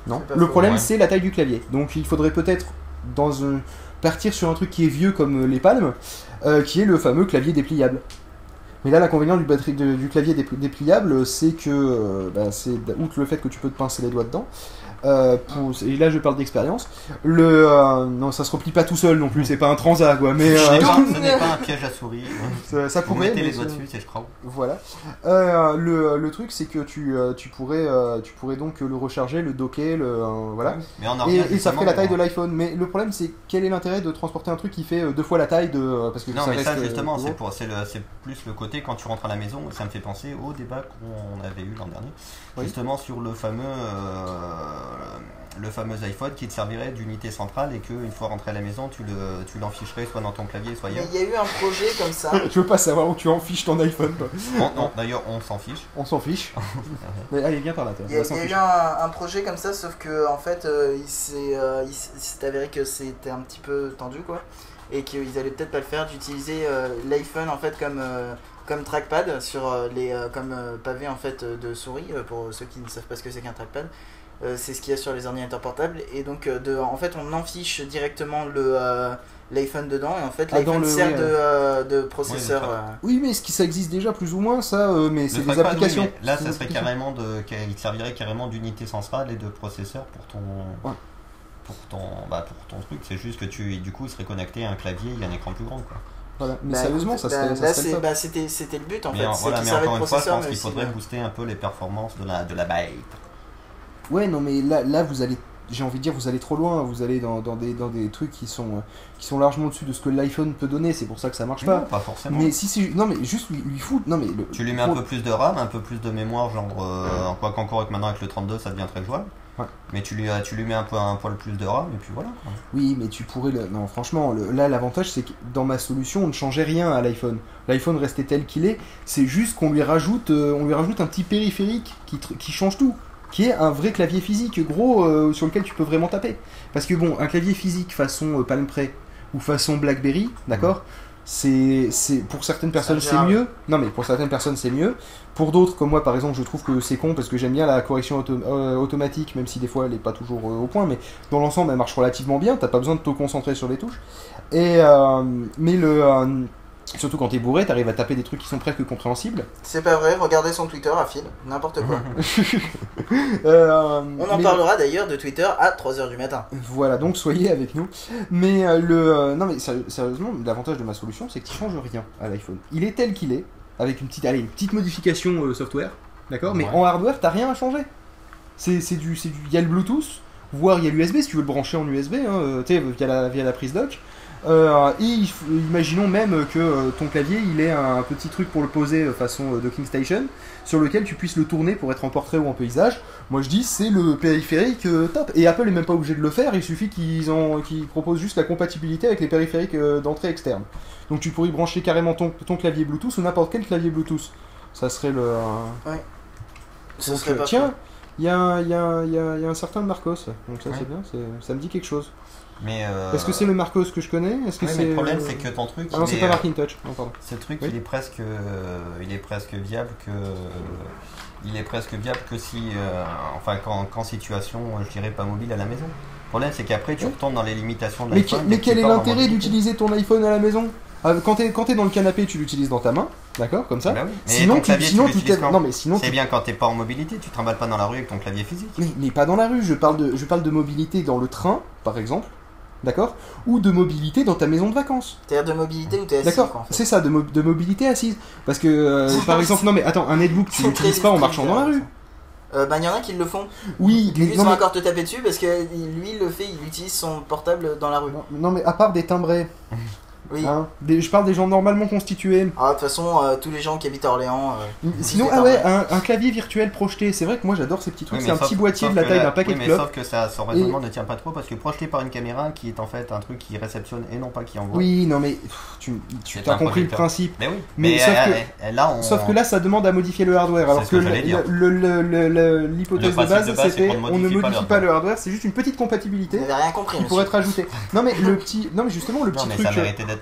Non? Le problème ouais. c'est la taille du clavier. Donc il faudrait peut-être dans un partir sur un truc qui est vieux comme euh, les palmes, euh, qui est le fameux clavier dépliable. Mais là, l'inconvénient du, batterie- de- du clavier dépli- dépliable, c'est que, euh, bah, c'est outre le fait que tu peux te pincer les doigts dedans, Euh, pour, et là je parle d'expérience. Le euh, non, ça se replie pas tout seul non plus. C'est pas un transat quoi, mais euh, pas, ce n'est pas un piège à souris. ça, ça pourrait. mettez les doigts dessus, c'est je crois. Voilà. Euh, le, le truc c'est que tu, tu pourrais tu pourrais donc le recharger, le docker, le voilà. Mais on en Et, et ça ferait la taille de l'iPhone. Mais le problème c'est quel est l'intérêt de transporter un truc qui fait deux fois la taille de parce que Non, ça mais reste ça justement, c'est pour, c'est plus le côté quand tu rentres à la maison. Ça me fait penser au débat qu'on avait eu l'an dernier, Oui. justement sur le fameux, le fameux iPhone qui te servirait d'unité centrale et que une fois rentré à la maison, tu le, tu l'enficherais soit dans ton clavier, soit Mais ailleurs. il y a eu un projet comme ça. Tu veux pas savoir où tu en fiches ton iPhone toi. Non, non, d'ailleurs, on s'en fiche. On s'en fiche. mais allez viens par là toi. Il y a, y eu un, un projet comme ça, sauf que en fait, euh, il s'est euh, il s'est avéré que c'était un petit peu tendu, quoi, et qu'ils allaient peut-être pas le faire d'utiliser euh, l'iPhone en fait comme euh, comme trackpad sur euh, les euh, comme euh, pavé en fait euh, de souris euh, pour ceux qui ne savent pas ce que c'est qu'un trackpad. Euh, c'est ce qu'il y a sur les ordinateurs portables et donc euh, de, en fait on enfiche directement le euh, l'iPhone dedans et en fait Ah, dans l'iPhone le- sert oui, de, euh, de processeur. Oui, euh, Oui, mais ce qui ça existe déjà plus ou moins ça, euh, mais c'est des oui, applications. mais là, ça serait applications. carrément de, il te servirait carrément d'unité centrale et de processeur pour ton, Ouais. pour ton, bah, pour ton truc. C'est juste que tu, du coup, il serait connecté à un clavier et un écran plus grand, quoi. Voilà. Mais bah, sérieusement, ça bah, serait, là, bah, c'était c'était le but en mais fait. en- c'est voilà, mais encore une fois, je processeur, pense qu'il faudrait booster un peu les performances de la, de la bête. Ouais, non, mais là, là, vous allez, j'ai envie de dire, vous allez trop loin. Vous allez dans, dans des, dans des trucs qui sont, euh, qui sont largement au-dessus de ce que l'iPhone peut donner. C'est pour ça que ça marche Non, pas. pas forcément. Mais si c'est, non, mais juste lui, lui foutre, non mais le, Tu lui mets un peu plus de RAM, un peu plus de mémoire, genre, euh, quoi qu'encore avec maintenant avec le 32, ça devient très jouable. Ouais. Mais tu lui, tu lui mets un, peu, un poil plus de RAM, et puis voilà. Oui, mais tu pourrais le... Non, franchement, le- là, l'avantage, c'est que dans ma solution, on ne changeait rien à l'iPhone. L'iPhone restait tel qu'il est. C'est juste qu'on lui rajoute, euh, on lui rajoute un petit périphérique qui, tr- qui change tout. Qui est un vrai clavier physique gros euh, sur lequel tu peux vraiment taper. Parce que bon, un clavier physique façon euh, Palm Pre ou façon BlackBerry, d'accord c'est, c'est pour certaines personnes c'est mieux. Non mais pour certaines personnes c'est mieux. Pour d'autres comme moi par exemple, je trouve que c'est con parce que j'aime bien la correction auto- euh, automatique, même si des fois elle est pas toujours euh, au point, mais dans l'ensemble elle marche relativement bien. T'as pas besoin de te concentrer sur les touches. Et mais le surtout quand t'es bourré, t'arrives à taper des trucs qui sont presque compréhensibles. C'est pas vrai, regardez son Twitter à fil, n'importe quoi. Euh, On en mais- parlera d'ailleurs de Twitter à 3h du matin. Voilà, donc soyez avec nous. Mais euh, le euh, non mais sérieusement, l'avantage de ma solution, c'est qu'il change rien à l'iPhone. Il est tel qu'il est, avec une petite, allez, une petite modification euh, software, d'accord. Mais Ouais. en hardware, t'as rien à changer. C'est c'est du, c'est du, il y a le Bluetooth, voire il y a l'USB si tu veux le brancher en USB, hein, euh, tu sais, via la, via la prise dock. Euh, et imaginons même que euh, ton clavier il ait un petit truc pour le poser euh, façon docking station sur lequel tu puisses le tourner pour être en portrait ou en paysage. Moi je dis c'est le périphérique top. Et Apple est même pas obligé de le faire, il suffit qu'ils en- qu'ils proposent juste la compatibilité avec les périphériques d'entrée externe. Donc tu pourrais brancher carrément ton, ton clavier Bluetooth ou n'importe quel clavier Bluetooth. Ça serait le. Ce donc, serait pas tiens, il y a, un- y, y y a certain Marcos, donc ça Ouais. c'est bien, ça me dit quelque chose. Mais, euh, Est-ce que c'est le Marcos que je connais? Est-ce que oui, c'est mais le problème, euh, c'est que ton truc, Ah non, c'est est, pas euh, Markintouch. Non, pardon. Ce truc, Oui. il est presque, euh, il est presque viable que, il est presque viable que si, euh, enfin, qu'en qu'en situation, je dirais pas mobile à la maison. Le problème, c'est qu'après, tu Oui. retournes dans les limitations de Mais, l'iPhone. mais tu quel est l'intérêt d'utiliser ton iPhone à la maison? Ah, Quand t'es quand t'es dans le canapé, tu l'utilises dans ta main, d'accord, comme ça? Bah oui. Mais Sinon, ton tu, clavier, sinon tu non mais sinon C'est tu- bien quand t'es pas en mobilité, tu te trimbales pas dans la rue avec ton clavier physique. mais, mais pas dans la rue. Je parle de je parle de mobilité dans le train, par exemple, d'accord, ou de mobilité dans ta maison de vacances. C'est-à-dire de mobilité ou t'es assis D'accord, en fait. c'est ça, de, mo- de mobilité assise. Parce que, euh, par exemple, non mais attends, un netbook, tu l'utilises très pas en marchant dans la ça. rue. Euh, bah, y en a qui le font. Oui, mais ils non, ont mais, encore te taper dessus parce que lui, il le fait, il utilise son portable dans la rue. non, non, mais à part des timbrés, Oui. hein, des- je parle des gens normalement constitués. Ah, de toute façon, euh, tous les gens qui habitent à Orléans. euh, Sinon, ah ouais, un, un clavier virtuel projeté. C'est vrai que moi j'adore ces petits trucs. Oui, c'est un sauf- petit boîtier de la taille d'un paquet oui, de mais clopes. sauf que ça, son raisonnement ne tient pas trop parce que projeté par une caméra qui est en fait un truc qui réceptionne et non pas qui envoie. Oui, non mais pff, tu, as compris le principe. Mais oui. Mais Mais, sauf euh, que- euh, là, on... Sauf que là, ça demande à modifier le hardware. Alors que l'hypothèse de base, c'était qu'on ne on ne modifie pas le hardware, c'est juste une petite compatibilité Vous n'avez rien compris, qui pourrait être ajoutée. Non mais le petit, non mais justement le petit truc,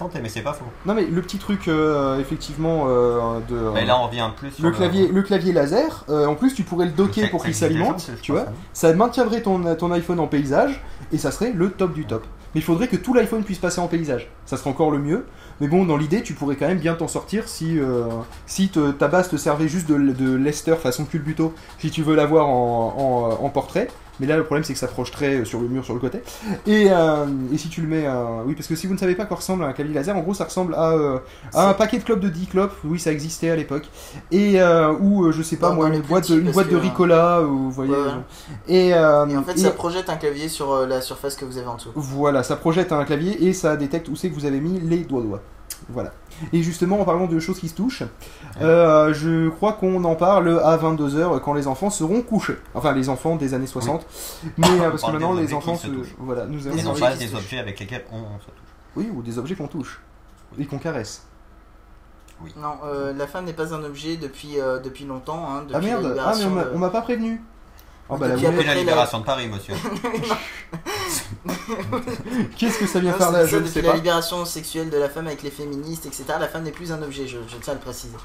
euh, tenté, mais c'est pas faux. non mais le petit truc euh, effectivement euh, de Mais là, on revient plus sur le clavier, le clavier laser. euh, en plus, tu pourrais le docker Ça- pour qu'il s'alimente, tu vois. Ça maintiendrait ton, ton iPhone en paysage et ça serait le top du top. Mais il faudrait que tout l'iPhone puisse passer en paysage. Ça serait encore le mieux. Mais bon, dans l'idée, tu pourrais quand même bien t'en sortir si, euh, si te- ta base te servait juste de, de Lester façon culbuto. Si tu veux l'avoir en, en, en portrait, Mais là, le problème, c'est que ça projeterait euh, sur le mur, sur le côté. Et, euh, et si tu le mets, euh, oui, parce que si vous ne savez pas quoi ressemble à un clavier laser, en gros, ça ressemble à, euh, à un paquet de clopes de 10 clopes. Oui, ça existait à l'époque. Et ou je sais pas moi, une boîte, de, une boîte de que, Ricola, ou vous voyez. Ouais, ouais. genre. Et, Et en fait, et- ça projette un clavier sur la surface que vous avez en dessous. Voilà, ça projette un clavier et ça détecte où c'est que vous avez mis les doigts doigts. Voilà. Et justement, en parlant de choses qui se touchent, euh, je crois qu'on en parle à 22h quand les enfants seront couchés. Enfin, les enfants des années 60. Mais euh, parce que maintenant, les enfants se se. touchent. Voilà, nous avons. pas des objets avec lesquels on se touche. Oui, ou des objets qu'on touche. Et qu'on caresse. Non, euh, la femme n'est pas un objet depuis, euh, depuis longtemps. Hein, depuis Ah merde, la ah mais on m'a- de- on m'a pas prévenu. Oh bah la Depuis la près libération de Paris, monsieur. Qu'est-ce que ça vient Non, faire là Je ne sais la pas. libération sexuelle de la femme avec les féministes, etc. La femme n'est plus un objet, je, je tiens à le préciser.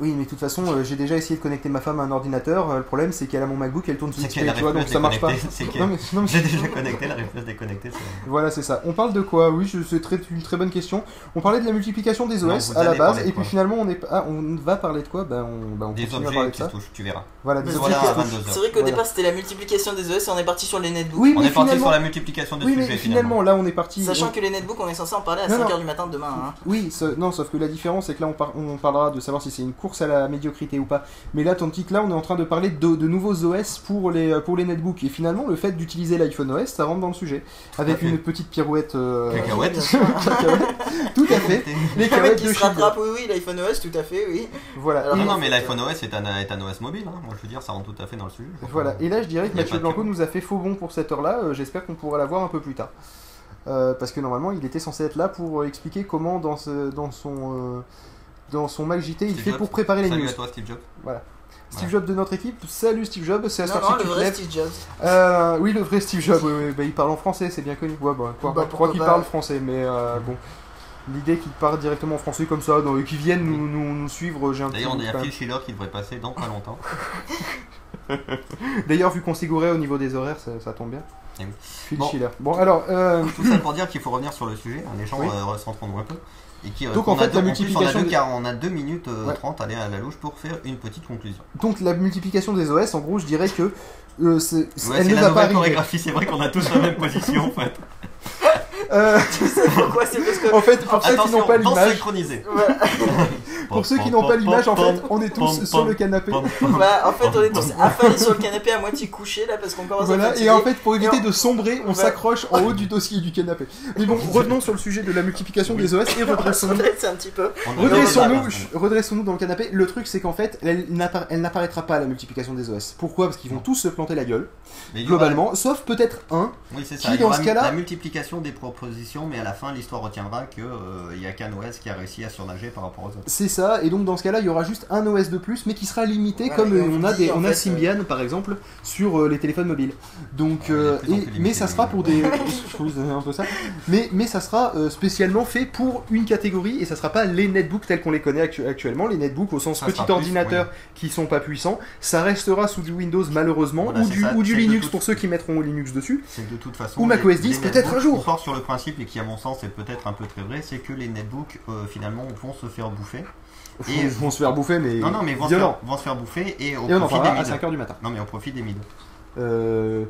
Oui, mais de toute façon, euh, j'ai déjà essayé de connecter ma femme à un ordinateur. euh, le problème, c'est qu'elle a mon MacBook, elle tourne sous XP, qu'elle tu vois, donc se ça marche pas. Non, mais, non, mais- J'ai déjà connecté, elle arrive plus à se déconnecter. c'est- Voilà, c'est ça. On parle de quoi? Oui, je- c'est très, une très bonne question. On parlait de la multiplication des OS à la base, et puis finalement, on, est, ah, on va parler de quoi? Ben, on, ben, on Des à parler objets de se ça. touchent, tu verras. Voilà, des Mais objets Voilà, qui se à touchent. 22h. C'est vrai qu'au Voilà. départ c'était la multiplication des OS et on est parti sur les netbooks. Oui, On est parti sur la multiplication des oui, sujets mais finalement. là, on est parti. Sachant que les netbooks on est censé en parler à Non, 5h non. du matin demain. Oui, ce- non, sauf que la différence, c'est que là, on, par- on parlera de savoir si c'est une course à la médiocrité ou pas. Mais là, tandis que là, on est en train de parler de, de nouveaux OS pour les, pour les netbooks. Et finalement, le fait d'utiliser l'iPhone OS, ça rentre dans le sujet. Avec une petite pirouette. euh, Cacahuète. Tout à fait. Les cacahuètes qui de se rattrape, oui, oui, l'iPhone OS, tout à fait, oui. Voilà. Alors, Non, non, mais l'iPhone OS est un, est un OS mobile. hein. Moi, je veux dire, ça rentre tout à fait dans le sujet. Voilà, et là je dirais que Mathieu Blanco nous a fait faux bon pour cette heure-là, Euh, j'espère qu'on pourra la voir un peu plus tard. Euh, parce que normalement il était censé être là pour euh, expliquer comment dans, ce, dans, son, euh, dans son Mac JT il Steve fait Jobs. pour préparer les Salut news. à toi, Steve Jobs. Steve Ouais. Jobs de notre équipe, salut Steve Jobs, c'est la Non, sortie non, que le vrai. Steve Jobs. Euh, oui, le vrai Steve Jobs, oui, oui, bah, il parle en français, c'est bien connu. Ouais, bah, quoi, Bah, je crois qu'il parle français, mais euh, bon. L'idée qu'il parle directement en français comme ça, donc, et qu'il vienne nous, nous, nous suivre, j'ai un D'ailleurs, on a quand Phil. Schiller qui devrait passer dans pas longtemps. D'ailleurs, vu qu'on s'égourait au niveau des horaires, ça, ça tombe bien. Eh oui. Phil Bon. Schiller. Bon, alors, euh, Tout ça pour dire qu'il faut revenir sur le sujet. hein, Les gens Oui. euh, recentrons-nous un peu. Et qui, Donc, en fait, a deux- la plus, multiplication on a deux, car on a 2 minutes euh, Ouais. 30 à aller à la louche pour faire une petite conclusion. Donc la multiplication des OS, en gros, je dirais que euh, c'est- c'est- Ouais, elle ne la va pas chorégraphie, c'est vrai qu'on a tous la même position en fait. Euh, Tu sais pourquoi C'est parce que. en fait, pour ceux qui n'ont pas l'image, pour ceux qui n'ont pas l'image, en fait, on est tous sur le canapé. Bah, en fait, on est tous affalés sur le canapé à moitié couchés là parce qu'on commence à Voilà, fatiguer. et en fait, pour éviter de sombrer, on Ouais. s'accroche en haut du dossier du canapé. Mais bon, revenons sur le sujet de la multiplication des OS et redressons-nous. un petit peu. Redressons-nous, dans le canapé. Le truc, c'est qu'en fait, elle n'appara- elle n'apparaîtra pas la multiplication des OS. Pourquoi? Parce qu'ils vont tous se planter la gueule, globalement, sauf peut-être un. Oui, c'est ça. qui, dans ce cas-là- la multiplication des propositions, mais à la fin, l'histoire retiendra qu'il n'y a qu'un OS qui a réussi à surnager par rapport aux autres. C'est ça, et donc dans ce cas-là, il y aura juste un OS de plus, mais qui sera limité, Voilà, comme euh, on a, dit, des, on a Symbian par exemple sur euh, les téléphones mobiles. Donc, euh, et- mais ça sera mobile. pour des, je trouve que c'est un peu ça. Mais mais ça sera euh, spécialement fait pour une catégorie et ça sera pas les netbooks tels qu'on les connaît actu- actuellement, les netbooks au sens Ça petit sera plus, ordinateur qui sont pas puissants. Ça restera sous du Windows malheureusement Voilà, ou du ça, ou du Linux toute- pour ceux qui mettront Linux dessus. C'est de toute façon. Ou les- macOS 10, les peut-être un jour. Sur le principe, et qui à mon sens est peut-être un peu très vrai, c'est que les netbooks euh, finalement vont se faire bouffer. Et- Ils vont se faire bouffer mais Non, non, mais vont se, faire, vont se faire bouffer et au Et on en profit des parlera à mids. 5h du matin. Non, mais au profit des mids. Euh,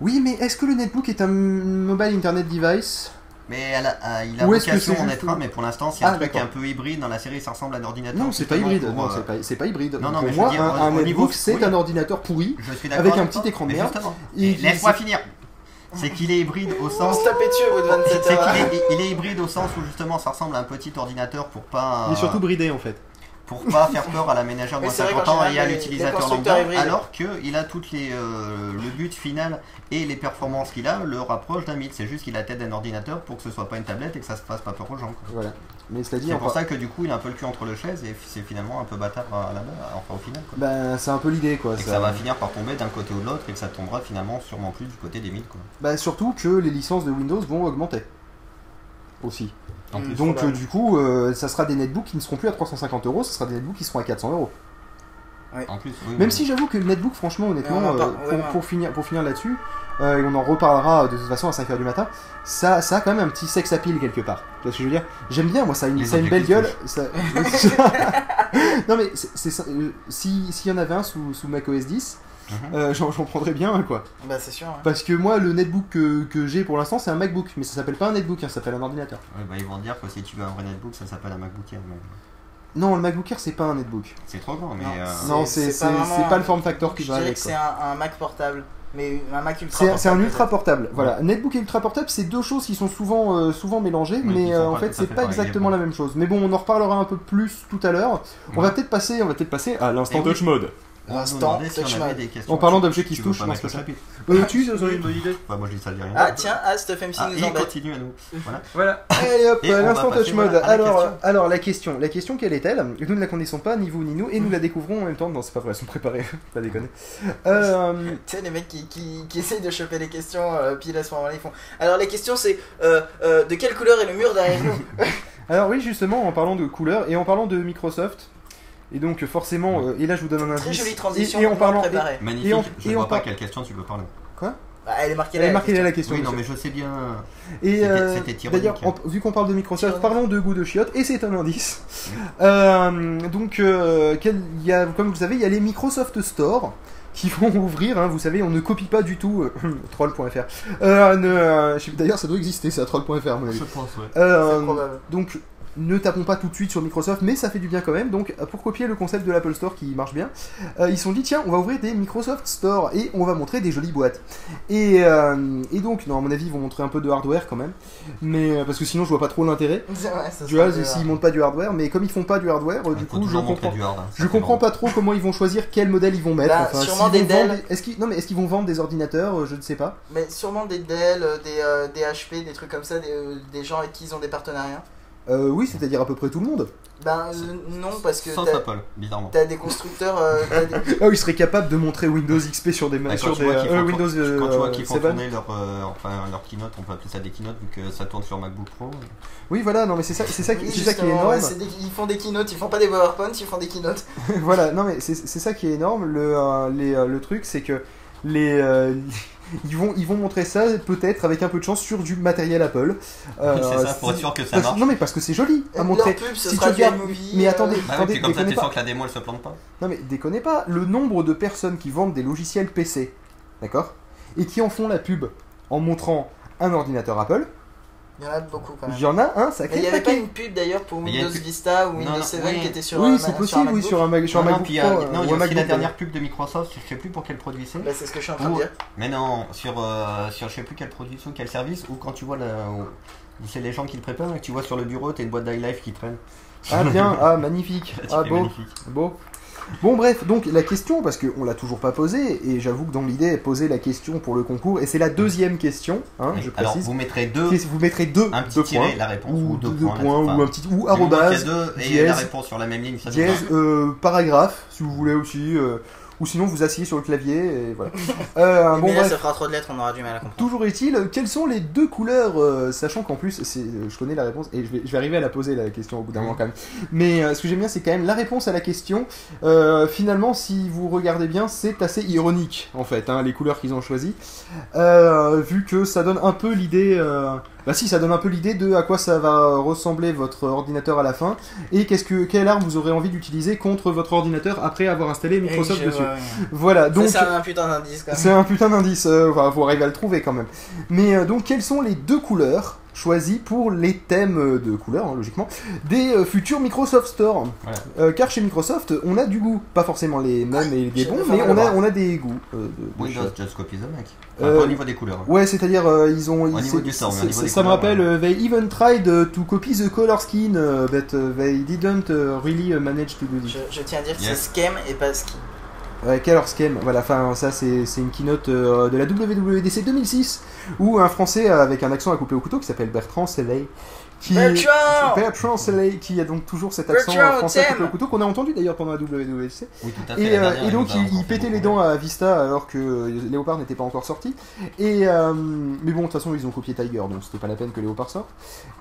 Oui, mais est-ce que le netbook est un mobile internet device? Mais elle a- a- il a vocation en juste être un, mais pour l'instant, c'est un Ah, truc un peu hybride. Dans la série, ça ressemble à un ordinateur. Non, c'est pas hybride. pour, Non, c'est pas, hybride. Non, non, Pour moi, dire, un, un netbook, niveau- c'est oui. un ordinateur pourri. Je suis d'accord. Avec un petit écran de merde. Laisse-moi finir. C'est qu'il est hybride au On sens. se tapait dessus au bout de 27 C'est heures. qu'il est, il est hybride au sens où justement ça ressemble à un petit ordinateur pour pas. Il est surtout bridé en fait. pour pas faire peur à la ménagère de Mais moins c'est vrai 50 qu'en ans et à l'utilisateur lambda, alors qu'il a toutes les euh, le but final et les performances qu'il a le rapproche d'un mythe. C'est juste qu'il a la tête d'un ordinateur pour que ce soit pas une tablette et que ça se fasse pas peur aux gens. quoi. Voilà. Mais C'est pour enfin, ça que du coup il a un peu le cul entre le chaises et c'est finalement un peu bâtard à la base, enfin au final. Quoi. ben, c'est un peu l'idée quoi. Et que ça va finir par tomber d'un côté ou de l'autre et que ça tombera finalement sûrement plus du côté des mythes. Quoi. Bah, surtout que les licences de Windows vont augmenter. Aussi. En plus, Donc, euh, du coup, euh, ça sera des netbooks qui ne seront plus à 350 euros, ça sera des netbooks qui seront à 400 euros. en plus, oui, Même oui. si j'avoue que le netbook, franchement, honnêtement, euh, pour finir, pour finir là-dessus, euh, et on en reparlera de toute façon à 5h du matin, ça, ça a quand même un petit sex appeal quelque part. Tu vois ce que je veux dire? J'aime bien, moi, ça a une, ça a une belle gueule. ça- non, mais c'est- euh, si- s'il y en avait un sous, sous macOS 10, euh, j'en j'en prendrais bien un quoi. Bah, c'est sûr. hein. Parce que moi, le netbook que, que j'ai pour l'instant, c'est un MacBook, mais ça s'appelle pas un netbook, hein, ça s'appelle un ordinateur. Ouais, bah, ils vont dire que si tu veux un vrai netbook, ça s'appelle un MacBook Air. mais Non, le MacBook Air, c'est pas un netbook. C'est trop grand, mais. Non, euh, c'est- Non, c'est c'est pas c'est- vraiment c'est pas un- le form factor qui Je va dirais avec. c'est un, un Mac portable. Mais un Mac ultra C'est portable. c'est un ultra portable. Voilà, netbook et ultra portable, c'est deux choses qui sont souvent, euh, souvent mélangées, Oui, mais euh, en fait, c'est pas exactement la même chose. Mais bon, on en reparlera un peu plus tout à l'heure. On va peut-être passer, on va peut-être passer à l'instant oui. touch mode. On nous Instant demandait si touch on avait mode. des questions. En parlant d'objets qui se touchent, c'est le pas ça. Euh, tu, ça serait une bonne idée. Bah, moi je dis ça, je dis rien. Ah, tiens, ah, Stuff MC Ah, nous il embête. continue à nous. Voilà. Voilà. Allez hop, l'instant touch mode. la alors, question. alors la question, la question quelle est-elle? Nous ne la connaissons pas, ni vous ni nous, et nous la découvrons en même temps. Non, c'est pas vrai, elles sont préparées. pas déconner. Euh, Tu sais, les mecs qui, qui, qui essayent de choper les questions, euh, pile à ce moment-là, ils font. Alors, les questions, c'est euh, euh, de quelle couleur est le mur derrière nous? Alors oui, justement, en parlant de couleurs et en parlant de Microsoft. Et donc forcément, euh, et là je vous donne un indice. Très jolie Et- transition, Et, en parlant. Magnifique, Et on- je on vois pas quelle question tu peux parler. Bah, elle est marquée elle est marquée là la question. Oui, non, mais je sais bien. Et C'était- euh, d'ailleurs, vu qu'on parle de Microsoft, parlons de goût de chiottes, et c'est un indice. Euh, donc, euh, quel- il y a, comme vous savez, il y a les Microsoft Store qui vont ouvrir. hein, vous savez, on ne copie pas du tout euh, troll.fr. Euh, ne, euh, D'ailleurs, ça doit exister, ça, troll.fr. Je pense, ouais. Euh, donc ne tapons pas tout de suite sur Microsoft, mais ça fait du bien quand même. Donc pour copier le concept de l'Apple Store qui marche bien, euh, ils se sont dit tiens, on va ouvrir des Microsoft Store et on va montrer des jolies boîtes. Et, euh, et donc, non, à mon avis, ils vont montrer un peu de hardware quand même, mais euh, parce que sinon je vois pas trop l'intérêt. Ouais, Tu vois, s'ils bien. montrent pas du hardware, mais comme ils font pas du hardware, euh, Il du coup, je comprends. du hard, hein, Je comprends pas trop comment ils vont choisir quel modèle ils vont mettre. Bah, enfin, sûrement des Dell. Est-ce qu'ils non mais est-ce qu'ils vont vendre des ordinateurs Je ne sais pas. Mais sûrement des Dell, des, euh, des HP, des trucs comme ça, des, euh, des gens avec qui ils ont des partenariats. Euh, oui, c'est-à-dire à peu près tout le monde. Ben euh, non, parce que Sans t'as Apple, bizarrement. t'as des constructeurs. euh, t'as des- Ah, oui, ils seraient capables de montrer Windows XP sur des Bah, sur quand tu des vois qu'ils euh, font, Windows quand tu vois euh, qu'ils font 7. tourner leur, euh, enfin, leur keynote, on peut appeler ça des keynotes vu que ça tourne sur MacBook Pro. Oui, voilà, non mais c'est ça, c'est ça, qui- Oui, c'est ça qui est justement, énorme. ouais, c'est des- ils font des keynotes, ils font pas des PowerPoint, ils font des keynotes. voilà, non mais c'est c'est ça qui est énorme. Le, euh, les, euh, le truc, c'est que les euh, ils vont ils vont montrer ça peut-être avec un peu de chance sur du matériel Apple. Euh, c'est ça, pour être sûr que ça parce- marche. Non mais parce que c'est joli à Leur montrer. pub, ce Si sera tu regardes- mais euh, attendez, Bah oui, attendez, puis comme ça, pas. sens que la démo elle se plante pas? Non mais déconnez pas, le nombre de personnes qui vendent des logiciels PC, d'accord, et qui en font la pub en montrant un ordinateur Apple, Il y en a beaucoup quand même. il y en a un Mais sacré il y avait pas une pub d'ailleurs pour Windows Vista ou Non, Windows non, 7 oui. qui était sur Oui, un- c'est sur un possible, oui, sur un, Mac- sur non, il y a, non, euh, il y a la dernière pub de Microsoft, je sais plus pour quel produit c'est. Bah, c'est ce que je suis en train de dire. Mais non, sur, euh, sur je sais plus quel produit, ou quel service, ou quand tu vois, c'est les gens qui le préparent, et que tu vois sur le bureau, t'as une boîte d'iLife qui traîne. Ah bien, ah magnifique, ah beau, magnifique. beau. Bon bref, donc la question, parce qu'on l'a toujours pas posée, et j'avoue que dans l'idée, poser la question pour le concours, et c'est la deuxième question, hein, je Alors vous mettrez deux, Vous mettrez deux, un petit deux tiret, points, la réponse, ou ou deux, deux points, points, enfin, ou un petit, ou arrobase, et dièse, la réponse sur la même ligne, ça dièse, nous euh, paragraphe, si vous voulez aussi, euh, ou sinon vous asseyez sur le clavier, et voilà. Euh, Mais bon là, bref. ça fera trop de lettres, on aura du mal à comprendre. Toujours est-il, quelles sont les deux couleurs, euh, sachant qu'en plus, c'est, euh, je connais la réponse, et je vais, je vais arriver à la poser la question au bout d'un moment quand même. Mais euh, ce que j'aime bien, c'est quand même la réponse à la question. Euh, finalement, si vous regardez bien, c'est assez ironique en fait, hein, les couleurs qu'ils ont choisies, Euh, vu que ça donne un peu l'idée. euh, Bah si, ça donne un peu l'idée de à quoi ça va ressembler votre ordinateur à la fin, et qu'est-ce que quelle arme vous aurez envie d'utiliser contre votre ordinateur après avoir installé Microsoft dessus. Ouais, ouais. Voilà, donc. C'est un putain d'indice quand même. C'est un putain d'indice, euh, enfin, faut arriver à le trouver quand même. Mais euh, donc, quelles sont les deux couleurs choisies pour les thèmes euh, de couleurs, hein, logiquement, des euh, futurs Microsoft Store? Voilà. Euh, Car chez Microsoft, on a du goût. Pas forcément les mêmes et les bons, mais on a, on a des goûts. euh, de- de Windows just copy the Mac. Enfin, Euh, pas au niveau des couleurs. hein. Ouais, c'est-à-dire, euh, ils ont. Au ils- niveau du store, mais au niveau ça, des ça me rappelle, ouais. euh, they even tried to copy the color scheme, but uh, they didn't uh, really uh, manage to do this. Je, je tiens à dire que Yes. c'est scam et pas ski. Ouais, Color Scheme, voilà, ça c'est une keynote euh, de la WWDC 2006 où un français euh, avec un accent à couper au couteau qui s'appelle Bertrand Selley qui Bertrand Bertrand Selley qui a donc toujours cet accent Bertrand, français à couper au couteau qu'on a entendu d'ailleurs pendant la WWDC Oui, tout à fait. et, la euh, dernière, et donc il, il pétait les dents à Vista alors que euh, Léopard n'était pas encore sorti. Et euh, mais bon de toute façon ils ont copié Tiger donc c'était pas la peine que Léopard sorte.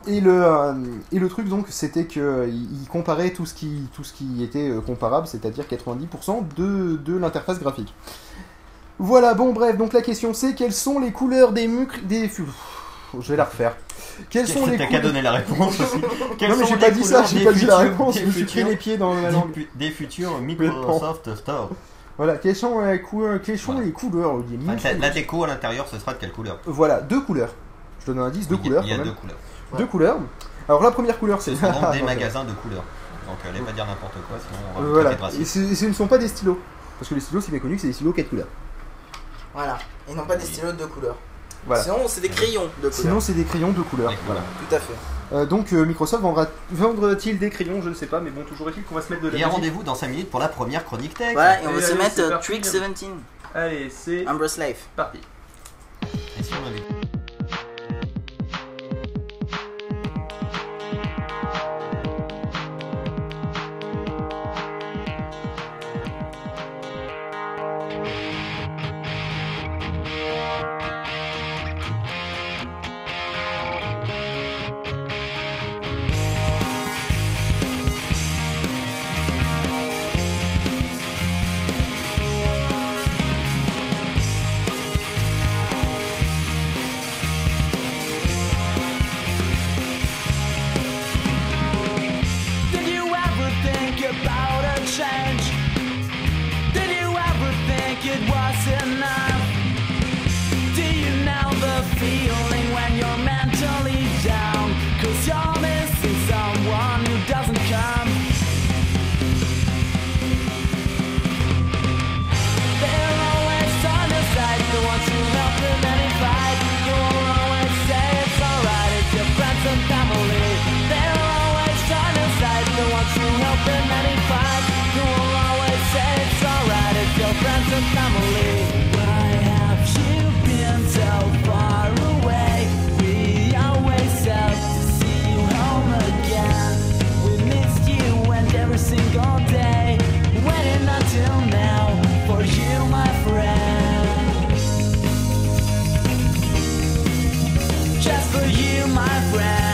Et le euh, et le truc donc c'était que euh, il il comparait tout ce qui tout ce qui était comparable c'est-à-dire 90% de de l'interface graphique. Voilà, bon bref, donc la question c'est quelles sont les couleurs des mucres des Je vais la refaire. Quelles sont les T'as qu'à donner la réponse aussi. Quelles Non mais sont j'ai les pas dit ça, couleurs j'ai des pas dit la futurs- réponse, je me suis pris les pieds dans la des langue. Des futurs Microsoft Store. Voilà, quelles sont, les couleurs, quelles sont Voilà. les couleurs la, déco à l'intérieur, ce sera de quelle couleur Voilà, deux couleurs. Je donne un indice, deux Il y a- couleurs Il y a deux couleurs. Deux couleurs. Alors la première couleur, Ce c'est sont donc des magasins de couleurs. Donc allez pas dire n'importe quoi, sinon on va Euh, Voilà, et ce, ce ne sont pas des stylos. Parce que les stylos, c'est bien connu que c'est des stylos quatre couleurs. Voilà. Et non pas des stylos de deux couleurs. Voilà. Sinon, c'est des crayons de couleurs. Sinon, c'est des crayons de couleurs. Des Voilà. Tout à fait. Euh, donc euh, Microsoft vendra- vendra-t-il des crayons Je ne sais pas, mais bon, toujours est-il qu'on va se mettre de la Et musique. rendez-vous dans 5 minutes pour la première chronique tech. Voilà, et on va se allez, mettre c'est euh, parti. Trick 17, Allez, c'est Umbrus Life. parti. Et si on avait- my friend.